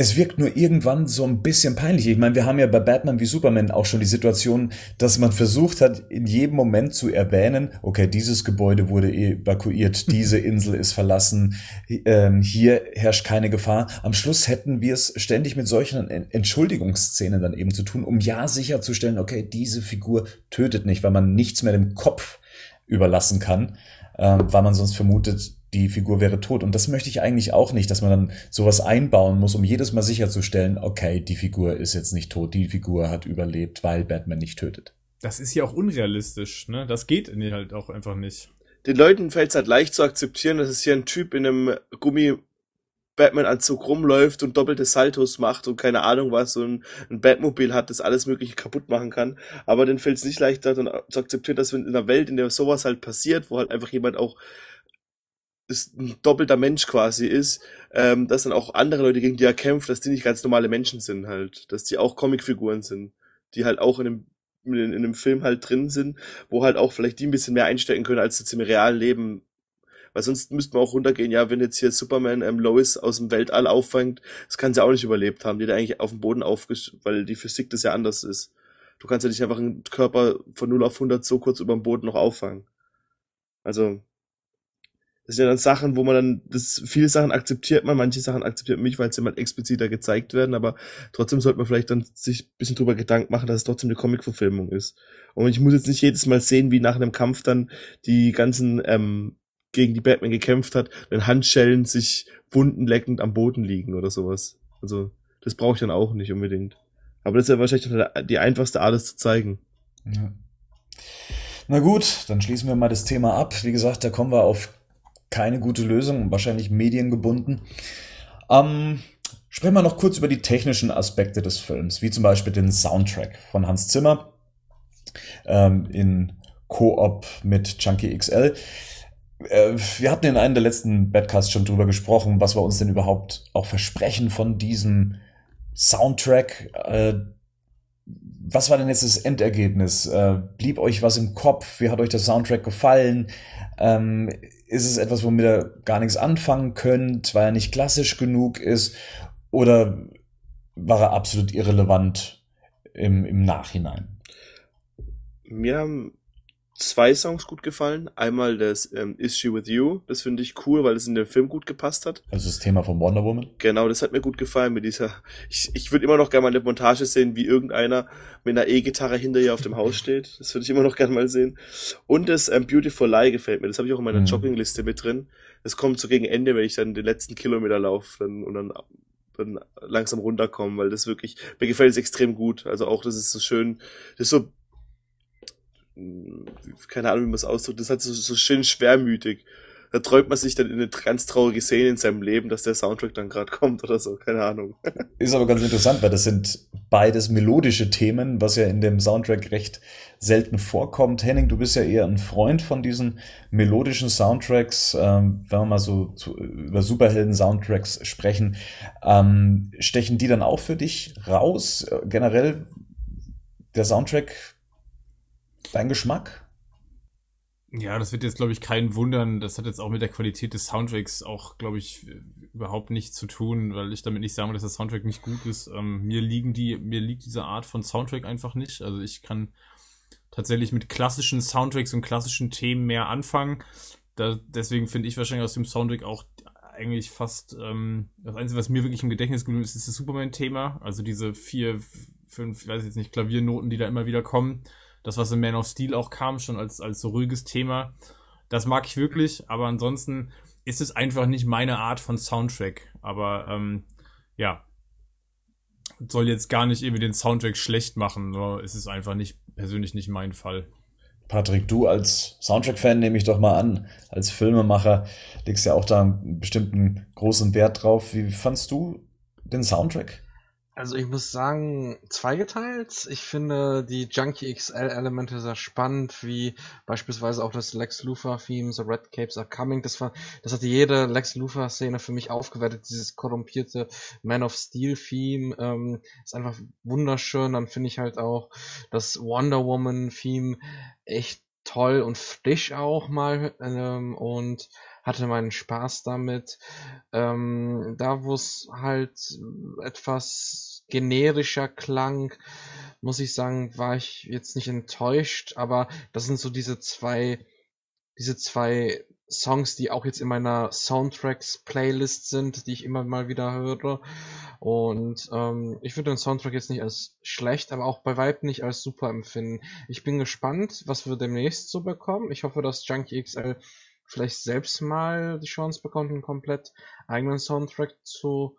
Es wirkt nur irgendwann so ein bisschen peinlich. Ich meine, wir haben ja bei Batman wie Superman auch schon die Situation, dass man versucht hat, in jedem Moment zu erwähnen, okay, dieses Gebäude wurde evakuiert, [LAUGHS] diese Insel ist verlassen, ähm, hier herrscht keine Gefahr. Am Schluss hätten wir es ständig mit solchen Entschuldigungsszenen dann eben zu tun, um ja sicherzustellen, okay, diese Figur tötet nicht, weil man nichts mehr dem Kopf überlassen kann, äh, weil man sonst vermutet, die Figur wäre tot. Und das möchte ich eigentlich auch nicht, dass man dann sowas einbauen muss, um jedes Mal sicherzustellen, okay, die Figur ist jetzt nicht tot, die Figur hat überlebt, weil Batman nicht tötet. Das ist ja auch unrealistisch, ne? Das geht halt auch einfach nicht. Den Leuten fällt es halt leicht zu akzeptieren, dass es hier ein Typ in einem Gummi Batman-Anzug rumläuft und doppelte Saltos macht und keine Ahnung was und ein Batmobil hat, das alles mögliche kaputt machen kann. Aber dann fällt es nicht leichter dann zu akzeptieren, dass in einer Welt, in der sowas halt passiert, wo halt einfach jemand auch ist ein doppelter Mensch quasi ist, ähm, dass dann auch andere Leute, gegen die er kämpft, dass die nicht ganz normale Menschen sind halt, dass die auch Comicfiguren sind, die halt auch in einem, in, in einem Film halt drin sind, wo halt auch vielleicht die ein bisschen mehr einstecken können, als jetzt im realen Leben. Weil sonst müsste man auch runtergehen, ja, wenn jetzt hier Superman ähm, Lois aus dem Weltall auffängt, das kann sie auch nicht überlebt haben, die da eigentlich auf dem Boden aufgesch... weil die Physik das ja anders ist. Du kannst ja nicht einfach einen Körper von 0 auf 100 so kurz über dem Boden noch auffangen. Also, das sind ja dann Sachen, wo man dann, das, viele Sachen akzeptiert man, manche Sachen akzeptiert man nicht, weil sie mal expliziter gezeigt werden, aber trotzdem sollte man vielleicht dann sich ein bisschen drüber Gedanken machen, dass es trotzdem eine Comic-Verfilmung ist. Und ich muss jetzt nicht jedes Mal sehen, wie nach einem Kampf dann die ganzen, ähm, gegen die Batman gekämpft hat, wenn Handschellen sich wundenleckend am Boden liegen oder sowas. Also, das brauche ich dann auch nicht unbedingt. Aber das ist ja wahrscheinlich die einfachste Art, es zu zeigen. Ja. Na gut, dann schließen wir mal das Thema ab. Wie gesagt, da kommen wir auf keine gute Lösung, wahrscheinlich mediengebunden. Ähm, sprechen wir noch kurz über die technischen Aspekte des Films, wie zum Beispiel den Soundtrack von Hans Zimmer ähm, in Koop mit Chunky XL. Äh, wir hatten in einem der letzten Badcasts schon drüber gesprochen, was wir uns denn überhaupt auch versprechen von diesem Soundtrack. Äh, was war denn jetzt das Endergebnis? Äh, blieb euch was im Kopf? Wie hat euch der Soundtrack gefallen? Ähm, ist es etwas, womit ihr gar nichts anfangen könnt, weil er nicht klassisch genug ist? Oder war er absolut irrelevant im, im Nachhinein? Mir haben zwei Songs gut gefallen. Einmal das ähm, Is She With You, das finde ich cool, weil es in den Film gut gepasst hat. Also das Thema von Wonder Woman? Genau, das hat mir gut gefallen mit dieser. Ich, ich würde immer noch gerne mal eine Montage sehen, wie irgendeiner mit einer E-Gitarre hinter ihr auf dem Haus steht. Das würde ich immer noch gerne mal sehen. Und das ähm, Beautiful Lie gefällt mir. Das habe ich auch in meiner mhm. Joggingliste mit drin. Das kommt so gegen Ende, wenn ich dann den letzten Kilometer laufe dann, und dann dann langsam runterkommen, weil das wirklich, mir gefällt es extrem gut. Also auch, das ist so schön, das ist so keine Ahnung, wie man es ausdrückt, das ist halt so, so schön schwermütig. Da träumt man sich dann in eine ganz traurige Szene in seinem Leben, dass der Soundtrack dann gerade [LAUGHS] kommt oder so, keine Ahnung. [LAUGHS] Ist aber ganz interessant, weil das sind beides melodische Themen, was ja in dem Soundtrack recht selten vorkommt. Henning, du bist ja eher ein Freund von diesen melodischen Soundtracks. Ähm, wenn wir mal so zu, über Superhelden-Soundtracks sprechen, ähm, stechen die dann auch für dich raus? Generell der Soundtrack Dein Geschmack? Ja, das wird jetzt, glaube ich, keinen wundern. Das hat jetzt auch mit der Qualität des Soundtracks auch, glaube ich, überhaupt nichts zu tun, weil ich damit nicht sagen will, dass der Soundtrack nicht gut ist. Ähm, mir liegen die, mir liegt diese Art von Soundtrack einfach nicht. Also ich kann tatsächlich mit klassischen Soundtracks und klassischen Themen mehr anfangen. Da, deswegen finde ich wahrscheinlich aus dem Soundtrack auch eigentlich fast ähm, das Einzige, was mir wirklich im Gedächtnis geblieben ist, ist das Superman-Thema. Also diese vier, fünf, ich weiß jetzt nicht, Klaviernoten, die da immer wieder kommen das, was in Man of Steel auch kam, schon als, als so ruhiges Thema. Das mag ich wirklich, aber ansonsten ist es einfach nicht meine Art von Soundtrack. Aber ähm, ja, soll jetzt gar nicht irgendwie den Soundtrack schlecht machen, nur ist es einfach nicht persönlich nicht mein Fall. Patrick, du als Soundtrack-Fan nehme ich doch mal an, als Filmemacher legst ja auch da einen bestimmten großen Wert drauf. Wie fandst du den Soundtrack? Also ich muss sagen, zweigeteilt. Ich finde die Junkie XL-Elemente sehr spannend, wie beispielsweise auch das Lex Luthor-Theme, The Red Capes Are Coming. Das war, das hatte jede Lex Luthor-Szene für mich aufgewertet. Dieses korrumpierte Man of Steel-Theme ähm, ist einfach wunderschön. Dann finde ich halt auch das Wonder Woman-Theme echt toll und frisch auch mal ähm, und hatte meinen Spaß damit. Ähm, da, wo es halt etwas generischer klang, muss ich sagen, war ich jetzt nicht enttäuscht, aber das sind so diese zwei, diese zwei Songs, die auch jetzt in meiner Soundtracks-Playlist sind, die ich immer mal wieder höre. Und ähm, ich würde den Soundtrack jetzt nicht als schlecht, aber auch bei weitem nicht als super empfinden. Ich bin gespannt, was wir demnächst so bekommen. Ich hoffe, dass Junkie XL vielleicht selbst mal die Chance bekommt, einen komplett eigenen Soundtrack zu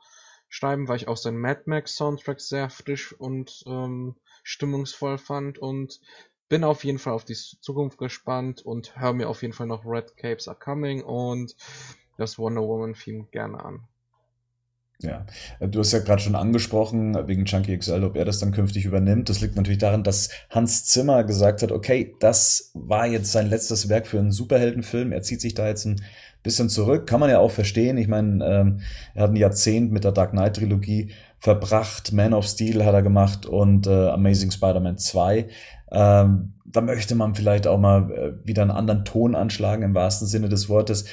schreiben, weil ich auch seinen Mad Max Soundtrack sehr frisch und ähm, stimmungsvoll fand und bin auf jeden Fall auf die Zukunft gespannt und höre mir auf jeden Fall noch Red Capes Are Coming und das Wonder Woman Theme gerne an. Ja, du hast ja gerade schon angesprochen, wegen Chunky XL, ob er das dann künftig übernimmt. Das liegt natürlich daran, dass Hans Zimmer gesagt hat, okay, das war jetzt sein letztes Werk für einen Superheldenfilm. Er zieht sich da jetzt ein bisschen zurück. Kann man ja auch verstehen. Ich meine, ähm, er hat ein Jahrzehnt mit der Dark Knight Trilogie verbracht. Man of Steel hat er gemacht und äh, Amazing Spider-Man 2. Ähm, da möchte man vielleicht auch mal äh, wieder einen anderen Ton anschlagen im wahrsten Sinne des Wortes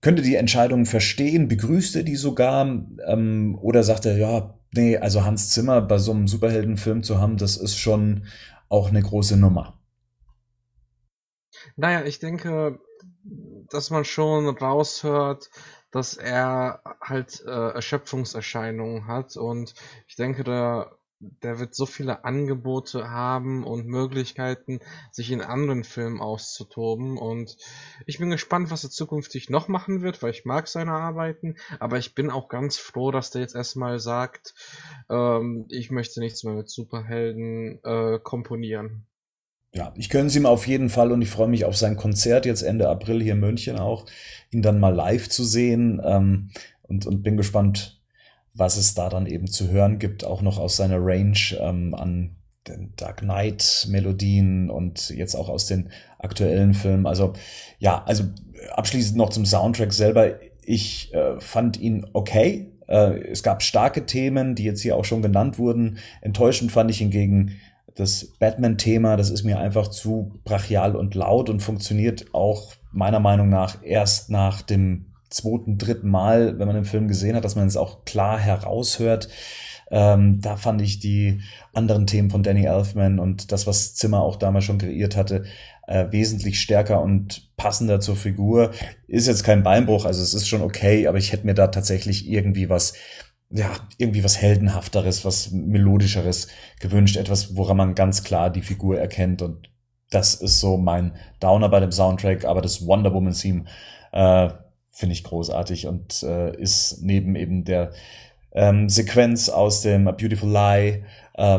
könnte die Entscheidung verstehen, begrüßte die sogar ähm, oder sagte, ja, nee, also Hans Zimmer bei so einem Superheldenfilm zu haben, das ist schon auch eine große Nummer. Naja, ich denke, dass man schon raushört, dass er halt äh, Erschöpfungserscheinungen hat und ich denke, da der wird so viele Angebote haben und Möglichkeiten, sich in anderen Filmen auszutoben. Und ich bin gespannt, was er zukünftig noch machen wird, weil ich mag seine Arbeiten. Aber ich bin auch ganz froh, dass der jetzt erstmal sagt, ähm, ich möchte nichts mehr mit Superhelden äh, komponieren. Ja, ich gönne es ihm auf jeden Fall und ich freue mich auf sein Konzert jetzt Ende April hier in München auch, ihn dann mal live zu sehen ähm, und, und bin gespannt, was es da dann eben zu hören gibt, auch noch aus seiner Range ähm, an den Dark Knight Melodien und jetzt auch aus den aktuellen Filmen. Also ja, also abschließend noch zum Soundtrack selber. Ich äh, fand ihn okay. Äh, es gab starke Themen, die jetzt hier auch schon genannt wurden. Enttäuschend fand ich hingegen das Batman-Thema. Das ist mir einfach zu brachial und laut und funktioniert auch meiner Meinung nach erst nach dem zweiten, dritten Mal, wenn man den Film gesehen hat, dass man es auch klar heraushört. Ähm, da fand ich die anderen Themen von Danny Elfman und das, was Zimmer auch damals schon kreiert hatte, äh, wesentlich stärker und passender zur Figur. Ist jetzt kein Beinbruch, also es ist schon okay, aber ich hätte mir da tatsächlich irgendwie was, ja, irgendwie was heldenhafteres, was melodischeres gewünscht, etwas, woran man ganz klar die Figur erkennt und das ist so mein Downer bei dem Soundtrack, aber das Wonder Woman Theme, äh, finde ich großartig und äh, ist neben eben der ähm, Sequenz aus dem A Beautiful Lie äh,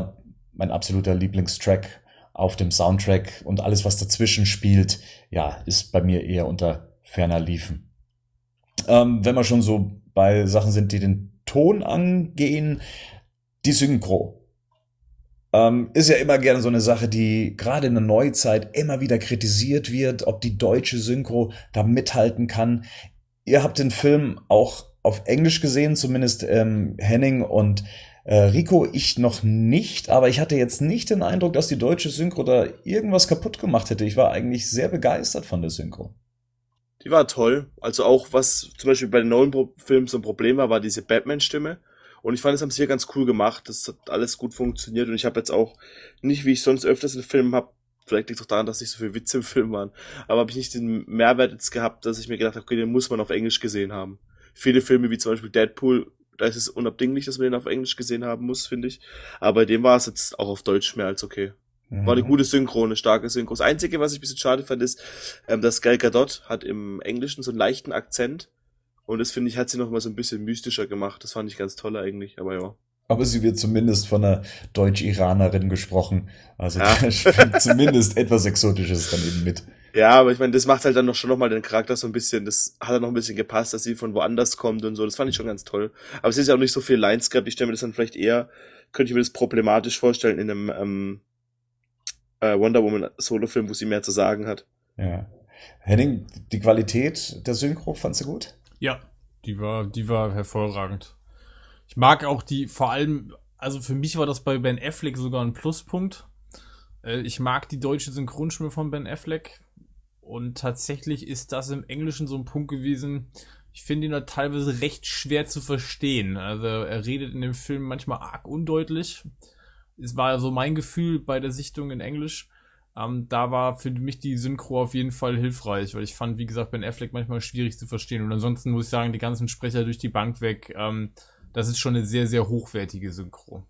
mein absoluter Lieblingstrack auf dem Soundtrack und alles, was dazwischen spielt, ja, ist bei mir eher unter ferner Liefen. Ähm, wenn wir schon so bei Sachen sind, die den Ton angehen, die Synchro. Ähm, ist ja immer gerne so eine Sache, die gerade in der Neuzeit immer wieder kritisiert wird, ob die deutsche Synchro da mithalten kann. Ihr habt den Film auch auf Englisch gesehen, zumindest ähm, Henning und äh, Rico, ich noch nicht, aber ich hatte jetzt nicht den Eindruck, dass die deutsche Synchro da irgendwas kaputt gemacht hätte. Ich war eigentlich sehr begeistert von der Synchro. Die war toll. Also auch was zum Beispiel bei den neuen Filmen so ein Problem war, war diese Batman-Stimme. Und ich fand, es haben sie hier ganz cool gemacht. Das hat alles gut funktioniert. Und ich habe jetzt auch nicht, wie ich sonst öfters in Filmen habe, Vielleicht liegt es auch daran, dass nicht so viele Witze im Film waren. Aber habe ich nicht den Mehrwert jetzt gehabt, dass ich mir gedacht habe, okay, den muss man auf Englisch gesehen haben. Viele Filme, wie zum Beispiel Deadpool, da ist es unabdinglich, dass man den auf Englisch gesehen haben muss, finde ich. Aber bei dem war es jetzt auch auf Deutsch mehr als okay. War eine mhm. gute Synchro, eine starke Synchro. Das Einzige, was ich ein bisschen schade fand, ist, ähm, dass Gal Gadot hat im Englischen so einen leichten Akzent. Und das finde ich, hat sie noch mal so ein bisschen mystischer gemacht. Das fand ich ganz toll eigentlich, aber ja. Aber sie wird zumindest von einer Deutsch-Iranerin gesprochen. Also ja. da spielt zumindest etwas Exotisches dann eben mit. Ja, aber ich meine, das macht halt dann noch schon nochmal den Charakter so ein bisschen, das hat dann noch ein bisschen gepasst, dass sie von woanders kommt und so. Das fand ich schon ganz toll. Aber es ist ja auch nicht so viel Lines gehabt. Ich stelle mir das dann vielleicht eher, könnte ich mir das problematisch vorstellen in einem ähm, äh, Wonder Woman Solo-Film, wo sie mehr zu sagen hat. Ja. Henning, die Qualität der Synchro fandst du gut? Ja, die war, die war hervorragend. Ich mag auch die, vor allem, also für mich war das bei Ben Affleck sogar ein Pluspunkt. Äh, ich mag die deutsche Synchronstimme von Ben Affleck. Und tatsächlich ist das im Englischen so ein Punkt gewesen. Ich finde ihn da teilweise recht schwer zu verstehen. Also er redet in dem Film manchmal arg undeutlich. Es war so mein Gefühl bei der Sichtung in Englisch. Ähm, da war für mich die Synchro auf jeden Fall hilfreich, weil ich fand, wie gesagt, Ben Affleck manchmal schwierig zu verstehen. Und ansonsten muss ich sagen, die ganzen Sprecher durch die Bank weg, ähm, das ist schon eine sehr, sehr hochwertige Synchro.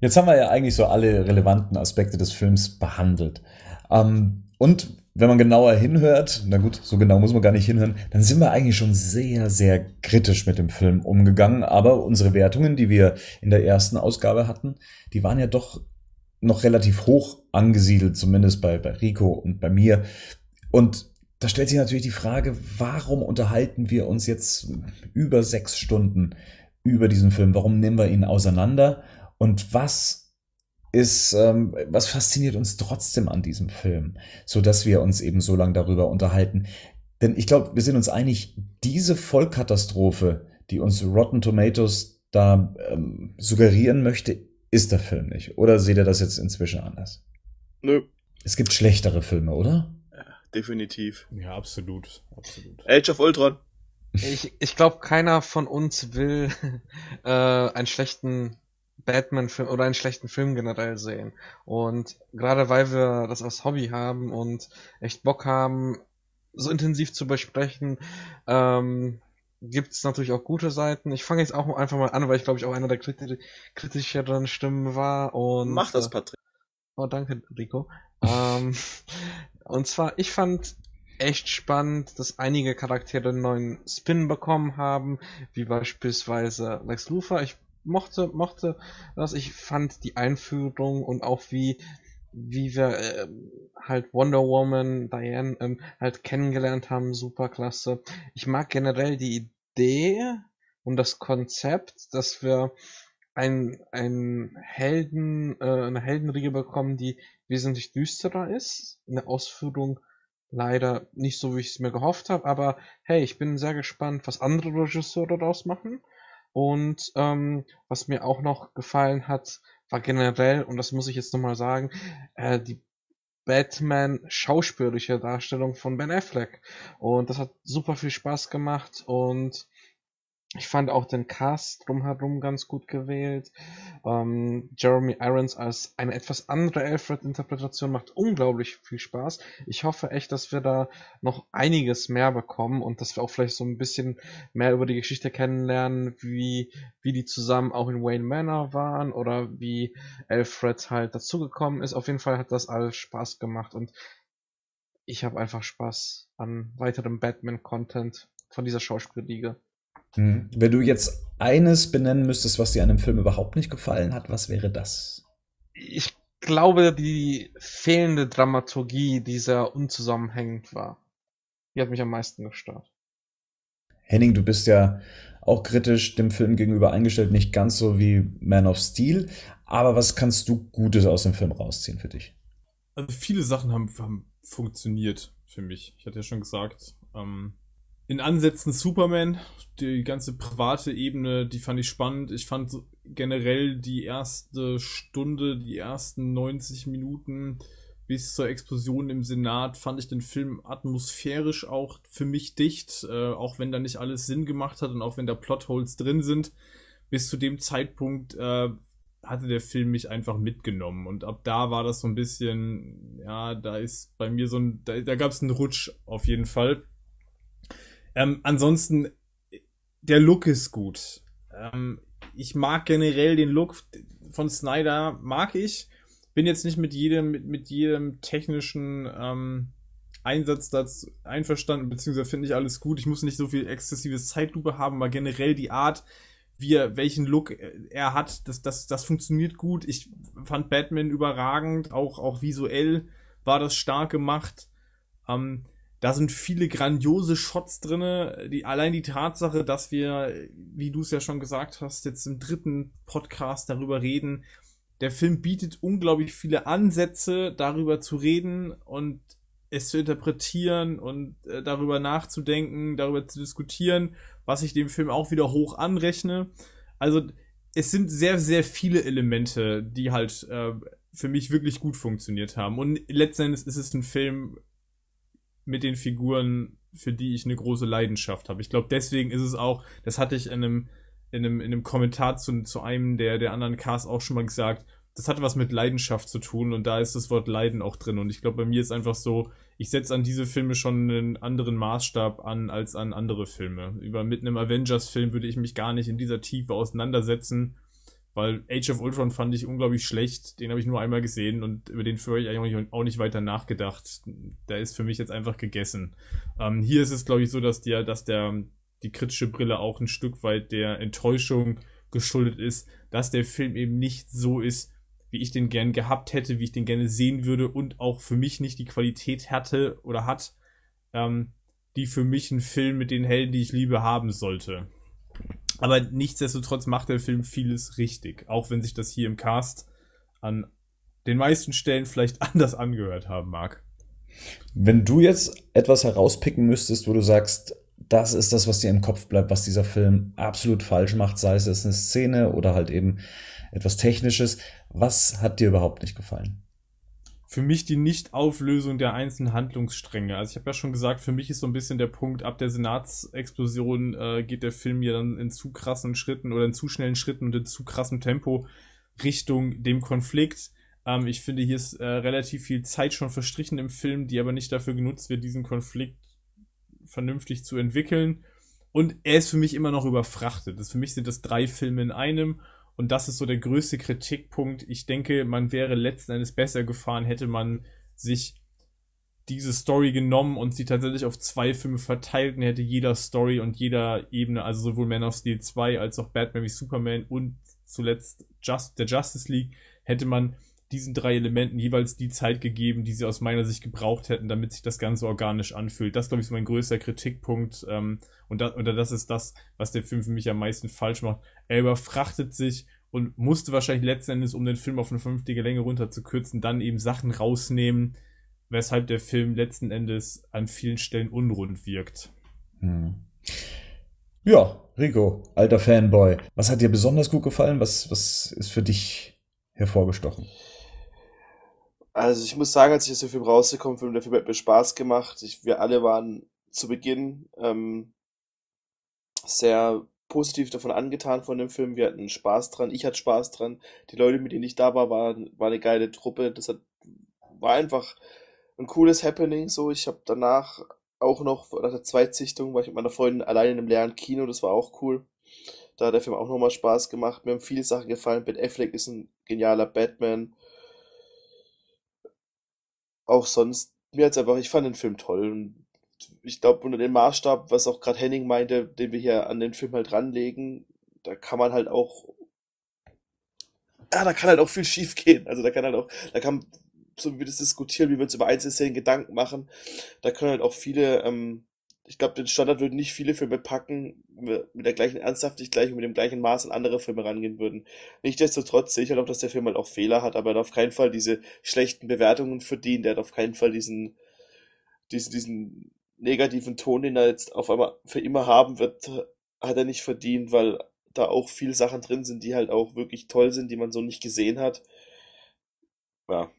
Jetzt haben wir ja eigentlich so alle relevanten Aspekte des Films behandelt. Ähm, und wenn man genauer hinhört, na gut, so genau muss man gar nicht hinhören, dann sind wir eigentlich schon sehr, sehr kritisch mit dem Film umgegangen. Aber unsere Wertungen, die wir in der ersten Ausgabe hatten, die waren ja doch noch relativ hoch angesiedelt, zumindest bei, bei Rico und bei mir. Und da stellt sich natürlich die Frage, warum unterhalten wir uns jetzt über sechs Stunden über diesen Film? Warum nehmen wir ihn auseinander? Und was ist, ähm, was fasziniert uns trotzdem an diesem Film, so dass wir uns eben so lange darüber unterhalten? Denn ich glaube, wir sind uns einig, diese Vollkatastrophe, die uns Rotten Tomatoes da ähm, suggerieren möchte, ist der Film nicht. Oder seht ihr das jetzt inzwischen anders? Nö. Es gibt schlechtere Filme, oder? Ja, definitiv. Ja, absolut. absolut. Age of Ultron. Ich, ich glaube, keiner von uns will [LAUGHS] äh, einen schlechten Batman-Film oder einen schlechten Film generell sehen. Und gerade weil wir das als Hobby haben und echt Bock haben, so intensiv zu besprechen, ähm, gibt es natürlich auch gute Seiten. Ich fange jetzt auch einfach mal an, weil ich glaube ich auch einer der kriti kritischeren Stimmen war. Und, Mach das, Patrick. Oh, danke, Rico. ähm, [LAUGHS] und zwar, ich fand echt spannend, dass einige Charaktere einen neuen Spin bekommen haben, wie beispielsweise Lex Luthor. Ich mochte, mochte das. Ich fand die Einführung und auch wie wie wir äh, halt Wonder Woman, Diane ähm, halt kennengelernt haben, super klasse. Ich mag generell die Idee und das Konzept, dass wir ein, ein Helden, äh, eine Heldenriege bekommen, die wesentlich düsterer ist. In der Ausführung leider nicht so, wie ich es mir gehofft habe, aber hey, ich bin sehr gespannt, was andere Regisseure daraus machen. Und ähm, was mir auch noch gefallen hat, war generell, und das muss ich jetzt nochmal sagen, äh, die Batman schauspielerische Darstellung von Ben Affleck. Und das hat super viel Spaß gemacht und ich fand auch den Cast drumherum ganz gut gewählt. Ähm, Jeremy Irons als eine etwas andere Alfred-Interpretation macht unglaublich viel Spaß. Ich hoffe echt, dass wir da noch einiges mehr bekommen und dass wir auch vielleicht so ein bisschen mehr über die Geschichte kennenlernen, wie, wie die zusammen auch in Wayne Manor waren oder wie Alfred halt dazugekommen ist. Auf jeden Fall hat das alles Spaß gemacht und ich habe einfach Spaß an weiterem Batman-Content von dieser Schauspielriege. Mhm. Wenn du jetzt eines benennen müsstest, was dir an dem Film überhaupt nicht gefallen hat, was wäre das? Ich glaube, die fehlende Dramaturgie, die sehr unzusammenhängend war, die hat mich am meisten gestört. Henning, du bist ja auch kritisch dem Film gegenüber eingestellt, nicht ganz so wie Man of Steel. Aber was kannst du Gutes aus dem Film rausziehen für dich? Also viele Sachen haben, haben funktioniert für mich. Ich hatte ja schon gesagt, ähm, in Ansätzen Superman, die ganze private Ebene, die fand ich spannend. Ich fand generell die erste Stunde, die ersten 90 Minuten bis zur Explosion im Senat fand ich den Film atmosphärisch auch für mich dicht, äh, auch wenn da nicht alles Sinn gemacht hat und auch wenn da Plotholes drin sind. Bis zu dem Zeitpunkt äh, hatte der Film mich einfach mitgenommen und ab da war das so ein bisschen, ja, da ist bei mir so ein, da, da gab es einen Rutsch auf jeden Fall. Ähm, ansonsten, der Look ist gut. Ähm, ich mag generell den Look von Snyder, mag ich. Bin jetzt nicht mit jedem, mit, mit jedem technischen ähm, Einsatz dazu einverstanden, beziehungsweise finde ich alles gut. Ich muss nicht so viel exzessives Zeitlupe haben, aber generell die Art, wie er, welchen Look er hat, das, das, das funktioniert gut. Ich fand Batman überragend, auch, auch visuell war das stark gemacht. Ähm, da sind viele grandiose Shots drinne. Die, allein die Tatsache, dass wir, wie du es ja schon gesagt hast, jetzt im dritten Podcast darüber reden. Der Film bietet unglaublich viele Ansätze, darüber zu reden und es zu interpretieren und äh, darüber nachzudenken, darüber zu diskutieren, was ich dem Film auch wieder hoch anrechne. Also es sind sehr, sehr viele Elemente, die halt äh, für mich wirklich gut funktioniert haben. Und letzten Endes ist es ein Film mit den Figuren, für die ich eine große Leidenschaft habe. Ich glaube, deswegen ist es auch, das hatte ich in einem, in einem, in einem Kommentar zu, zu einem der, der anderen Cast auch schon mal gesagt, das hat was mit Leidenschaft zu tun und da ist das Wort Leiden auch drin. Und ich glaube, bei mir ist einfach so, ich setze an diese Filme schon einen anderen Maßstab an als an andere Filme. Über mit einem Avengers-Film würde ich mich gar nicht in dieser Tiefe auseinandersetzen, weil Age of Ultron fand ich unglaublich schlecht. Den habe ich nur einmal gesehen und über den habe ich eigentlich auch nicht weiter nachgedacht. Der ist für mich jetzt einfach gegessen. Ähm, hier ist es, glaube ich, so, dass der, dass der die kritische Brille auch ein Stück weit der Enttäuschung geschuldet ist, dass der Film eben nicht so ist, wie ich den gern gehabt hätte, wie ich den gerne sehen würde und auch für mich nicht die Qualität hatte oder hat, ähm, die für mich ein Film mit den Helden, die ich liebe, haben sollte. Aber nichtsdestotrotz macht der Film vieles richtig, auch wenn sich das hier im Cast an den meisten Stellen vielleicht [LAUGHS] anders angehört haben mag. Wenn du jetzt etwas herauspicken müsstest, wo du sagst, das ist das, was dir im Kopf bleibt, was dieser Film absolut falsch macht, sei es eine Szene oder halt eben etwas Technisches. Was hat dir überhaupt nicht gefallen? Für mich die Nichtauflösung der einzelnen Handlungsstränge. Also ich habe ja schon gesagt, für mich ist so ein bisschen der Punkt, ab der Senatsexplosion äh, geht der Film ja dann in zu krassen Schritten oder in zu schnellen Schritten und in zu krassem Tempo Richtung dem Konflikt. Ähm, ich finde, hier ist äh, relativ viel Zeit schon verstrichen im Film, die aber nicht dafür genutzt wird, diesen Konflikt vernünftig zu entwickeln. Und er ist für mich immer noch überfrachtet. Das, für mich sind das drei Filme in einem und das ist so der größte Kritikpunkt. Ich denke, man wäre letzten Endes besser gefahren, hätte man sich diese Story genommen und sie tatsächlich auf zwei Filme verteilt und hätte jeder Story und jeder Ebene, also sowohl Man of Steel 2 als auch Batman wie Superman und zuletzt Just, der Justice League, hätte man diesen drei Elementen jeweils die Zeit gegeben, die sie aus meiner Sicht gebraucht hätten, damit sich das Ganze organisch anfühlt. Das, glaube ich, ist mein größter Kritikpunkt. Ähm, und das, oder das ist das, was der Film für mich am meisten falsch macht. Er überfrachtet sich und musste wahrscheinlich letzten Endes, um den Film auf eine vernünftige Länge runterzukürzen, dann eben Sachen rausnehmen, weshalb der Film letzten Endes an vielen Stellen unrund wirkt. Hm. Ja, Rico, alter Fanboy. Was hat dir besonders gut gefallen? Was, was ist für dich hervorgestochen? Also ich muss sagen, als ich aus dem Film rausgekommen bin, der Film hat mir Spaß gemacht. Ich, wir alle waren zu Beginn ähm, sehr positiv davon angetan von dem Film. Wir hatten Spaß dran. Ich hatte Spaß dran. Die Leute, mit denen ich da war, waren, war eine geile Truppe. Das hat, war einfach ein cooles Happening. So, ich habe danach auch noch nach der Zweitsichtung war ich mit meiner Freundin allein in einem leeren Kino. Das war auch cool. Da hat der Film auch nochmal Spaß gemacht. Mir haben viele Sachen gefallen. Ben Affleck ist ein genialer Batman auch sonst, mir hat's einfach, ich fand den Film toll. Und ich glaube, unter dem Maßstab, was auch gerade Henning meinte, den wir hier an den Film halt ranlegen, da kann man halt auch, ja, da kann halt auch viel schief gehen. Also da kann halt auch, da kann, so wie wir das diskutieren, wie wir uns über Einzelszenen Gedanken machen, da können halt auch viele ähm, ich glaube, den Standard würden nicht viele Filme packen, mit der gleichen Ernsthaftigkeit und mit dem gleichen Maß an andere Filme rangehen würden. Nichtsdestotrotz sehe ich halt auch, dass der Film halt auch Fehler hat, aber er hat auf keinen Fall diese schlechten Bewertungen verdient, er hat auf keinen Fall diesen, diesen, diesen negativen Ton, den er jetzt auf einmal für immer haben wird, hat er nicht verdient, weil da auch viele Sachen drin sind, die halt auch wirklich toll sind, die man so nicht gesehen hat. Ja.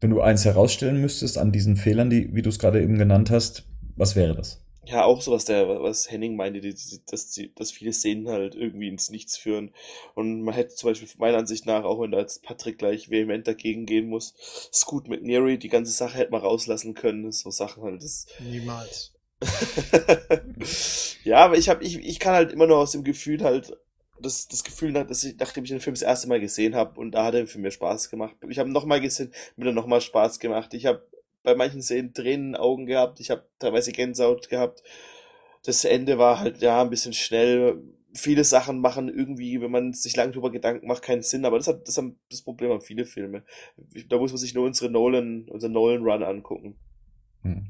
Wenn du eins herausstellen müsstest an diesen Fehlern, die, wie du es gerade eben genannt hast, was wäre das? Ja, auch so, was der, was Henning meinte, die, die, dass, die, dass viele Szenen halt irgendwie ins Nichts führen. Und man hätte zum Beispiel meiner Ansicht nach, auch wenn da jetzt Patrick gleich vehement dagegen gehen muss, Scoot McNary, die ganze Sache hätte man rauslassen können. So Sachen halt. Das Niemals. [LAUGHS] ja, aber ich habe, ich, ich kann halt immer nur aus dem Gefühl halt, das, das Gefühl, dass ich, nachdem ich den Film das erste Mal gesehen habe und da hat er für mir Spaß gemacht. Ich habe nochmal gesehen, mir dann nochmal Spaß gemacht. Ich habe bei manchen Szenen Tränen Augen gehabt. Ich habe teilweise Gänsehaut gehabt. Das Ende war halt, ja, ein bisschen schnell. Viele Sachen machen irgendwie, wenn man sich lange drüber Gedanken macht, keinen Sinn. Aber das hat das, haben, das Problem haben viele Filme. Da muss man sich nur unsere Nolan, unseren Nolan Run angucken. Hm.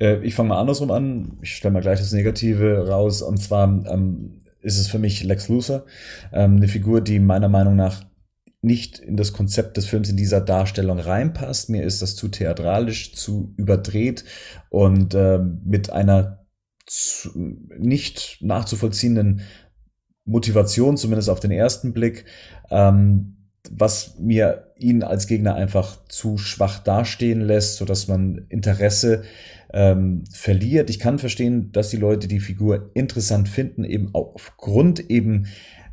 Äh, ich fange mal andersrum an. Ich stelle mal gleich das Negative raus. Und zwar ähm, ist es für mich Lex Luthor, ähm, eine Figur, die meiner Meinung nach nicht in das Konzept des Films in dieser Darstellung reinpasst. Mir ist das zu theatralisch, zu überdreht und äh, mit einer zu, nicht nachzuvollziehenden Motivation, zumindest auf den ersten Blick. Ähm, was mir ihn als Gegner einfach zu schwach dastehen lässt, so dass man Interesse ähm, verliert. Ich kann verstehen, dass die Leute die Figur interessant finden, eben aufgrund eben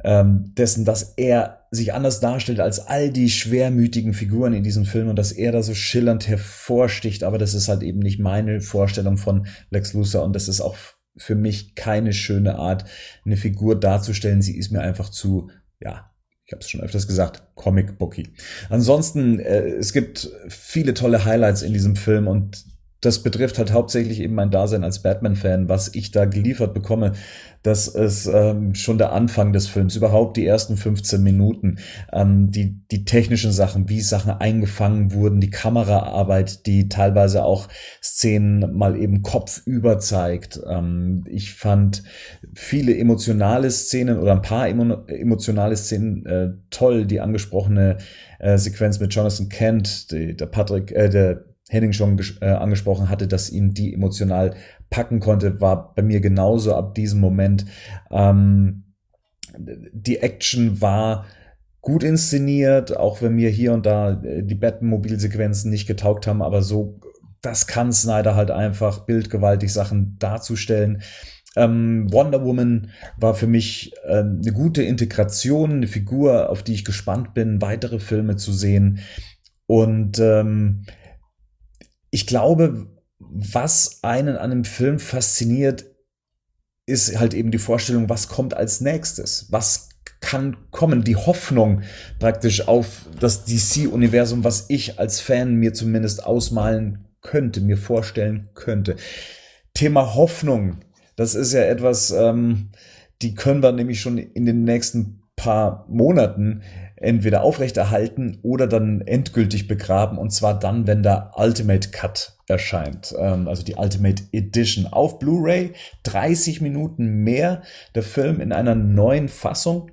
ähm, dessen, dass er sich anders darstellt als all die schwermütigen Figuren in diesem Film und dass er da so schillernd hervorsticht. Aber das ist halt eben nicht meine Vorstellung von Lex Luthor und das ist auch für mich keine schöne Art, eine Figur darzustellen. Sie ist mir einfach zu, ja, ich habe es schon öfters gesagt, Comic Booky. Ansonsten, äh, es gibt viele tolle Highlights in diesem Film und das betrifft halt hauptsächlich eben mein Dasein als Batman-Fan, was ich da geliefert bekomme. Das ist ähm, schon der Anfang des Films, überhaupt die ersten 15 Minuten, ähm, die, die technischen Sachen, wie Sachen eingefangen wurden, die Kameraarbeit, die teilweise auch Szenen mal eben kopfüber zeigt. Ähm, ich fand viele emotionale Szenen oder ein paar emotionale Szenen äh, toll, die angesprochene äh, Sequenz mit Jonathan Kent, die, der Patrick, äh, der Henning schon äh, angesprochen hatte, dass ihn die emotional packen konnte, war bei mir genauso ab diesem Moment. Ähm, die Action war gut inszeniert, auch wenn mir hier und da äh, die Batmobil-Sequenzen nicht getaugt haben, aber so, das kann Snyder halt einfach bildgewaltig Sachen darzustellen. Ähm, Wonder Woman war für mich äh, eine gute Integration, eine Figur, auf die ich gespannt bin, weitere Filme zu sehen. Und ähm, ich glaube, was einen an einem Film fasziniert, ist halt eben die Vorstellung, was kommt als nächstes? Was kann kommen? Die Hoffnung praktisch auf das DC-Universum, was ich als Fan mir zumindest ausmalen könnte, mir vorstellen könnte. Thema Hoffnung, das ist ja etwas, ähm, die können wir nämlich schon in den nächsten paar Monaten entweder aufrechterhalten oder dann endgültig begraben und zwar dann, wenn der Ultimate Cut erscheint, ähm, also die Ultimate Edition auf Blu-ray, 30 Minuten mehr. Der Film in einer neuen Fassung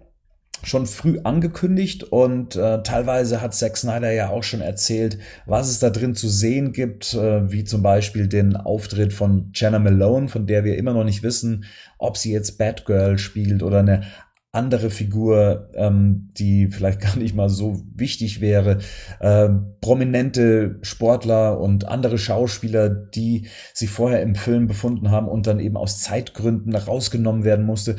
schon früh angekündigt und äh, teilweise hat Zack Snyder ja auch schon erzählt, was es da drin zu sehen gibt, äh, wie zum Beispiel den Auftritt von Jenna Malone, von der wir immer noch nicht wissen, ob sie jetzt Batgirl spielt oder eine andere Figur, ähm, die vielleicht [LAUGHS] gar nicht mal so wichtig wäre, äh, prominente Sportler und andere Schauspieler, die sich vorher im Film befunden haben und dann eben aus Zeitgründen rausgenommen werden musste.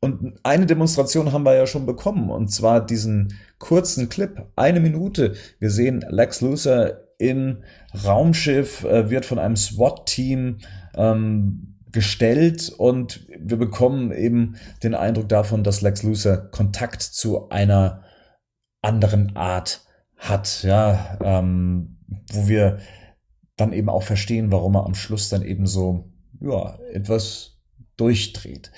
Und eine Demonstration haben wir ja schon bekommen, und zwar diesen kurzen Clip, eine Minute. Wir sehen Lex Luthor in Raumschiff, äh, wird von einem SWAT-Team ähm, gestellt und wir bekommen eben den Eindruck davon, dass Lex Luthor Kontakt zu einer anderen Art hat, ja, ähm, wo wir dann eben auch verstehen, warum er am Schluss dann eben so, ja, etwas durchdreht.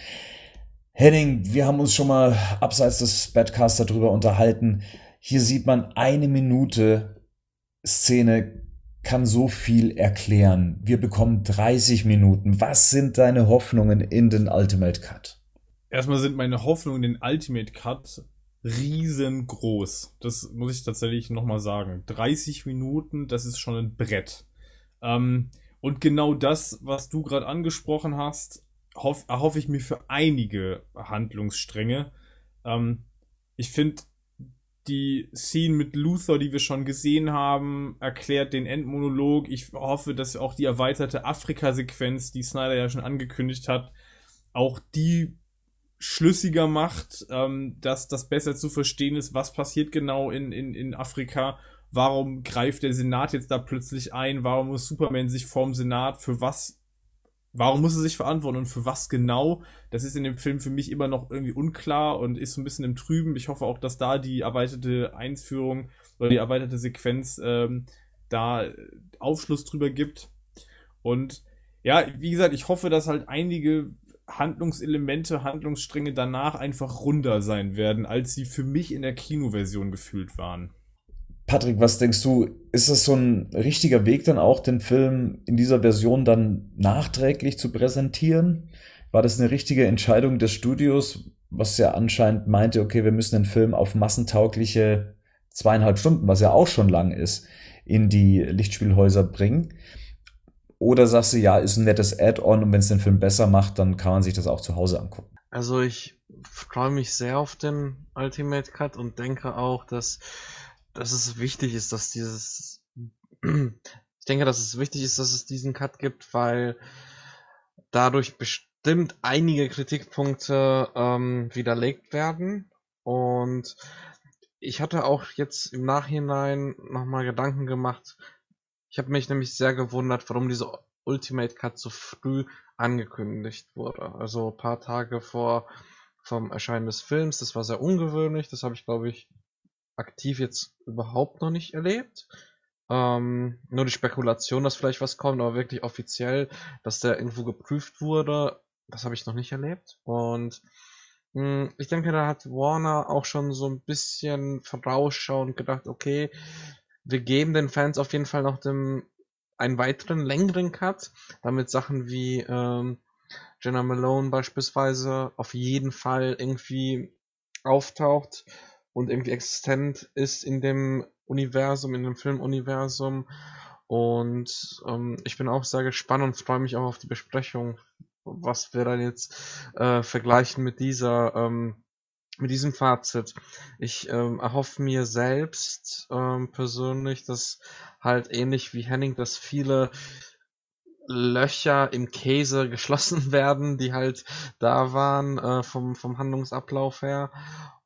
Henning, wir haben uns schon mal abseits des Badcasts darüber unterhalten. Hier sieht man eine Minute Szene kann so viel erklären. Wir bekommen 30 Minuten. Was sind deine Hoffnungen in den Ultimate Cut? Erstmal sind meine Hoffnungen in den Ultimate Cut riesengroß. Das muss ich tatsächlich nochmal sagen. 30 Minuten, das ist schon ein Brett. Ähm, und genau das, was du gerade angesprochen hast, hoff, erhoffe ich mir für einige Handlungsstränge. Ähm, ich finde, die Scene mit Luther, die wir schon gesehen haben, erklärt den Endmonolog. Ich hoffe, dass auch die erweiterte Afrika-Sequenz, die Snyder ja schon angekündigt hat, auch die schlüssiger macht, ähm, dass das besser zu verstehen ist, was passiert genau in, in, in Afrika. Warum greift der Senat jetzt da plötzlich ein? Warum muss Superman sich vorm Senat für was warum muss er sich verantworten und für was genau? Das ist in dem Film für mich immer noch irgendwie unklar und ist so ein bisschen im Trüben. Ich hoffe auch, dass da die erweiterte Einführung oder die erweiterte Sequenz ähm, da Aufschluss drüber gibt. Und ja, wie gesagt, ich hoffe, dass halt einige Handlungselemente, Handlungsstränge danach einfach runder sein werden, als sie für mich in der Kinoversion gefühlt waren. Patrick, was denkst du, ist es so ein richtiger Weg dann auch, den Film in dieser Version dann nachträglich zu präsentieren? War das eine richtige Entscheidung des Studios, was ja anscheinend meinte, okay, wir müssen den Film auf massentaugliche zweieinhalb Stunden, was ja auch schon lang ist, in die Lichtspielhäuser bringen? Oder sagst du, ja, ist ein nettes Add-on und wenn es den Film besser macht, dann kann man sich das auch zu Hause angucken? Also ich freue mich sehr auf den Ultimate Cut und denke auch, dass, dass es wichtig ist, dass dieses [CLEARS THROAT] ich denke, dass es wichtig ist, dass es diesen Cut gibt, weil dadurch bestimmt einige Kritikpunkte ähm, widerlegt werden. Und ich hatte auch jetzt im Nachhinein nochmal Gedanken gemacht. Ich habe mich nämlich sehr gewundert, warum dieser Ultimate Cut so früh angekündigt wurde. Also ein paar Tage vor vom Erscheinen des Films. Das war sehr ungewöhnlich. Das habe ich, glaube ich, aktiv jetzt überhaupt noch nicht erlebt. Ähm, nur die Spekulation, dass vielleicht was kommt, aber wirklich offiziell, dass der irgendwo geprüft wurde, das habe ich noch nicht erlebt. Und mh, hm, ich denke, da hat Warner auch schon so ein bisschen vorausschauend gedacht, okay, wir geben den Fans auf jeden Fall noch dem, einen weiteren längeren Cut, damit Sachen wie ähm, Jenna Malone beispielsweise auf jeden Fall irgendwie auftaucht und irgendwie existent ist in dem Universum, in dem Filmuniversum. Und ähm, ich bin auch sehr gespannt und freue mich auch auf die Besprechung, was wir dann jetzt äh, vergleichen mit dieser, ähm, mit diesem Fazit. Ich ähm, erhoffe mir selbst ähm, persönlich, dass halt ähnlich wie Henning, dass viele Löcher im Käse [LAUGHS] geschlossen werden, die halt da waren äh, vom, vom Handlungsablauf her.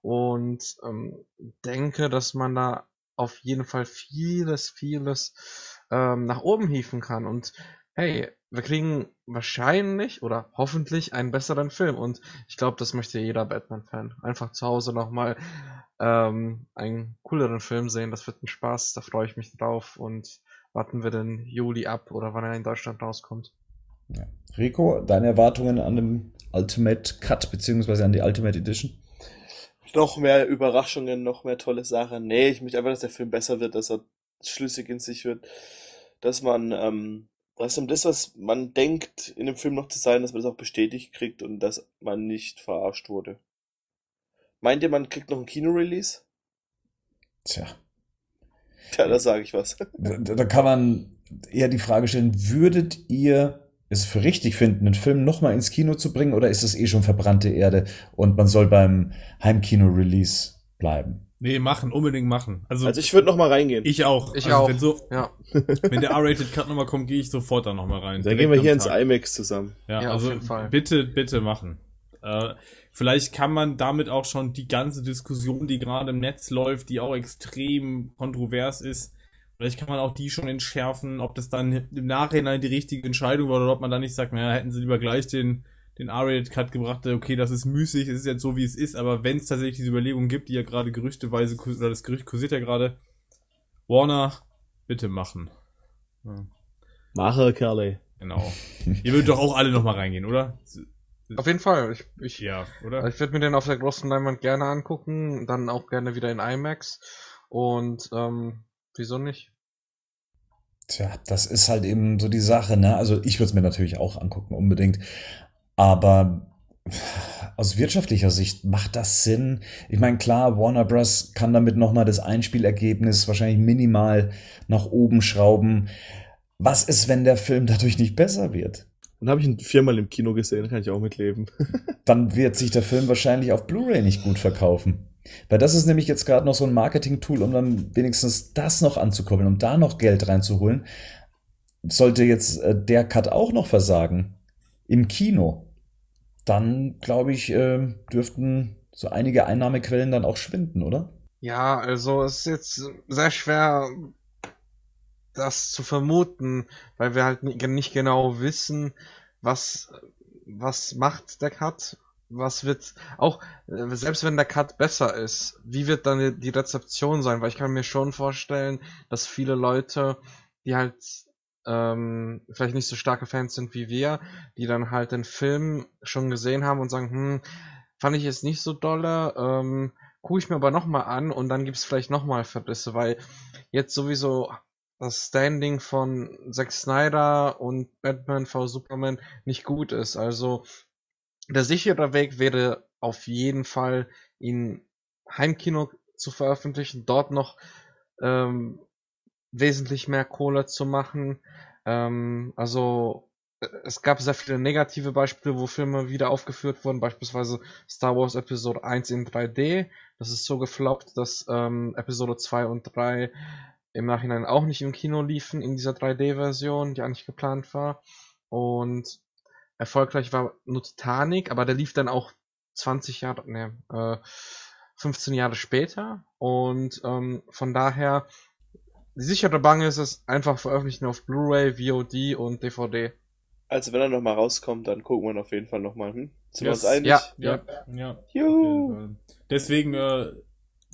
Und ähm, denke, dass man da auf jeden Fall vieles, vieles ähm, nach oben hieven kann. Und hey, wir kriegen wahrscheinlich oder hoffentlich einen besseren Film. Und ich glaube, das möchte jeder Batman-Fan. Einfach zu Hause nochmal ähm, einen cooleren Film sehen. Das wird ein Spaß, da freue ich mich drauf. Und warten wir den Juli ab oder wann er in Deutschland rauskommt. Ja. Rico, deine Erwartungen an dem Ultimate Cut beziehungsweise an die Ultimate Edition? noch mehr Überraschungen, noch mehr tolle Sachen. Nee, ich möchte einfach, dass der Film besser wird, dass er schlüssig in sich wird, dass man, ähm, dass man das, was man denkt, in dem Film noch zu sein, dass man das auch bestätigt kriegt und dass man nicht verarscht wurde. Meint ihr, man kriegt noch ein Kino-Release? Tja. [LAUGHS] Tja, da sage ich was. [LAUGHS] Da, da kann man eher die Frage stellen, würdet ihr es für richtig finden, einen Film nochmal ins Kino zu bringen oder ist es eh schon verbrannte Erde und man soll beim Heimkino-Release bleiben? Nee, machen, unbedingt machen. Also, also ich würde nochmal reingehen. Ich auch. Ich also auch. Wenn, so, ja. [LAUGHS] wenn der R-Rated Cut nochmal kommt, gehe ich sofort da nochmal rein. Dann gehen wir hier ins IMAX zusammen. Ja, Ja, auf also jeden Fall. bitte, bitte machen. Äh, vielleicht kann man damit auch schon die ganze Diskussion, die gerade im Netz läuft, die auch extrem kontrovers ist, Vielleicht kann man auch die schon entschärfen, ob das dann im Nachhinein die richtige Entscheidung war oder ob man dann nicht sagt, naja, hätten sie lieber gleich den, den R-Rated-Cut gebracht, okay, das ist müßig, es ist jetzt so, wie es ist, aber wenn es tatsächlich diese Überlegung gibt, die ja gerade gerüchteweise, oder das Gerücht kursiert ja gerade, Warner, bitte machen. Ja, Mache, Kerle. genau. Ihr würdet doch auch alle nochmal reingehen, oder? Auf jeden Fall. Ich, ich, Ja, oder? ich würde mir den auf der großen Leinwand gerne angucken, dann auch gerne wieder in IMAX. Und ähm, wieso nicht? Tja, das ist halt eben so die Sache, ne? Also ich würde es mir natürlich auch angucken, unbedingt. Aber aus wirtschaftlicher Sicht macht das Sinn. Ich meine, klar, Warner Bros. kann damit nochmal das Einspielergebnis wahrscheinlich minimal nach oben schrauben. Was ist, wenn der Film dadurch nicht besser wird? Dann habe ich ihn viermal im Kino gesehen, kann ich auch mitleben. [LAUGHS] Dann wird sich der Film wahrscheinlich auf Blu-ray nicht gut verkaufen. Weil das ist nämlich jetzt gerade noch so ein Marketing-Tool, um dann wenigstens das noch anzukurbeln, um da noch Geld reinzuholen. Sollte jetzt äh, der Cut auch noch versagen im Kino, dann glaube ich, äh, dürften so einige Einnahmequellen dann auch schwinden, oder? Ja, also es ist jetzt sehr schwer, das zu vermuten, weil wir halt ni- nicht genau wissen, was, was macht der Cut, was wird, auch, äh, selbst wenn der Cut besser ist, wie wird dann die- Rezeption sein, weil ich kann mir schon vorstellen, dass viele Leute, die halt, ähm, vielleicht nicht so starke Fans sind wie wir, die dann halt den Film schon gesehen haben und sagen, hm, fand ich jetzt nicht so dolle, ähm, gucke ich mir aber nochmal an und dann gibt's vielleicht nochmal Verrisse, weil jetzt sowieso das Standing von Zack Snyder und Batman v Superman nicht gut ist. Also der sichere Weg wäre auf jeden Fall, ihn Heimkino zu veröffentlichen, dort noch ähm, wesentlich mehr Kohle zu machen. Ähm, also es gab sehr viele negative Beispiele, wo Filme wieder aufgeführt wurden, beispielsweise Star Wars Episode 1 in 3D. Das ist so gefloppt, dass ähm, Episode 2 und 3 im Nachhinein auch nicht im Kino liefen in dieser 3D-Version, die eigentlich geplant war. Und erfolgreich war nur Titanic, aber der lief dann auch 20 Jahre, ne, äh, 15 Jahre später. Und ähm, von daher, die sichere Bank ist es einfach veröffentlichen auf Blu-ray, VOD und DVD. Also wenn er nochmal rauskommt, dann gucken wir auf jeden Fall nochmal. Hm? Sind wir Yes. uns einig? Ja, Ja, ja. Juhu. Deswegen, äh,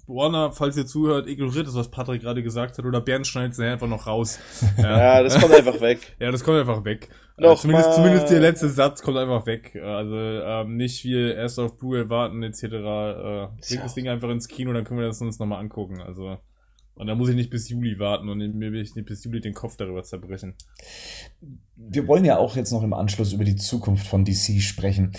Warner, falls ihr zuhört, ignoriert das, was Patrick gerade gesagt hat, oder Bernd schneidet es einfach noch raus. [LAUGHS] Ja, das kommt einfach weg. [LAUGHS] Ja, das kommt einfach weg. Noch äh, zumindest, mal. zumindest der letzte Satz kommt einfach weg. Also ähm, nicht viel erst auf Blu-ray warten etc. Äh, bringt das Ding einfach ins Kino, dann können wir das uns nochmal angucken. Also und da muss ich nicht bis Juli warten und mir will ich nicht bis Juli den Kopf darüber zerbrechen. Wir wollen ja auch jetzt noch im Anschluss über die Zukunft von DC sprechen.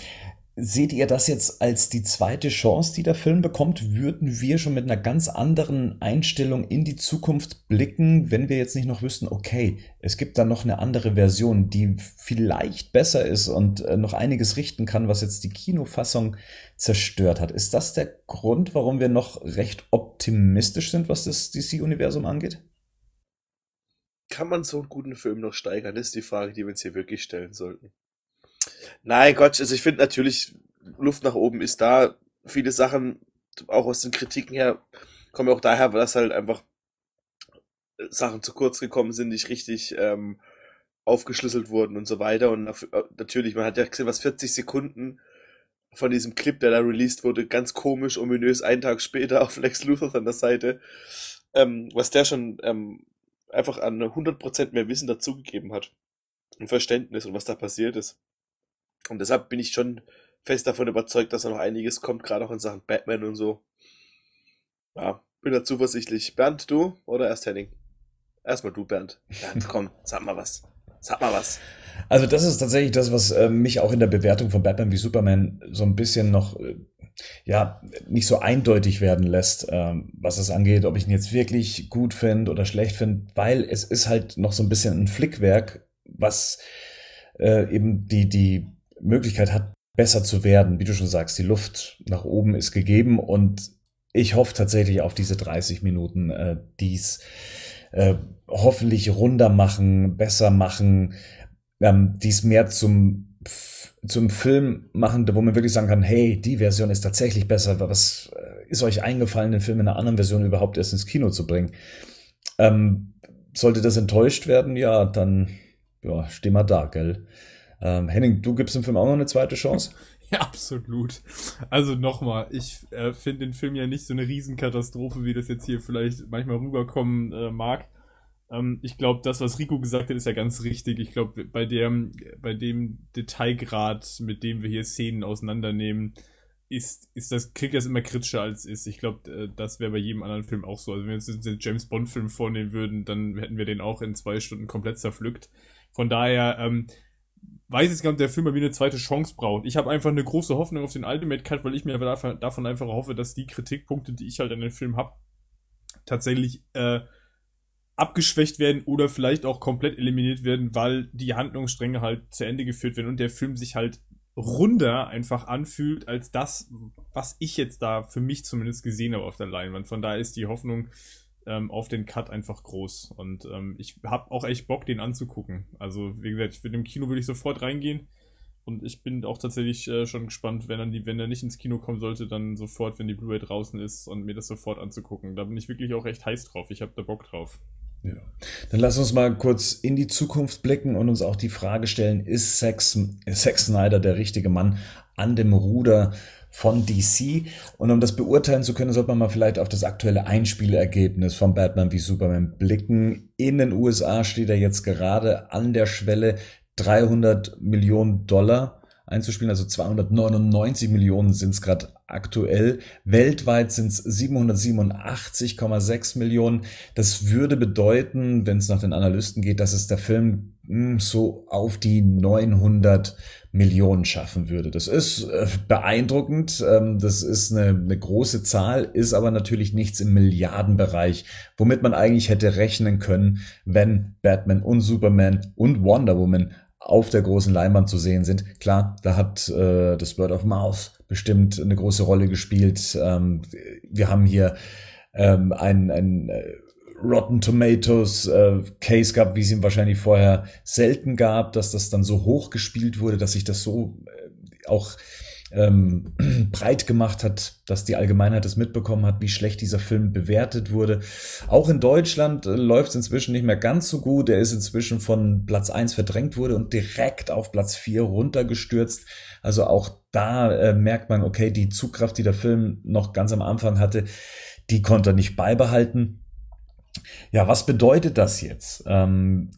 Seht ihr das jetzt als die zweite Chance, die der Film bekommt? Würden wir schon mit einer ganz anderen Einstellung in die Zukunft blicken, wenn wir jetzt nicht noch wüssten, okay, es gibt da noch eine andere Version, die vielleicht besser ist und äh, noch einiges richten kann, was jetzt die Kinofassung zerstört hat? Ist das der Grund, warum wir noch recht optimistisch sind, was das DC-Universum angeht? Kann man so einen guten Film noch steigern? Das ist die Frage, die wir uns hier wirklich stellen sollten. Nein, Gott, also ich finde natürlich, Luft nach oben ist da. Viele Sachen, auch aus den Kritiken her, kommen auch daher, weil das halt einfach Sachen zu kurz gekommen sind, nicht richtig ähm, aufgeschlüsselt wurden und so weiter. Und äh, natürlich, man hat ja gesehen, was 40 Sekunden von diesem Clip, der da released wurde, ganz komisch, ominös, einen Tag später [LAUGHS] auf Lex Luthor an der Seite, ähm, was der schon ähm, einfach an 100% mehr Wissen dazugegeben hat. Und Verständnis und was da passiert ist. Und deshalb bin ich schon fest davon überzeugt, dass da noch einiges kommt, gerade auch in Sachen Batman und so. Ja, bin da zuversichtlich. Bernd, du oder erst Henning? Erstmal du, Bernd. Bernd, [LAUGHS] komm, sag mal was. Sag mal was. Also das ist tatsächlich das, was äh, mich auch in der Bewertung von Batman wie Superman so ein bisschen noch, äh, ja, nicht so eindeutig werden lässt, ähm, was es angeht, ob ich ihn jetzt wirklich gut finde oder schlecht finde, weil es ist halt noch so ein bisschen ein Flickwerk, was äh, eben die, die Möglichkeit hat, besser zu werden. Wie du schon sagst, die Luft nach oben ist gegeben und ich hoffe tatsächlich auf diese 30 Minuten, äh, die's äh, hoffentlich runder machen, besser machen, ähm, dies mehr zum, zum Film machen, wo man wirklich sagen kann, hey, die Version ist tatsächlich besser. Was äh, ist euch eingefallen, den Film in einer anderen Version überhaupt erst ins Kino zu bringen? Ähm, sollte das enttäuscht werden, ja, dann ja, steh mal da, gell? Ähm, Henning, du gibst dem Film auch noch eine zweite Chance? [LAUGHS] Ja, absolut. Also nochmal, ich äh, finde den Film ja nicht so eine Riesenkatastrophe, wie das jetzt hier vielleicht manchmal rüberkommen äh, mag. Ähm, ich glaube, das, was Rico gesagt hat, ist ja ganz richtig. Ich glaube, bei dem, bei dem Detailgrad, mit dem wir hier Szenen auseinandernehmen, ist, ist das, kriegt das immer kritischer als ist. Ich glaube, äh, das wäre bei jedem anderen Film auch so. Also wenn wir uns den James Bond-Film vornehmen würden, dann hätten wir den auch in zwei Stunden komplett zerpflückt. Von daher, ähm, weiß jetzt gar nicht, ob der Film bei mir eine zweite Chance braucht. Ich habe einfach eine große Hoffnung auf den Ultimate Cut, weil ich mir davon, einfach hoffe, dass die Kritikpunkte, die ich halt an den Film habe, tatsächlich äh, abgeschwächt werden oder vielleicht auch komplett eliminiert werden, weil die Handlungsstränge halt zu Ende geführt werden und der Film sich halt runder einfach anfühlt als das, was ich jetzt da für mich zumindest gesehen habe auf der Leinwand. Von daher ist die Hoffnung ähm, auf den Cut einfach groß. Und ähm, ich habe auch echt Bock, den anzugucken. Also, wie gesagt, ich würde im Kino würde ich sofort reingehen. Und ich bin auch tatsächlich äh, schon gespannt, wenn, dann die, wenn er nicht ins Kino kommen sollte, dann sofort, wenn die Blu-ray draußen ist und mir das sofort anzugucken. Da bin ich wirklich auch echt heiß drauf. Ich habe da Bock drauf. Ja. Dann lass uns mal kurz in die Zukunft blicken und uns auch die Frage stellen, ist Zack, Zack Snyder der richtige Mann an dem Ruder von DC? Und um das beurteilen zu können, sollte man mal vielleicht auf das aktuelle Einspielergebnis von Batman wie Superman blicken. In den USA steht er jetzt gerade an der Schwelle 300 Millionen Dollar einzuspielen, also 299 Millionen sind es gerade aktuell. Weltweit sind es 787,6 Millionen. Das würde bedeuten, wenn es nach den Analysten geht, dass es der Film mh, so auf die 900 Millionen schaffen würde. Das ist äh, beeindruckend, ähm, das ist eine, eine große Zahl, ist aber natürlich nichts im Milliardenbereich, womit man eigentlich hätte rechnen können, wenn Batman und Superman und Wonder Woman auf der großen Leinwand zu sehen sind. Klar, da hat äh, das Word of Mouth bestimmt eine große Rolle gespielt. Ähm, wir haben hier ähm, ein, ein äh, Rotten Tomatoes äh, Case gab, wie es ihm wahrscheinlich vorher selten gab, dass das dann so hoch gespielt wurde, dass sich das so äh, auch ähm, [CLEARS THROAT] breit gemacht hat, dass die Allgemeinheit es mitbekommen hat, wie schlecht dieser Film bewertet wurde. Auch in Deutschland äh, läuft es inzwischen nicht mehr ganz so gut. Er ist inzwischen von Platz eins verdrängt wurde und direkt auf Platz vier runtergestürzt. Also auch da äh, merkt man, okay, die Zugkraft, die der Film noch ganz am Anfang hatte, die konnte er nicht beibehalten. Ja, was bedeutet das jetzt? Ähm,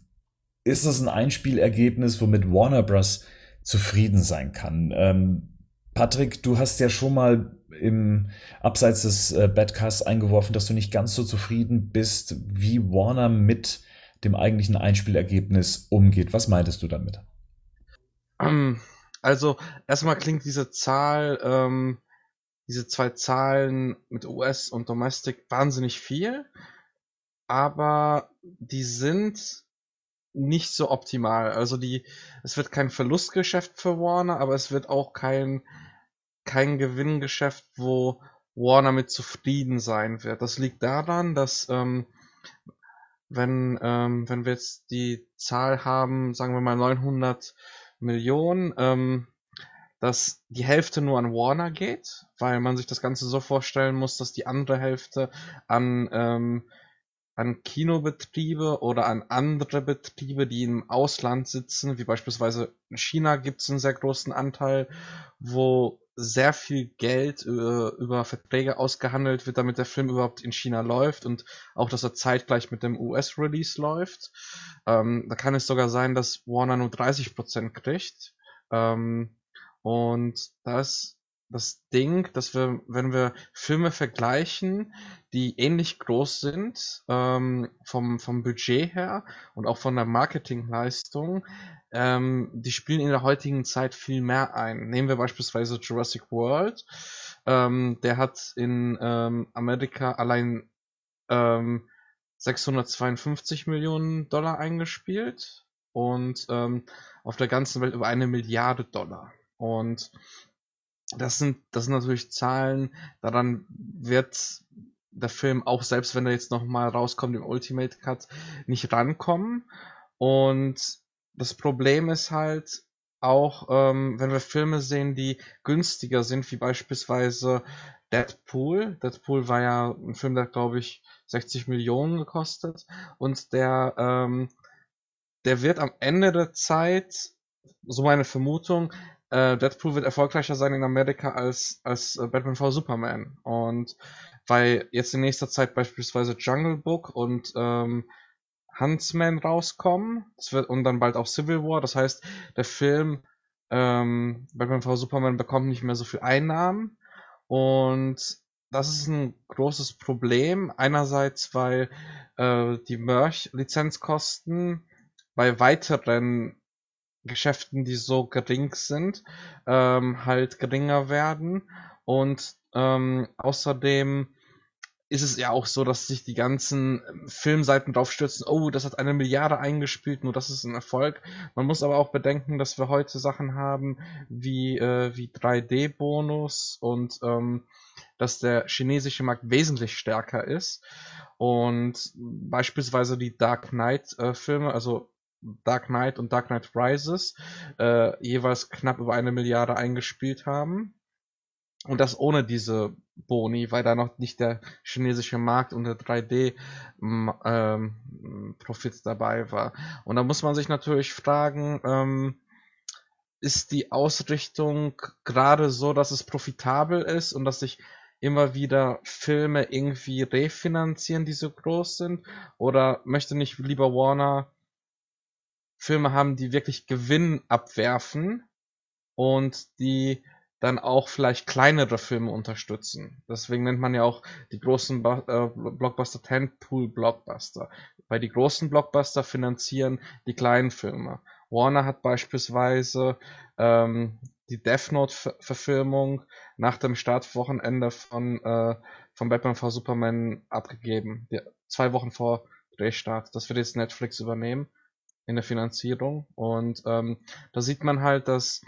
ist das ein Einspielergebnis, womit Warner Bros. zufrieden sein kann? Ähm, Patrick, du hast ja schon mal im Abseits des äh, Badcasts eingeworfen, dass du nicht ganz so zufrieden bist, wie Warner mit dem eigentlichen Einspielergebnis umgeht. Was meintest du damit? Ähm, also, erstmal klingt diese Zahl, ähm, diese zwei Zahlen mit US und Domestic wahnsinnig viel, aber die sind nicht so optimal. Also die, es wird kein Verlustgeschäft für Warner, aber es wird auch kein kein Gewinngeschäft, wo Warner mit zufrieden sein wird. Das liegt daran, dass ähm, wenn, ähm, wenn wir jetzt die Zahl haben, sagen wir mal 900 Millionen, ähm, dass die Hälfte nur an Warner geht, weil man sich das Ganze so vorstellen muss, dass die andere Hälfte an, ähm, an Kinobetriebe oder an andere Betriebe, die im Ausland sitzen, wie beispielsweise in China gibt es einen sehr großen Anteil, wo sehr viel Geld äh, über Verträge ausgehandelt wird, damit der Film überhaupt in China läuft und auch, dass er zeitgleich mit dem US-Release läuft. Ähm, da kann es sogar sein, dass Warner nur 30% kriegt. Ähm, und das das Ding, dass wir, wenn wir Filme vergleichen, die ähnlich groß sind, ähm, vom, vom Budget her und auch von der Marketingleistung, ähm, die spielen in der heutigen Zeit viel mehr ein. Nehmen wir beispielsweise Jurassic World, ähm, der hat in ähm, Amerika allein ähm, 652 Millionen Dollar eingespielt und ähm, auf der ganzen Welt über eine Milliarde Dollar. Und das sind, das sind natürlich Zahlen, daran wird der Film auch selbst wenn er jetzt nochmal rauskommt im Ultimate Cut nicht rankommen. Und das Problem ist halt auch, ähm, wenn wir Filme sehen, die günstiger sind, wie beispielsweise Deadpool. Deadpool war ja ein Film, der glaube ich 60 Millionen gekostet und der, ähm, der wird am Ende der Zeit, so meine Vermutung, äh, Deadpool wird erfolgreicher sein in Amerika als, als äh, Batman v Superman. Und weil jetzt in nächster Zeit beispielsweise Jungle Book und ähm, Huntsman rauskommen, das wird, und dann bald auch Civil War, das heißt, der Film ähm, Batman v Superman bekommt nicht mehr so viel Einnahmen und das ist ein großes Problem. Einerseits, weil äh, die Merch-Lizenzkosten bei weiteren Geschäften, die so gering sind, ähm, halt geringer werden. Und ähm, außerdem ist es ja auch so, dass sich die ganzen Filmseiten drauf stürzen, oh, das hat eine Milliarde eingespielt, nur das ist ein Erfolg. Man muss aber auch bedenken, dass wir heute Sachen haben wie, äh, wie 3D-Bonus und ähm, dass der chinesische Markt wesentlich stärker ist. Und beispielsweise die Dark Knight-Filme, äh, also Dark Knight und Dark Knight Rises äh, jeweils knapp über eine Milliarde eingespielt haben. Und das ohne diese Boni, weil da noch nicht der chinesische Markt und der 3D ähm, Profit dabei war. Und da muss man sich natürlich fragen, ähm, ist die Ausrichtung gerade so, dass es profitabel ist und dass sich immer wieder Filme irgendwie refinanzieren, die so groß sind? Oder möchte nicht lieber Warner Filme haben, die wirklich Gewinn abwerfen und die dann auch vielleicht kleinere Filme unterstützen. Deswegen nennt man ja auch die großen äh, Blockbuster Tentpool Blockbuster. Weil die großen Blockbuster finanzieren die kleinen Filme. Warner hat beispielsweise ähm, die Death Note Verfilmung nach dem Startwochenende von äh, von Batman v Superman abgegeben. Die, zwei Wochen vor Drehstart. Das wird jetzt Netflix übernehmen. In der Finanzierung. Und ähm, da sieht man halt, dass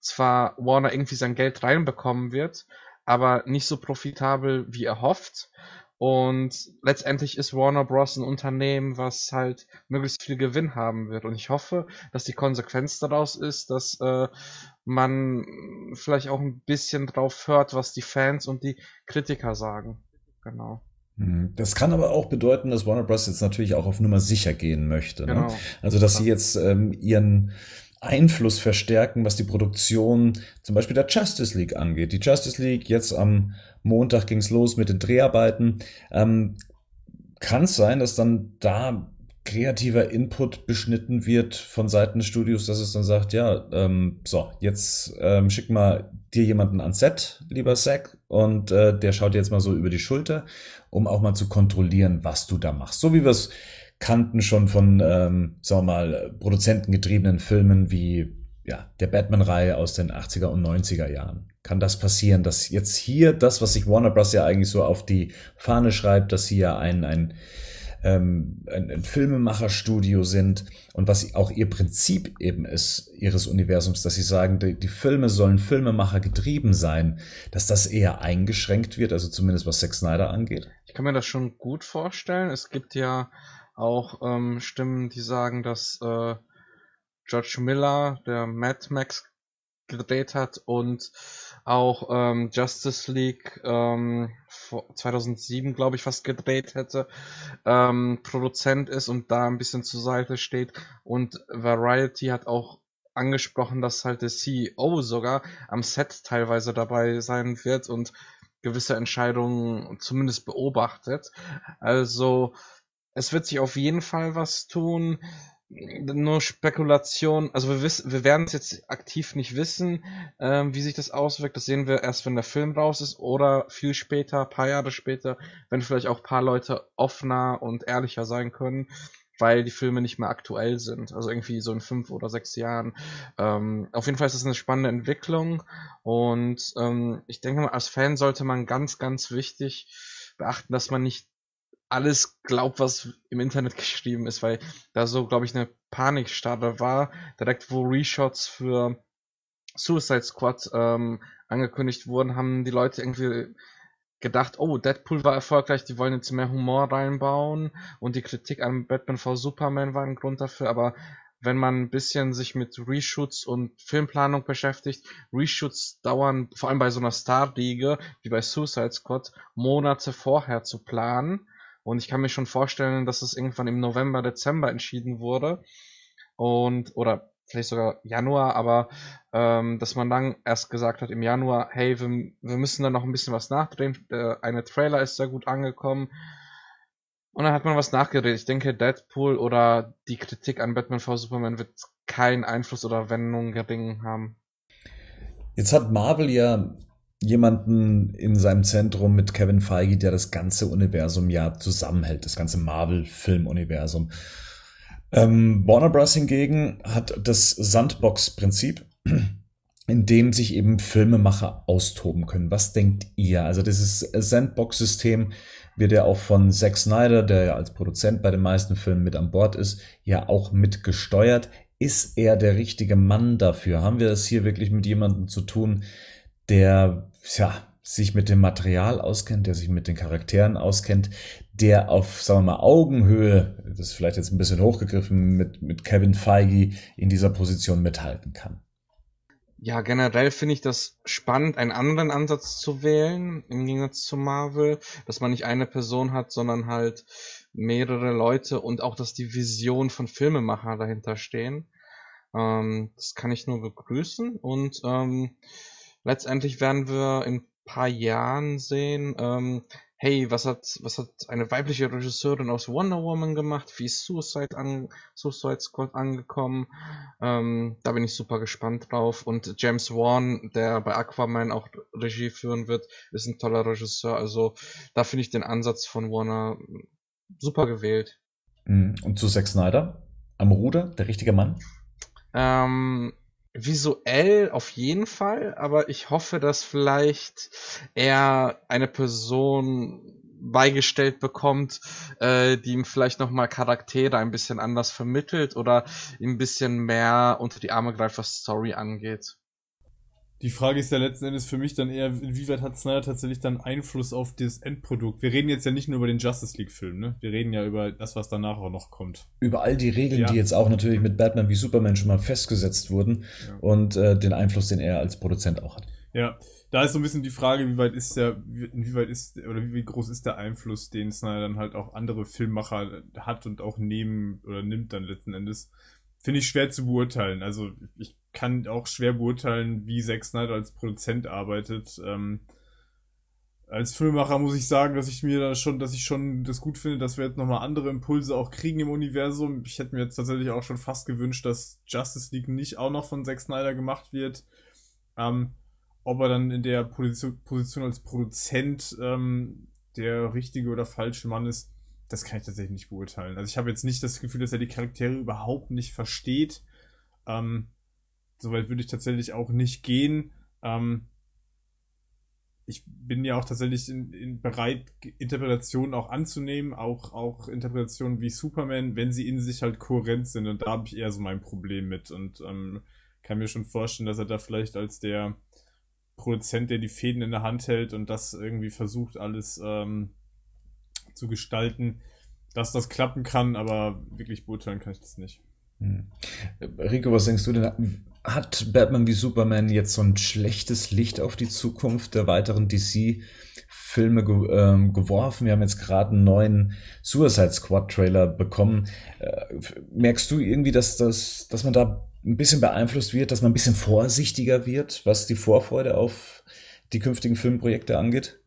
zwar Warner irgendwie sein Geld reinbekommen wird, aber nicht so profitabel, wie er hofft. Und letztendlich ist Warner Bros. ein Unternehmen, was halt möglichst viel Gewinn haben wird. Und ich hoffe, dass die Konsequenz daraus ist, dass äh, man vielleicht auch ein bisschen drauf hört, was die Fans und die Kritiker sagen. Genau. Hm, das kann aber auch bedeuten, dass Warner Bros. jetzt natürlich auch auf Nummer sicher gehen möchte. Ne? Genau. Ne? Also, dass sie jetzt ähm, ihren Einfluss verstärken, was die Produktion zum Beispiel der Justice League angeht. Die Justice League, jetzt am Montag ging's los mit den Dreharbeiten. Ähm, Kann es sein, dass dann da kreativer Input beschnitten wird von Seiten des Studios, dass es dann sagt, ja, ähm, so, jetzt ähm, schick mal dir jemanden ans Set, lieber Zack, und äh, der schaut jetzt mal so über die Schulter, um auch mal zu kontrollieren, was du da machst. So wie wir es kannten schon von, ähm, sagen wir mal, produzentengetriebenen Filmen wie ja, der Batman-Reihe aus den 80er und 90er Jahren. Kann das passieren, dass jetzt hier das, was sich Warner Bros. ja eigentlich so auf die Fahne schreibt, dass sie ja ein, ein, ähm, ein, ein Filmemacherstudio sind und was auch ihr Prinzip eben ist, ihres Universums, dass sie sagen, die, die Filme sollen Filmemacher getrieben sein, dass das eher eingeschränkt wird, also zumindest was Zack Snyder angeht? Ich kann mir das schon gut vorstellen. Es gibt ja auch ähm, Stimmen, die sagen, dass äh, George Miller, der Mad Max gedreht hat und auch ähm, Justice League ähm, 2007, glaube ich, fast gedreht hätte, ähm, Produzent ist und da ein bisschen zur Seite steht. Und Variety hat auch angesprochen, dass halt der CEO sogar am Set teilweise dabei sein wird und gewisse Entscheidungen zumindest beobachtet. Also es wird sich auf jeden Fall was tun. Nur Spekulation, also wir wissen, wir werden es jetzt aktiv nicht wissen, ähm, wie sich das auswirkt. Das sehen wir erst, wenn der Film raus ist oder viel später, paar Jahre später, wenn vielleicht auch paar Leute offener und ehrlicher sein können, weil die Filme nicht mehr aktuell sind. Also irgendwie so in fünf oder sechs Jahren. Ähm, auf jeden Fall ist das eine spannende Entwicklung und ähm, ich denke mal, als Fan sollte man ganz, ganz wichtig beachten, dass man nicht alles glaubt, was im Internet geschrieben ist, weil da so, glaube ich, eine Panikstarre war, direkt wo Reshots für Suicide Squad ähm, angekündigt wurden, haben die Leute irgendwie gedacht, oh, Deadpool war erfolgreich, die wollen jetzt mehr Humor reinbauen. Und die Kritik an Batman v Superman war ein Grund dafür, aber wenn man ein bisschen sich mit Reshoots und Filmplanung beschäftigt, Reshoots dauern, vor allem bei so einer Star-Liga wie bei Suicide Squad, Monate vorher zu planen und ich kann mir schon vorstellen, dass es irgendwann im November, Dezember entschieden wurde. Und, oder vielleicht sogar Januar, aber ähm, dass man dann erst gesagt hat im Januar, hey, wir, wir müssen da noch ein bisschen was nachdrehen. Der eine Trailer ist sehr gut angekommen. Und dann hat man was nachgedreht. Ich denke, Deadpool oder die Kritik an Batman v Superman wird keinen Einfluss oder Wendung gering haben. Jetzt hat Marvel ja jemanden in seinem Zentrum mit Kevin Feige, der das ganze Universum ja zusammenhält, das ganze Marvel-Film-Universum. Ähm, Warner Bros. hingegen hat das Sandbox-Prinzip, [CLEARS THROAT] in dem sich eben Filmemacher austoben können. Was denkt ihr? Also dieses Sandbox-System wird ja auch von Zack Snyder, der ja als Produzent bei den meisten Filmen mit an Bord ist, ja auch mitgesteuert. Ist er der richtige Mann dafür? Haben wir es hier wirklich mit jemandem zu tun, der ja, sich mit dem Material auskennt, der sich mit den Charakteren auskennt, der auf, sagen wir mal, Augenhöhe, das ist vielleicht jetzt ein bisschen hochgegriffen, mit, mit Kevin Feige in dieser Position mithalten kann. Ja, generell finde ich das spannend, einen anderen Ansatz zu wählen, im Gegensatz zu Marvel, dass man nicht eine Person hat, sondern halt mehrere Leute und auch, dass die Vision von Filmemacher dahinter stehen. Ähm, das kann ich nur begrüßen und ähm, letztendlich werden wir in ein paar Jahren sehen, ähm, hey, was hat, was hat eine weibliche Regisseurin aus Wonder Woman gemacht? Wie ist Suicide, an, Suicide Squad angekommen? Ähm, da bin ich super gespannt drauf. Und James Wan, der bei Aquaman auch Regie führen wird, ist ein toller Regisseur. Also da finde ich den Ansatz von Warner super gewählt. Mhm. Und zu Zack Snyder? Am Ruder, der richtige Mann? Ähm, visuell auf jeden Fall, aber ich hoffe, dass vielleicht er eine Person beigestellt bekommt, äh, die ihm vielleicht nochmal Charaktere ein bisschen anders vermittelt oder ihm ein bisschen mehr unter die Arme greift, was Story angeht. Die Frage ist ja letzten Endes für mich dann eher, inwieweit hat Snyder tatsächlich dann Einfluss auf das Endprodukt? Wir reden jetzt ja nicht nur über den Justice League-Film, ne? Wir reden ja über das, was danach auch noch kommt. Über all die Regeln, Ja. die jetzt auch natürlich mit Batman wie Superman schon mal festgesetzt wurden Ja. und äh, den Einfluss, den er als Produzent auch hat. Ja, da ist so ein bisschen die Frage, wie weit ist der, wie- inwieweit ist, oder wie groß ist der Einfluss, den Snyder dann halt auch andere Filmmacher hat und auch nehmen oder nimmt dann letzten Endes. Finde ich schwer zu beurteilen. Also ich kann auch schwer beurteilen, wie Zack Snyder als Produzent arbeitet. Ähm, als Filmemacher muss ich sagen, dass ich mir da schon, dass ich schon das gut finde, dass wir jetzt nochmal andere Impulse auch kriegen im Universum. Ich hätte mir jetzt tatsächlich auch schon fast gewünscht, dass Justice League nicht auch noch von Zack Snyder gemacht wird. Ähm, ob er dann in der Position, Position als Produzent ähm, der richtige oder falsche Mann ist, das kann ich tatsächlich nicht beurteilen. Also ich habe jetzt nicht das Gefühl, dass er die Charaktere überhaupt nicht versteht. Ähm, Soweit würde ich tatsächlich auch nicht gehen. Ähm, ich bin ja auch tatsächlich in, in bereit, Interpretationen auch anzunehmen, auch, auch Interpretationen wie Superman, wenn sie in sich halt kohärent sind. Und da habe ich eher so mein Problem mit. Und ähm, kann mir schon vorstellen, dass er da vielleicht als der Produzent, der die Fäden in der Hand hält und das irgendwie versucht, alles ähm, zu gestalten, dass das klappen kann, aber wirklich beurteilen kann ich das nicht. Hm. Rico, was denkst du denn? Hat Batman wie Superman jetzt so ein schlechtes Licht auf die Zukunft der weiteren DC-Filme ge ähm, geworfen? Wir haben jetzt gerade einen neuen Suicide Squad-Trailer bekommen. Äh, merkst du irgendwie, dass, das, dass man da ein bisschen beeinflusst wird, dass man ein bisschen vorsichtiger wird, was die Vorfreude auf die künftigen Filmprojekte angeht?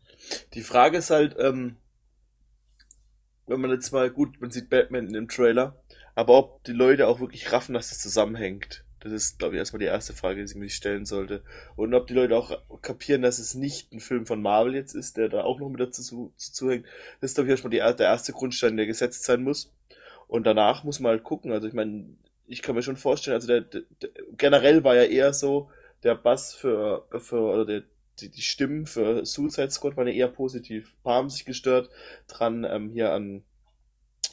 Die Frage ist halt, ähm, wenn man jetzt mal, gut, man sieht Batman in dem Trailer, aber ob die Leute auch wirklich raffen, dass das zusammenhängt. Das ist, glaube ich, erstmal die erste Frage, die sich sich stellen sollte. Und ob die Leute auch kapieren, dass es nicht ein Film von Marvel jetzt ist, der da auch noch mit dazu zu hängt. Das ist, glaube ich, erstmal die, der erste Grundstein, der gesetzt sein muss. Und danach muss man halt gucken. Also ich meine, ich kann mir schon vorstellen, also der, der, der generell war ja eher so, der Bass für, für oder der, die, die Stimmen für Suicide Squad waren ja eher positiv. Ein paar haben sich gestört dran, ähm, hier an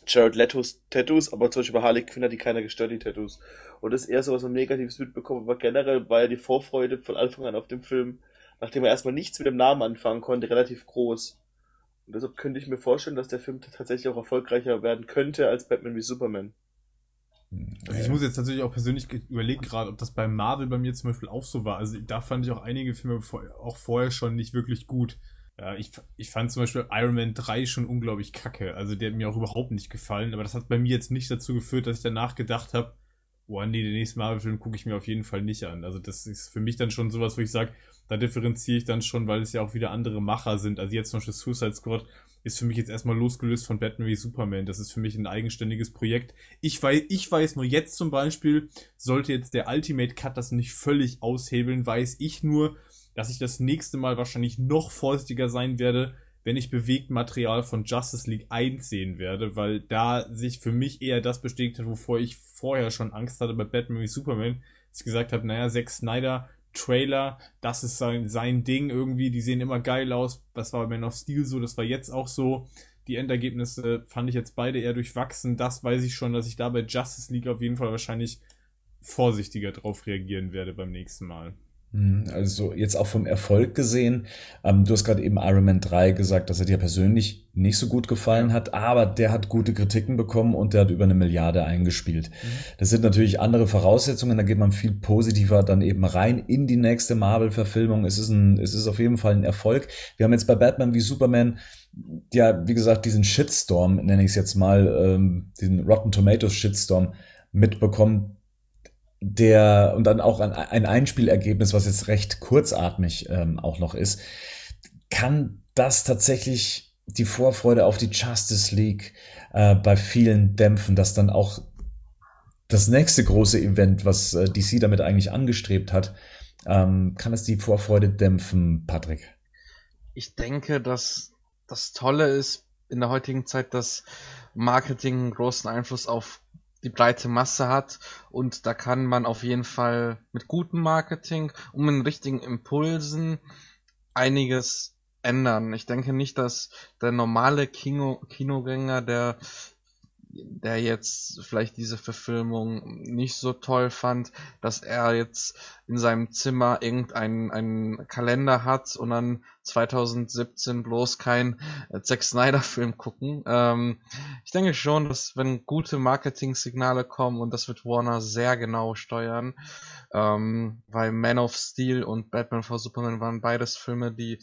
Jared Letos Tattoos, aber zum Beispiel bei Harley Quinn hat die keiner gestört, die Tattoos. Und das ist eher so was man Negatives mitbekommen, aber generell war ja die Vorfreude von Anfang an auf dem Film, nachdem er erstmal nichts mit dem Namen anfangen konnte, relativ groß. Und deshalb könnte ich mir vorstellen, dass der Film tatsächlich auch erfolgreicher werden könnte als Batman wie Superman. Also ich muss jetzt tatsächlich auch persönlich ge- überlegen gerade, ob das bei Marvel bei mir zum Beispiel auch so war. Also da fand ich auch einige Filme vor, auch vorher schon nicht wirklich gut. Ja, ich, ich fand zum Beispiel Iron Man 3 schon unglaublich kacke. Also der hat mir auch überhaupt nicht gefallen. Aber das hat bei mir jetzt nicht dazu geführt, dass ich danach gedacht habe, oh nee, den nächsten Marvel-Film gucke ich mir auf jeden Fall nicht an. Also das ist für mich dann schon sowas, wo ich sage, da differenziere ich dann schon, weil es ja auch wieder andere Macher sind. Also jetzt zum Beispiel Suicide Squad ist für mich jetzt erstmal losgelöst von Batman wie Superman. Das ist für mich ein eigenständiges Projekt. Ich weiß, ich weiß nur jetzt zum Beispiel, sollte jetzt der Ultimate Cut das nicht völlig aushebeln, weiß ich nur, dass ich das nächste Mal wahrscheinlich noch vorsichtiger sein werde, wenn ich bewegt Material von Justice League 1 sehen werde, weil da sich für mich eher das bestätigt hat, wovor ich vorher schon Angst hatte bei Batman wie Superman, dass ich gesagt habe, naja, Zack Snyder, Trailer, das ist sein, sein Ding irgendwie, die sehen immer geil aus, das war bei Man of Steel so, das war jetzt auch so, die Endergebnisse fand ich jetzt beide eher durchwachsen, das weiß ich schon, dass ich da bei Justice League auf jeden Fall wahrscheinlich vorsichtiger drauf reagieren werde beim nächsten Mal. Hm, Also jetzt auch vom Erfolg gesehen. Ähm, du hast gerade eben Iron Man 3 gesagt, dass er dir persönlich nicht so gut gefallen hat, aber der hat gute Kritiken bekommen und der hat über eine Milliarde eingespielt. Das sind natürlich andere Voraussetzungen, da geht man viel positiver dann eben rein in die nächste Marvel-Verfilmung. Es ist ein, es ist auf jeden Fall ein Erfolg. Wir haben jetzt bei Batman wie Superman ja, wie gesagt, diesen Shitstorm, nenne ich es jetzt mal, ähm, diesen Rotten Tomatoes Shitstorm mitbekommen, der und dann auch ein, ein Einspielergebnis, was jetzt recht kurzatmig ähm, auch noch ist, kann das tatsächlich die Vorfreude auf die Justice League äh, bei vielen dämpfen, dass dann auch das nächste große Event, was äh, DC damit eigentlich angestrebt hat, ähm, kann es die Vorfreude dämpfen, Patrick? Ich denke, dass das Tolle ist in der heutigen Zeit, dass Marketing großen Einfluss auf die breite Masse hat und da kann man auf jeden Fall mit gutem Marketing und mit richtigen Impulsen einiges ändern. Ich denke nicht, dass der normale Kino Kinogänger, der der jetzt vielleicht diese Verfilmung nicht so toll fand, dass er jetzt in seinem Zimmer irgendeinen einen Kalender hat und dann 2017 bloß kein äh, Zack Snyder Film gucken. Ähm, ich denke schon, dass wenn gute Marketing-Signale kommen und das wird Warner sehr genau steuern, ähm, weil Man of Steel und Batman vs Superman waren beides Filme, die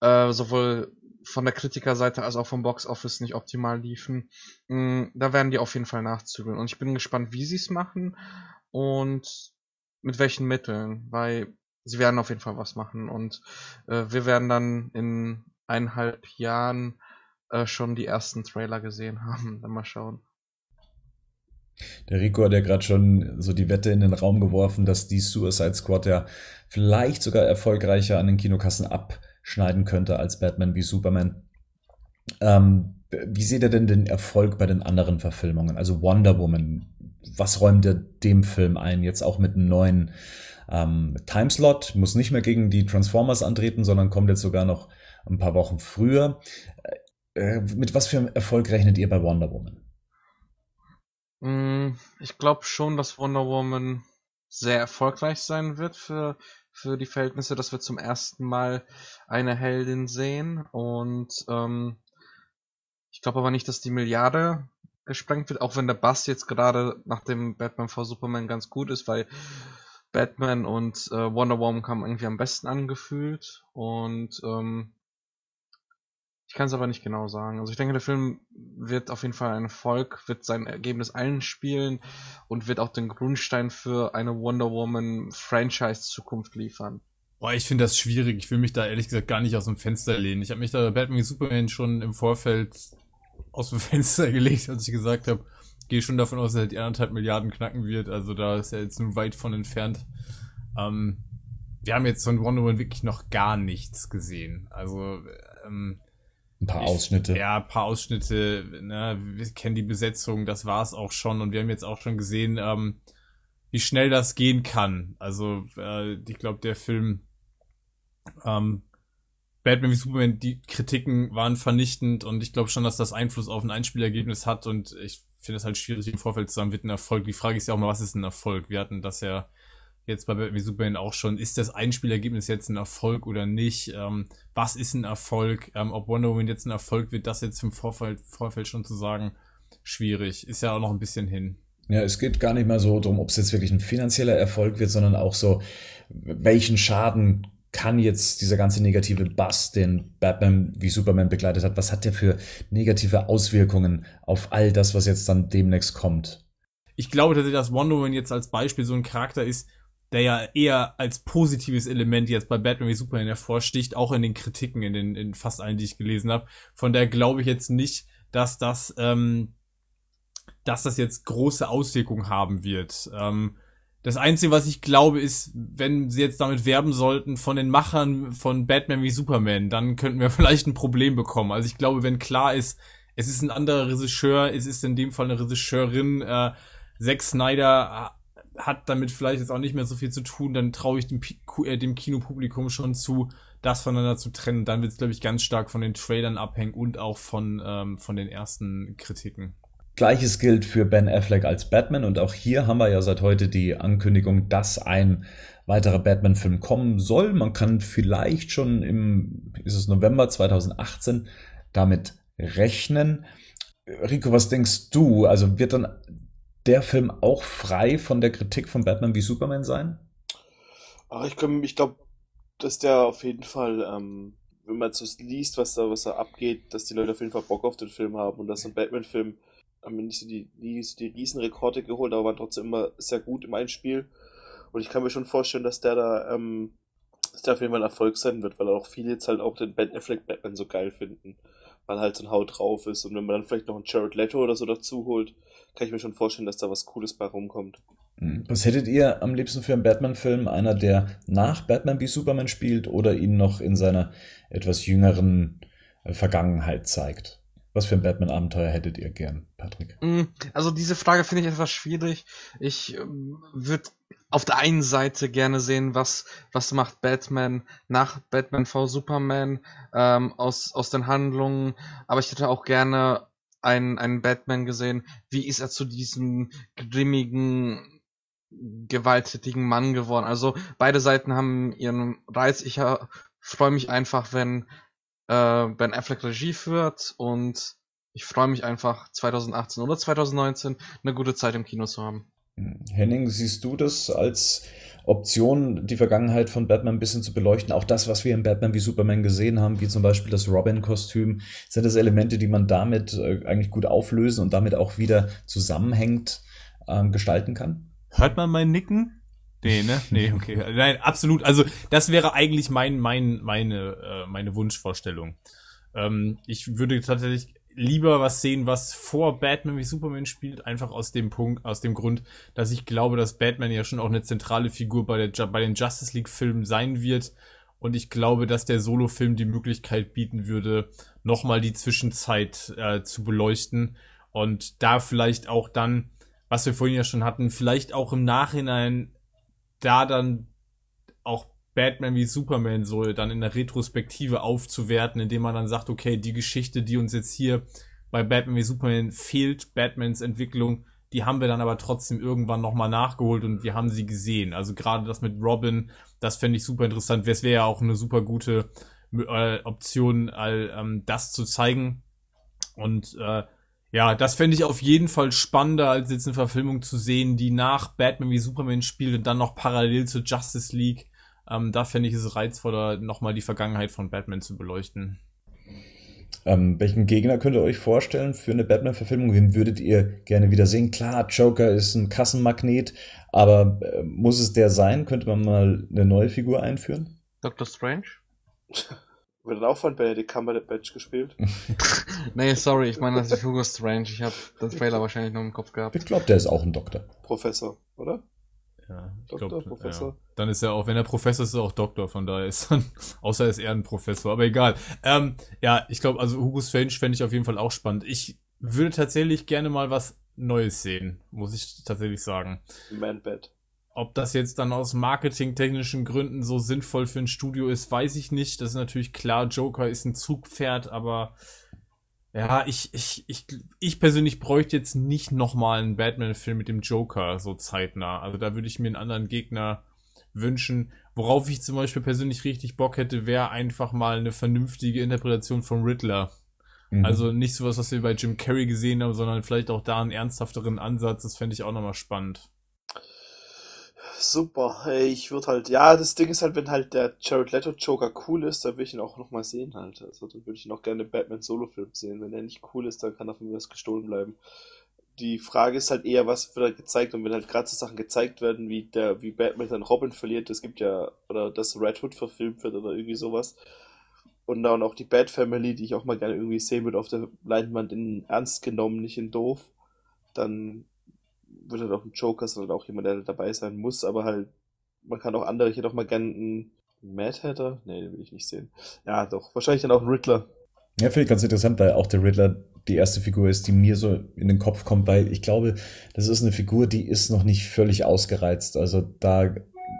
äh, sowohl von der Kritikerseite als auch vom Box Office nicht optimal liefen. Mm, da werden die auf jeden Fall nachzügeln. Und ich bin gespannt, wie sie es machen und mit welchen Mitteln, weil sie werden auf jeden Fall was machen. Und äh, wir werden dann in eineinhalb Jahren äh, schon die ersten Trailer gesehen haben. [LAUGHS] Dann mal schauen. Der Rico hat ja gerade schon so die Wette in den Raum geworfen, dass die Suicide Squad ja vielleicht sogar erfolgreicher an den Kinokassen ab schneiden könnte als Batman wie Superman. Ähm, wie seht ihr denn den Erfolg bei den anderen Verfilmungen? Also Wonder Woman, was räumt ihr dem Film ein? Jetzt auch mit einem neuen ähm, Timeslot, muss nicht mehr gegen die Transformers antreten, sondern kommt jetzt sogar noch ein paar Wochen früher. Äh, mit was für einem Erfolg rechnet ihr bei Wonder Woman? Mm, ich glaube schon, dass Wonder Woman sehr erfolgreich sein wird für für die Verhältnisse, dass wir zum ersten Mal eine Heldin sehen. Und ähm, ich glaube aber nicht, dass die Milliarde gesprengt wird, auch wenn der Bass jetzt gerade nach dem Batman vor Superman ganz gut ist, weil Batman und äh, Wonder Woman haben irgendwie am besten angefühlt. Und ähm, ich kann es aber nicht genau sagen. Also ich denke, der Film wird auf jeden Fall ein Erfolg, wird sein Ergebnis allen spielen und wird auch den Grundstein für eine Wonder Woman Franchise Zukunft liefern. Boah, ich finde das schwierig. Ich will mich da ehrlich gesagt gar nicht aus dem Fenster lehnen. Ich habe mich da bei Batman Superman schon im Vorfeld aus dem [LAUGHS] Fenster gelegt, als ich gesagt habe, gehe schon davon aus, dass er die anderthalb Milliarden knacken wird. Also da ist er jetzt nur weit von entfernt. Ähm, wir haben jetzt von Wonder Woman wirklich noch gar nichts gesehen. Also ähm, ein paar Ausschnitte. Ja, ein paar Ausschnitte. Ne? Wir kennen die Besetzung, das war's auch schon. Und wir haben jetzt auch schon gesehen, ähm, wie schnell das gehen kann. Also äh, ich glaube, der Film ähm, Batman wie Superman, die Kritiken waren vernichtend und ich glaube schon, dass das Einfluss auf ein Einspielergebnis hat und ich finde es halt schwierig im Vorfeld zu sagen, wird ein Erfolg. Die Frage ist ja auch mal, was ist ein Erfolg? Wir hatten das ja jetzt bei Batman Superman auch schon, ist das Einspielergebnis jetzt ein Erfolg oder nicht? Ähm, was ist ein Erfolg? Ähm, ob Wonder Woman jetzt ein Erfolg wird, das jetzt im Vorfeld, Vorfeld schon zu sagen, schwierig. Ist ja auch noch ein bisschen hin. Ja, es geht gar nicht mal so darum, ob es jetzt wirklich ein finanzieller Erfolg wird, sondern auch so, welchen Schaden kann jetzt dieser ganze negative Bass, den Batman wie Superman begleitet hat, was hat der für negative Auswirkungen auf all das, was jetzt dann demnächst kommt? Ich glaube tatsächlich, dass Wonder Woman jetzt als Beispiel so ein Charakter ist, der ja eher als positives Element jetzt bei Batman wie Superman hervorsticht, auch in den Kritiken, in den in fast allen, die ich gelesen habe. Von daher glaube ich jetzt nicht, dass das, ähm, dass das jetzt große Auswirkungen haben wird. Ähm, das Einzige, was ich glaube, ist, wenn sie jetzt damit werben sollten von den Machern von Batman wie Superman, dann könnten wir [LAUGHS] vielleicht ein Problem bekommen. Also ich glaube, wenn klar ist, es ist ein anderer Regisseur, es ist in dem Fall eine Regisseurin, äh, Zack Snyder hat damit vielleicht jetzt auch nicht mehr so viel zu tun, dann traue ich dem, äh, dem Kinopublikum schon zu, das voneinander zu trennen. Dann wird es, glaube ich, ganz stark von den Trailern abhängen und auch von, ähm, von den ersten Kritiken. Gleiches gilt für Ben Affleck als Batman und auch hier haben wir ja seit heute die Ankündigung, dass ein weiterer Batman-Film kommen soll. Man kann vielleicht schon im, ist es November 2018, damit rechnen. Rico, was denkst du? Also wird dann der Film auch frei von der Kritik von Batman wie Superman sein? Ach, ich, ich glaube, dass der auf jeden Fall, ähm, wenn man so liest, was da, was da abgeht, dass die Leute auf jeden Fall Bock auf den Film haben und dass so ein Batman-Film haben wir nicht so die, die, die Riesenrekorde geholt, aber waren trotzdem immer sehr gut im Einspiel. Und ich kann mir schon vorstellen, dass der da, ähm, dass der auf jeden Fall ein Erfolg sein wird, weil auch viele jetzt halt auch den Ben Affleck Batman so geil finden. Weil halt so ein Haut drauf ist. Und wenn man dann vielleicht noch einen Jared Leto oder so dazu holt, kann ich mir schon vorstellen, dass da was Cooles bei rumkommt. Hm. Was hättet ihr am liebsten für einen Batman-Film? Einer, der nach Batman wie Superman spielt oder ihn noch in seiner etwas jüngeren äh, Vergangenheit zeigt? Was für ein Batman-Abenteuer hättet ihr gern, Patrick? Hm, also diese Frage finde ich etwas schwierig. Ich ähm, würde auf der einen Seite gerne sehen, was, was macht Batman nach Batman v Superman ähm, aus, aus den Handlungen, aber ich hätte auch gerne einen, einen Batman gesehen, wie ist er zu diesem grimmigen, gewalttätigen Mann geworden. Also beide Seiten haben ihren Reiz. Ich äh, freue mich einfach, wenn äh, Ben Affleck Regie führt und ich freue mich einfach 2018 oder 2019 eine gute Zeit im Kino zu haben. Henning, siehst du das als Option, die Vergangenheit von Batman ein bisschen zu beleuchten? Auch das, was wir in Batman wie Superman gesehen haben, wie zum Beispiel das Robin-Kostüm, sind das Elemente, die man damit äh, eigentlich gut auflösen und damit auch wieder zusammenhängend ähm, gestalten kann? Hört man mein Nicken? Nee, ne? Nee, okay. Nein, absolut. Also, das wäre eigentlich mein, mein, meine, äh, meine Wunschvorstellung. Ähm, ich würde tatsächlich lieber was sehen, was vor Batman wie Superman spielt, einfach aus dem Punkt, aus dem Grund, dass ich glaube, dass Batman ja schon auch eine zentrale Figur bei, der, bei den Justice League Filmen sein wird. Und ich glaube, dass der Solo-Film die Möglichkeit bieten würde, nochmal die Zwischenzeit äh, zu beleuchten und da vielleicht auch dann, was wir vorhin ja schon hatten, vielleicht auch im Nachhinein da dann auch Batman wie Superman so dann in der Retrospektive aufzuwerten, indem man dann sagt, okay, die Geschichte, die uns jetzt hier bei Batman wie Superman fehlt, Batmans Entwicklung, die haben wir dann aber trotzdem irgendwann nochmal nachgeholt und wir haben sie gesehen. Also gerade das mit Robin, das fände ich super interessant. Es wäre ja auch eine super gute äh, Option, all, ähm, das zu zeigen. Und äh, ja, das fände ich auf jeden Fall spannender, als jetzt eine Verfilmung zu sehen, die nach Batman wie Superman spielt und dann noch parallel zur Justice League ähm, da fände ich es reizvoller, nochmal die Vergangenheit von Batman zu beleuchten. Ähm, welchen Gegner könnt ihr euch vorstellen für eine Batman-Verfilmung? Wen würdet ihr gerne wieder sehen? Klar, Joker ist ein Kassenmagnet, aber äh, muss es der sein? Könnte man mal eine neue Figur einführen? Doctor Strange? [LAUGHS] Wird dann auch von Benedict Cumberbatch gespielt? [LAUGHS] nee, sorry, ich meine das ist Hugo Strange. Ich habe den Trailer wahrscheinlich noch im Kopf gehabt. Ich glaube, der ist auch ein Doktor. Professor, oder? Ja, ich Doktor, glaub, Professor. Ja. Dann ist er auch, wenn er Professor ist, ist er auch Doktor, von daher ist dann, [LAUGHS] außer er ist eher ein Professor, aber egal. Ähm, ja, ich glaube, also Hugo Strange fände ich auf jeden Fall auch spannend. Ich würde tatsächlich gerne mal was Neues sehen, muss ich tatsächlich sagen. Man-Bat. Ob das jetzt dann aus marketingtechnischen Gründen so sinnvoll für ein Studio ist, weiß ich nicht. Das ist natürlich klar, Joker ist ein Zugpferd, aber ja, ich, ich, ich, ich persönlich bräuchte jetzt nicht nochmal einen Batman-Film mit dem Joker so zeitnah. Also da würde ich mir einen anderen Gegner wünschen. Worauf ich zum Beispiel persönlich richtig Bock hätte, wäre einfach mal eine vernünftige Interpretation von Riddler. Mhm. Also nicht sowas, was wir bei Jim Carrey gesehen haben, sondern vielleicht auch da einen ernsthafteren Ansatz. Das fände ich auch nochmal spannend super. Ich würde halt, ja, das Ding ist halt, wenn halt der Jared Leto Joker cool ist, dann will ich ihn auch nochmal sehen halt. Also dann würde ich auch gerne Batman Solo-Film sehen. Wenn er nicht cool ist, dann kann er von mir was gestohlen bleiben. Die Frage ist halt eher, was wird halt gezeigt und wenn halt gerade so Sachen gezeigt werden, wie der, wie Batman dann Robin verliert, es gibt ja, oder dass Red Hood verfilmt wird oder irgendwie sowas. Und dann auch die Bat Family, die ich auch mal gerne irgendwie sehen würde auf der Leinwand in ernst genommen, nicht in doof. Dann wird halt auch ein Joker, sondern auch jemand, der dabei sein muss, aber halt, man kann auch andere, hätte auch mal gern einen Mad Hatter, nee, den will ich nicht sehen. Ja, doch, wahrscheinlich dann auch ein Riddler. Ja, finde ich ganz interessant, weil auch der Riddler die erste Figur ist, die mir so in den Kopf kommt, weil ich glaube, das ist eine Figur, die ist noch nicht völlig ausgereizt. Also da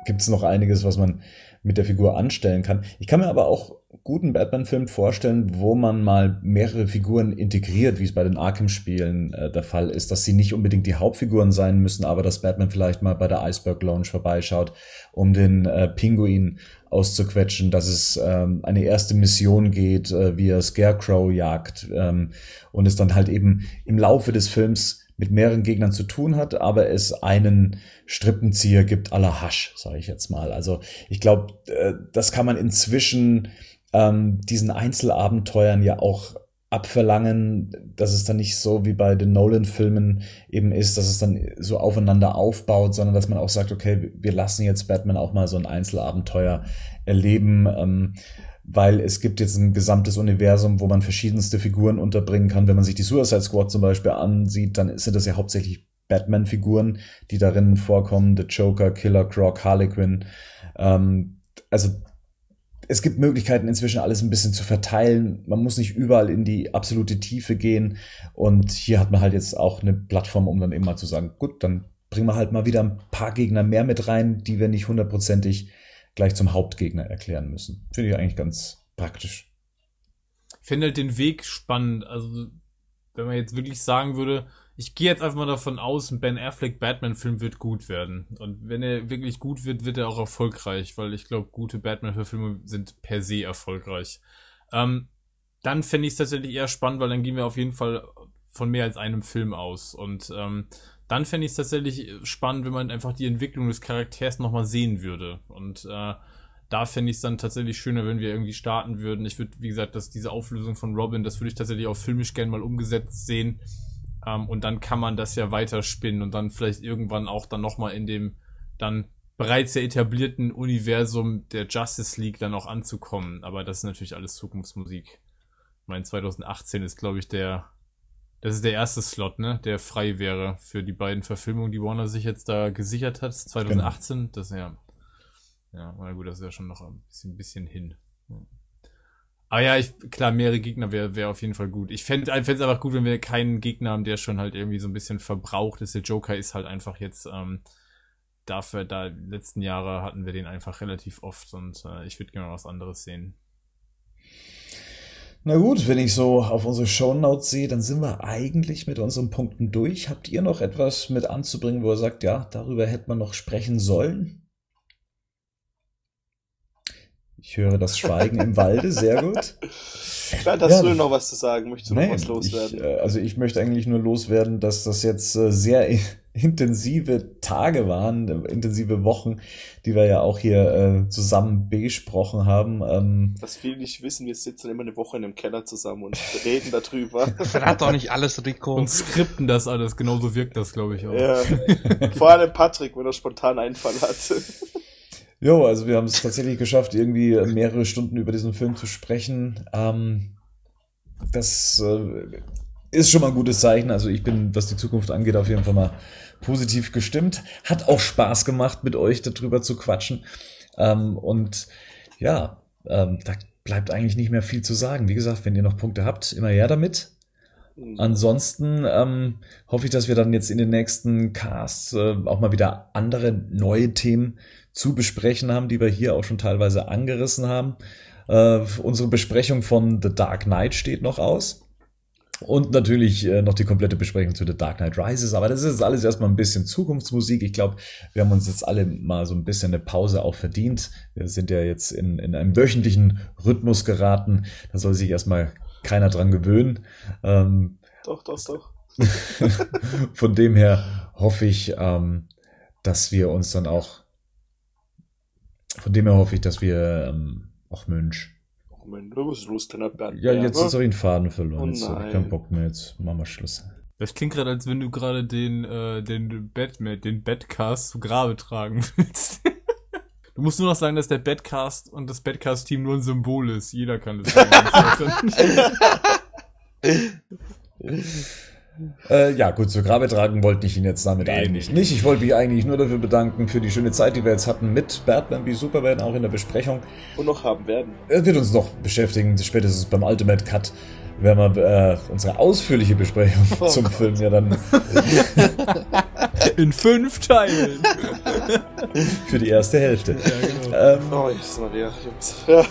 gibt es noch einiges, was man mit der Figur anstellen kann. Ich kann mir aber auch guten Batman-Film vorstellen, wo man mal mehrere Figuren integriert, wie es bei den Arkham-Spielen äh, der Fall ist, dass sie nicht unbedingt die Hauptfiguren sein müssen, aber dass Batman vielleicht mal bei der Iceberg Lounge vorbeischaut, um den äh, Pinguin auszuquetschen, dass es ähm, eine erste Mission geht, äh, wie er Scarecrow jagt ähm, und es dann halt eben im Laufe des Films mit mehreren Gegnern zu tun hat, aber es einen Strippenzieher gibt aller Hasch, sage ich jetzt mal. Also ich glaube, äh, das kann man inzwischen ähm, diesen Einzelabenteuern ja auch abverlangen, dass es dann nicht so wie bei den Nolan-Filmen eben ist, dass es dann so aufeinander aufbaut, sondern dass man auch sagt, okay, wir lassen jetzt Batman auch mal so ein Einzelabenteuer erleben, ähm, weil es gibt jetzt ein gesamtes Universum, wo man verschiedenste Figuren unterbringen kann. Wenn man sich die Suicide Squad zum Beispiel ansieht, dann sind das ja hauptsächlich Batman-Figuren, die darin vorkommen, The Joker, Killer Croc, Harley Quinn. Ähm, also es gibt Möglichkeiten, inzwischen alles ein bisschen zu verteilen. Man muss nicht überall in die absolute Tiefe gehen. Und hier hat man halt jetzt auch eine Plattform, um dann mal zu sagen, gut, dann bringen wir halt mal wieder ein paar Gegner mehr mit rein, die wir nicht hundertprozentig gleich zum Hauptgegner erklären müssen. Finde ich eigentlich ganz praktisch. Ich finde halt den Weg spannend. Also, wenn man jetzt wirklich sagen würde, ich gehe jetzt einfach mal davon aus, ein Ben Affleck Batman-Film wird gut werden. Und wenn er wirklich gut wird, wird er auch erfolgreich, weil ich glaube, gute Batman-Verfilmungen sind per se erfolgreich. Ähm, dann fände ich es tatsächlich eher spannend, weil dann gehen wir auf jeden Fall von mehr als einem Film aus. Und ähm, dann fände ich es tatsächlich spannend, wenn man einfach die Entwicklung des Charakters nochmal sehen würde. Und äh, da fände ich es dann tatsächlich schöner, wenn wir irgendwie starten würden. Ich würde, wie gesagt, dass diese Auflösung von Robin, das würde ich tatsächlich auch filmisch gerne mal umgesetzt sehen. Ähm, und dann kann man das ja weiterspinnen und dann vielleicht irgendwann auch dann nochmal in dem dann bereits sehr etablierten Universum der Justice League dann auch anzukommen. Aber das ist natürlich alles Zukunftsmusik. Ich meine, 2018 ist, glaube ich, der das ist der erste Slot, ne, der frei wäre für die beiden Verfilmungen, die Warner sich jetzt da gesichert hat. 2018, genau. das ja. Ja, na gut, das ist ja schon noch ein bisschen, bisschen hin. Aber ja, ich, klar, mehrere Gegner wäre wär auf jeden Fall gut. Ich fände es einfach gut, wenn wir keinen Gegner haben, der schon halt irgendwie so ein bisschen verbraucht ist. Der Joker ist halt einfach jetzt, ähm, dafür, da letzten Jahre hatten wir den einfach relativ oft und äh, ich würde gerne was anderes sehen. Na gut, wenn ich so auf unsere Shownotes sehe, dann sind wir eigentlich mit unseren Punkten durch. Habt ihr noch etwas mit anzubringen, wo ihr sagt, ja, darüber hätte man noch sprechen sollen? Ich höre das Schweigen im Walde, sehr gut. [LAUGHS] Klar, hast ja, du noch was zu sagen? Möchtest du nein, noch was loswerden? Ich, äh, also ich möchte eigentlich nur loswerden, dass das jetzt äh, sehr intensive Tage waren, intensive Wochen, die wir ja auch hier äh, zusammen besprochen haben. Ähm, Was viele nicht wissen, wir sitzen immer eine Woche in einem Keller zusammen und reden darüber. [LAUGHS] Hat doch nicht alles Rico. Und skripten das alles, genauso wirkt das, glaube ich, auch. Ja. [LAUGHS] Vor allem Patrick, wenn er spontan Einfall hatte. Jo, also wir haben es tatsächlich geschafft, irgendwie mehrere Stunden über diesen Film zu sprechen. Ähm, das äh, ist schon mal ein gutes Zeichen. Also ich bin, was die Zukunft angeht, auf jeden Fall mal positiv gestimmt. Hat auch Spaß gemacht, mit euch darüber zu quatschen. Ähm, und ja, ähm, da bleibt eigentlich nicht mehr viel zu sagen. Wie gesagt, wenn ihr noch Punkte habt, immer her damit. Ansonsten ähm, hoffe ich, dass wir dann jetzt in den nächsten Casts äh, auch mal wieder andere neue Themen zu besprechen haben, die wir hier auch schon teilweise angerissen haben. Äh, unsere Besprechung von The Dark Knight steht noch aus. Und natürlich äh, noch die komplette Besprechung zu The Dark Knight Rises. Aber das ist alles erstmal ein bisschen Zukunftsmusik. Ich glaube, wir haben uns jetzt alle mal so ein bisschen eine Pause auch verdient. Wir sind ja jetzt in, in einem wöchentlichen Rhythmus geraten. Da soll sich erstmal keiner dran gewöhnen. Ähm, doch, doch, doch. [LAUGHS] von dem her hoffe ich, ähm, dass wir uns dann auch, von dem her hoffe ich, dass wir, ähm, auch Mensch, Moment, was ist los, denn Ja, jetzt ist auch den Faden verloren. Oh jetzt habe ich keinen Bock mehr. Jetzt machen wir Schluss. Das klingt gerade, als wenn du gerade den, äh, den Batman, den Badcast zu Grabe tragen [LAUGHS] willst. du musst nur noch sagen, dass der Badcast und das Badcast-Team nur ein Symbol ist. Jeder kann das sagen. [LAUGHS] [LAUGHS] Äh, ja, gut, zur Grabe tragen wollte ich ihn jetzt damit nee, eigentlich nee, nicht. Ich wollte mich eigentlich nur dafür bedanken für die schöne Zeit, die wir jetzt hatten mit Batman wie Superman, auch in der Besprechung. Und noch haben werden. Es wird uns noch beschäftigen, spätestens beim Ultimate Cut werden wir äh, unsere ausführliche Besprechung oh zum Gott. Film ja dann [LAUGHS] in fünf Teilen [LAUGHS] für die erste Hälfte. Ja, genau. ähm, oh, jetzt mal der, Jungs. Ja.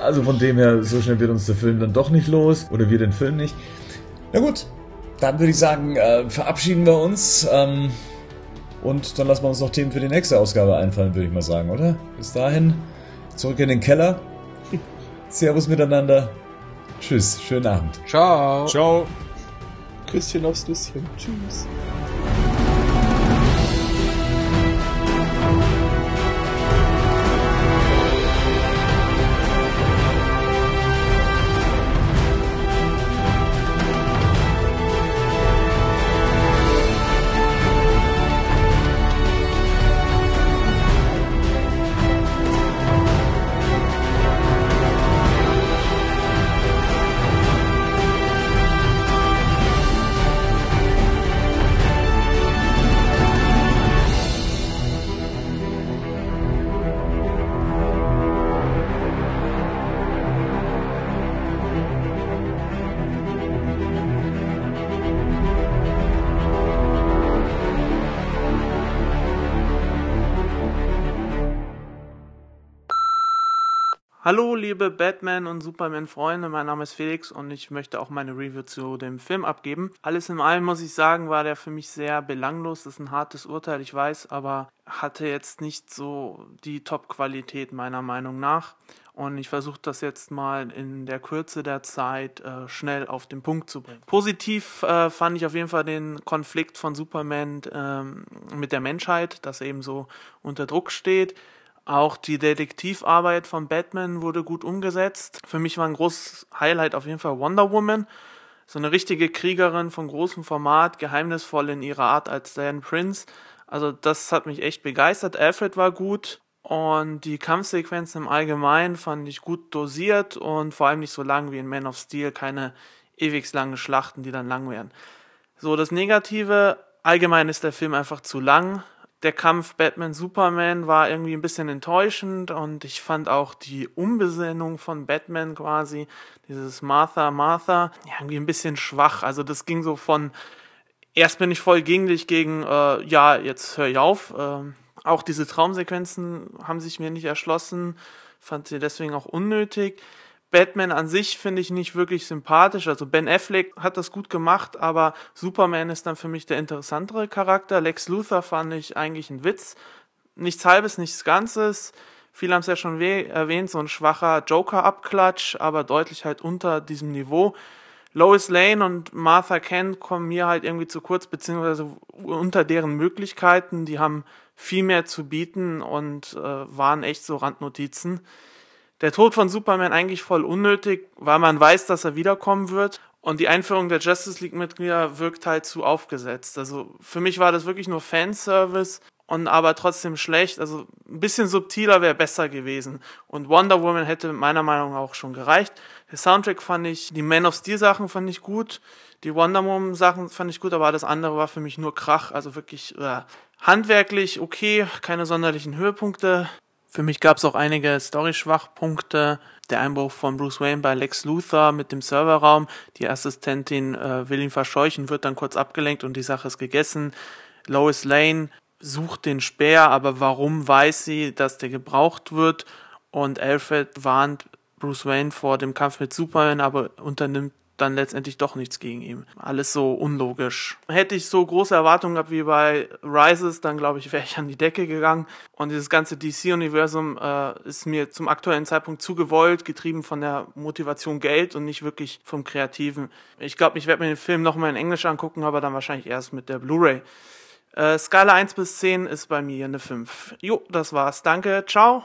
Also von dem her, so schnell wird uns der Film dann doch nicht los oder wir den Film nicht. Na gut, dann würde ich sagen, äh, verabschieden wir uns. Ähm, und dann lassen wir uns noch Themen für die nächste Ausgabe einfallen, würde ich mal sagen, oder? Bis dahin, zurück in den Keller. [LAUGHS] Servus miteinander. Tschüss, schönen Abend. Ciao. Ciao. Küsschen aufs Nüsschen. Tschüss. Liebe Batman und Superman-Freunde, mein Name ist Felix und ich möchte auch meine Review zu dem Film abgeben. Alles in allem muss ich sagen, war der für mich sehr belanglos. Das ist ein hartes Urteil, ich weiß, aber hatte jetzt nicht so die Top-Qualität meiner Meinung nach. Und ich versuche das jetzt mal in der Kürze der Zeit äh, schnell auf den Punkt zu bringen. Positiv äh, fand ich auf jeden Fall den Konflikt von Superman ähm, mit der Menschheit, dass er eben so unter Druck steht. Auch die Detektivarbeit von Batman wurde gut umgesetzt. Für mich war ein großes Highlight auf jeden Fall Wonder Woman. So eine richtige Kriegerin von großem Format, geheimnisvoll in ihrer Art als Dan Prince. Also das hat mich echt begeistert. Alfred war gut und die Kampfsequenzen im Allgemeinen fand ich gut dosiert und vor allem nicht so lang wie in Man of Steel, keine ewig langen Schlachten, die dann lang wären. So, das Negative, allgemein ist der Film einfach zu lang der Kampf Batman-Superman war irgendwie ein bisschen enttäuschend und ich fand auch die Umbesinnung von Batman quasi, dieses Martha, Martha, ja, irgendwie ein bisschen schwach. Also das ging so von, erst bin ich voll gegen dich, gegen, äh, ja, jetzt hör ich auf. Ähm, auch diese Traumsequenzen haben sich mir nicht erschlossen, fand sie deswegen auch unnötig. Batman an sich finde ich nicht wirklich sympathisch. Also Ben Affleck hat das gut gemacht, aber Superman ist dann für mich der interessantere Charakter. Lex Luthor fand ich eigentlich ein Witz. Nichts Halbes, nichts Ganzes. Viele haben es ja schon erwähnt, so ein schwacher Joker-Abklatsch, aber deutlich halt unter diesem Niveau. Lois Lane und Martha Kent kommen mir halt irgendwie zu kurz, beziehungsweise unter deren Möglichkeiten. Die haben viel mehr zu bieten und äh, waren echt so Randnotizen der Tod von Superman eigentlich voll unnötig, weil man weiß, dass er wiederkommen wird. Und die Einführung der Justice League-Mitglieder wirkt halt zu aufgesetzt. Also für mich war das wirklich nur Fanservice und aber trotzdem schlecht. Also ein bisschen subtiler wäre besser gewesen. Und Wonder Woman hätte meiner Meinung nach auch schon gereicht. Der Soundtrack fand ich, die Man of Steel Sachen fand ich gut. Die Wonder Woman Sachen fand ich gut, aber das andere war für mich nur Krach. Also wirklich äh, handwerklich okay, keine sonderlichen Höhepunkte. Für mich gab es auch einige Story-Schwachpunkte. Der Einbruch von Bruce Wayne bei Lex Luthor mit dem Serverraum. Die Assistentin äh, will ihn verscheuchen, wird dann kurz abgelenkt und die Sache ist gegessen. Lois Lane sucht den Speer, aber warum weiß sie, dass der gebraucht wird? Und Alfred warnt Bruce Wayne vor dem Kampf mit Superman, aber unternimmt dann letztendlich doch nichts gegen ihn. Alles so unlogisch. Hätte ich so große Erwartungen gehabt wie bei Rises, dann glaube ich, wäre ich an die Decke gegangen. Und dieses ganze DC-Universum äh, ist mir zum aktuellen Zeitpunkt zu gewollt, getrieben von der Motivation Geld und nicht wirklich vom Kreativen. Ich glaube, ich werde mir den Film nochmal in Englisch angucken, aber dann wahrscheinlich erst mit der Blu-ray. Äh, Skala 1 bis 10 ist bei mir eine 5. Jo, das war's. Danke, ciao.